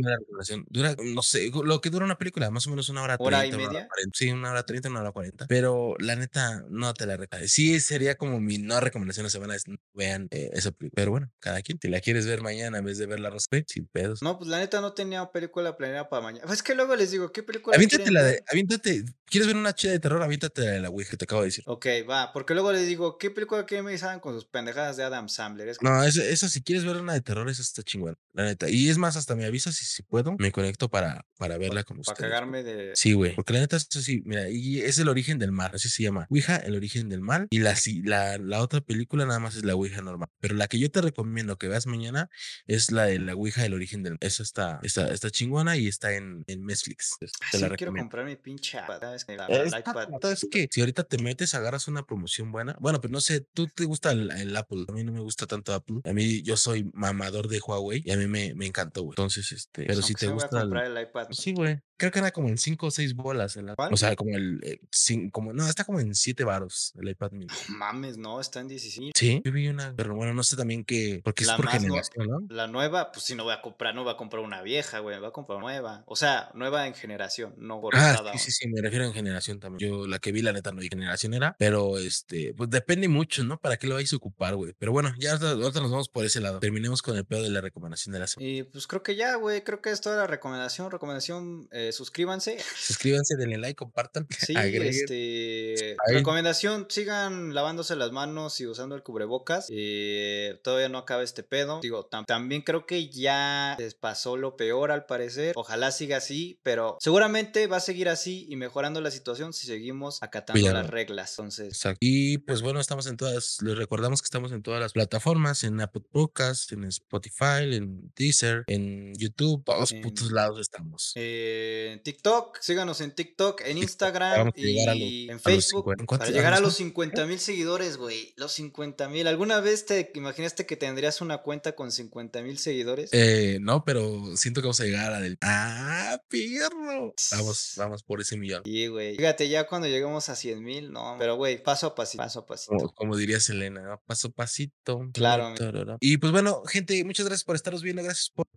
Dura, no sé, lo que dura una película, más o menos una hora ¿Hora y treinta, una hora media? cuarenta. Sí, una hora treinta, una hora cuarenta. Pero la neta, no te la recomiendo. Sí, sería como mi no recomendación de semana. es vean eh, esa película. Pero bueno, cada quien. Si la quieres ver mañana en vez de verla Rosa, sin pedos. No, pues la neta no tenía película planeada para mañana. Pues es que luego les digo, ¿qué película Aviéntate la de, aviéntate, ¿quieres ver una chida de terror? Aviéntate la de la Ouija que te acabo de decir. Ok, va, porque luego les digo, ¿qué película quieren ver? Y salen con sus pendejadas de Adam Sandler. Es No, esa, esa si quieres ver una de terror, esa está chingona, la neta. Y es más, hasta me avisas si, si puedo, me conecto para, para verla con para ustedes. cagarme de... Sí, güey. Porque la neta, eso sí, mira, y es el origen del mal, así se llama. Ouija, el origen del mal. Y la, la, la otra película nada más es la Ouija normal. Pero la que yo te recomiendo que veas mañana es la de la Ouija, el origen del Esa está, está, está chingona y está en, en Netflix. Te Ah, sí, la quiero recomiendo. comprar mi pinche ¿sabes? La- el está- iPad. es que si ahorita te metes, agarras una promoción buena. Bueno, pero no sé, tú te gusta el, el Apple. A mí no me gusta tanto Apple. A mí yo soy mamador de Huawei y a mí me, me encantó, güey. Entonces, este, pero si Aunque te voy a gusta. comprar el iPad. Sí, güey. Creo que era como en 5 o 6 bolas. El, o sea, como el. eh, cin- como, no, está como en 7 varos el iPad mini. Mames, no, está en 16. Sí, yo vi una. Pero bueno, no sé también qué. Porque es por no- generación, ¿no? La nueva, pues si no voy a comprar, no voy a comprar una vieja, güey, voy a comprar nueva. O sea, nueva en generación, no por Ah, sí, sí, sí, me refiero en generación también. Yo la que vi, la neta, no vi generación era, pero este, pues depende mucho, ¿no? ¿Para qué lo vais a ocupar, güey? Pero bueno, ya ahorita, ahorita nos vamos por ese lado. Terminemos con el pedo de la recomendación de la semana. Y pues creo que ya, güey, creo que es toda la recomendación. Recomendación, eh, suscríbanse. Suscríbanse, denle like, compartan, Sí, este. Recomendación: sigan lavándose las manos y usando el cubrebocas. Eh, todavía no acaba este pedo. Digo, tam- también creo que ya les pasó lo peor al parecer. Ojalá siga así, pero seguramente va a seguir así y mejorando la situación si seguimos acatando Cuidado. las reglas. Entonces, Exacto. Y pues bueno, estamos en todas, les recordamos que estamos en todas las plataformas, en Apple Podcasts, en Spotify, en Deezer, en YouTube, todos En- putos lados estamos. eh, en TikTok, síganos en TikTok, en Instagram y los- en Facebook 50. ¿Cuántos para llegar a los 50 mil seguidores, güey. Los 50 mil. ¿Alguna vez te imaginaste que tendrías una cuenta con 50 mil seguidores? Eh, no, pero siento que vamos a llegar a del. ¡Ah, perro! Vamos, vamos por ese millón. Sí, güey. Fíjate, ya cuando lleguemos a 100 mil, no. Pero, güey, paso a pasito, paso a pasito. Como, como diría Selena, ¿no? paso a pasito. Claro. Y pues bueno, gente, muchas gracias por estaros viendo, gracias por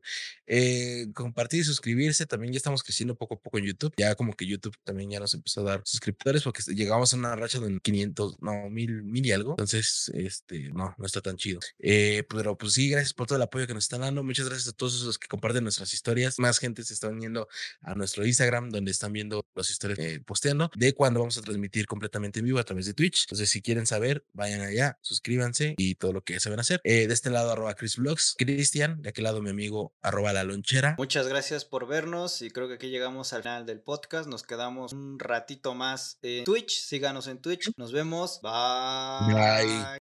eh, compartir y suscribirse. También ya estamos creciendo poco a poco en YouTube. Ya como que YouTube también ya nos empezó a dar suscriptores porque llegamos a una racha de 500, no, mil, mil y algo. Entonces, este, no, no está tan chido. Eh, pero pues sí, gracias por todo el apoyo que nos están dando. Muchas gracias a todos los que comparten nuestras historias. Más gente se está uniendo a nuestro Instagram donde están viendo las historias eh, posteando de cuando vamos a transmitir completamente en vivo a través de Twitch. Entonces, si quieren saber, vayan allá, suscríbanse y todo lo que saben hacer. Eh, de este lado, arroba Chris Cristian, de aquel lado, mi amigo, arroba la lonchera. Muchas gracias por vernos y creo que aquí llegamos al final del podcast. Nos quedamos un ratito más en Twitch. Síganos en Twitch. Nos vemos. Bye. Bye.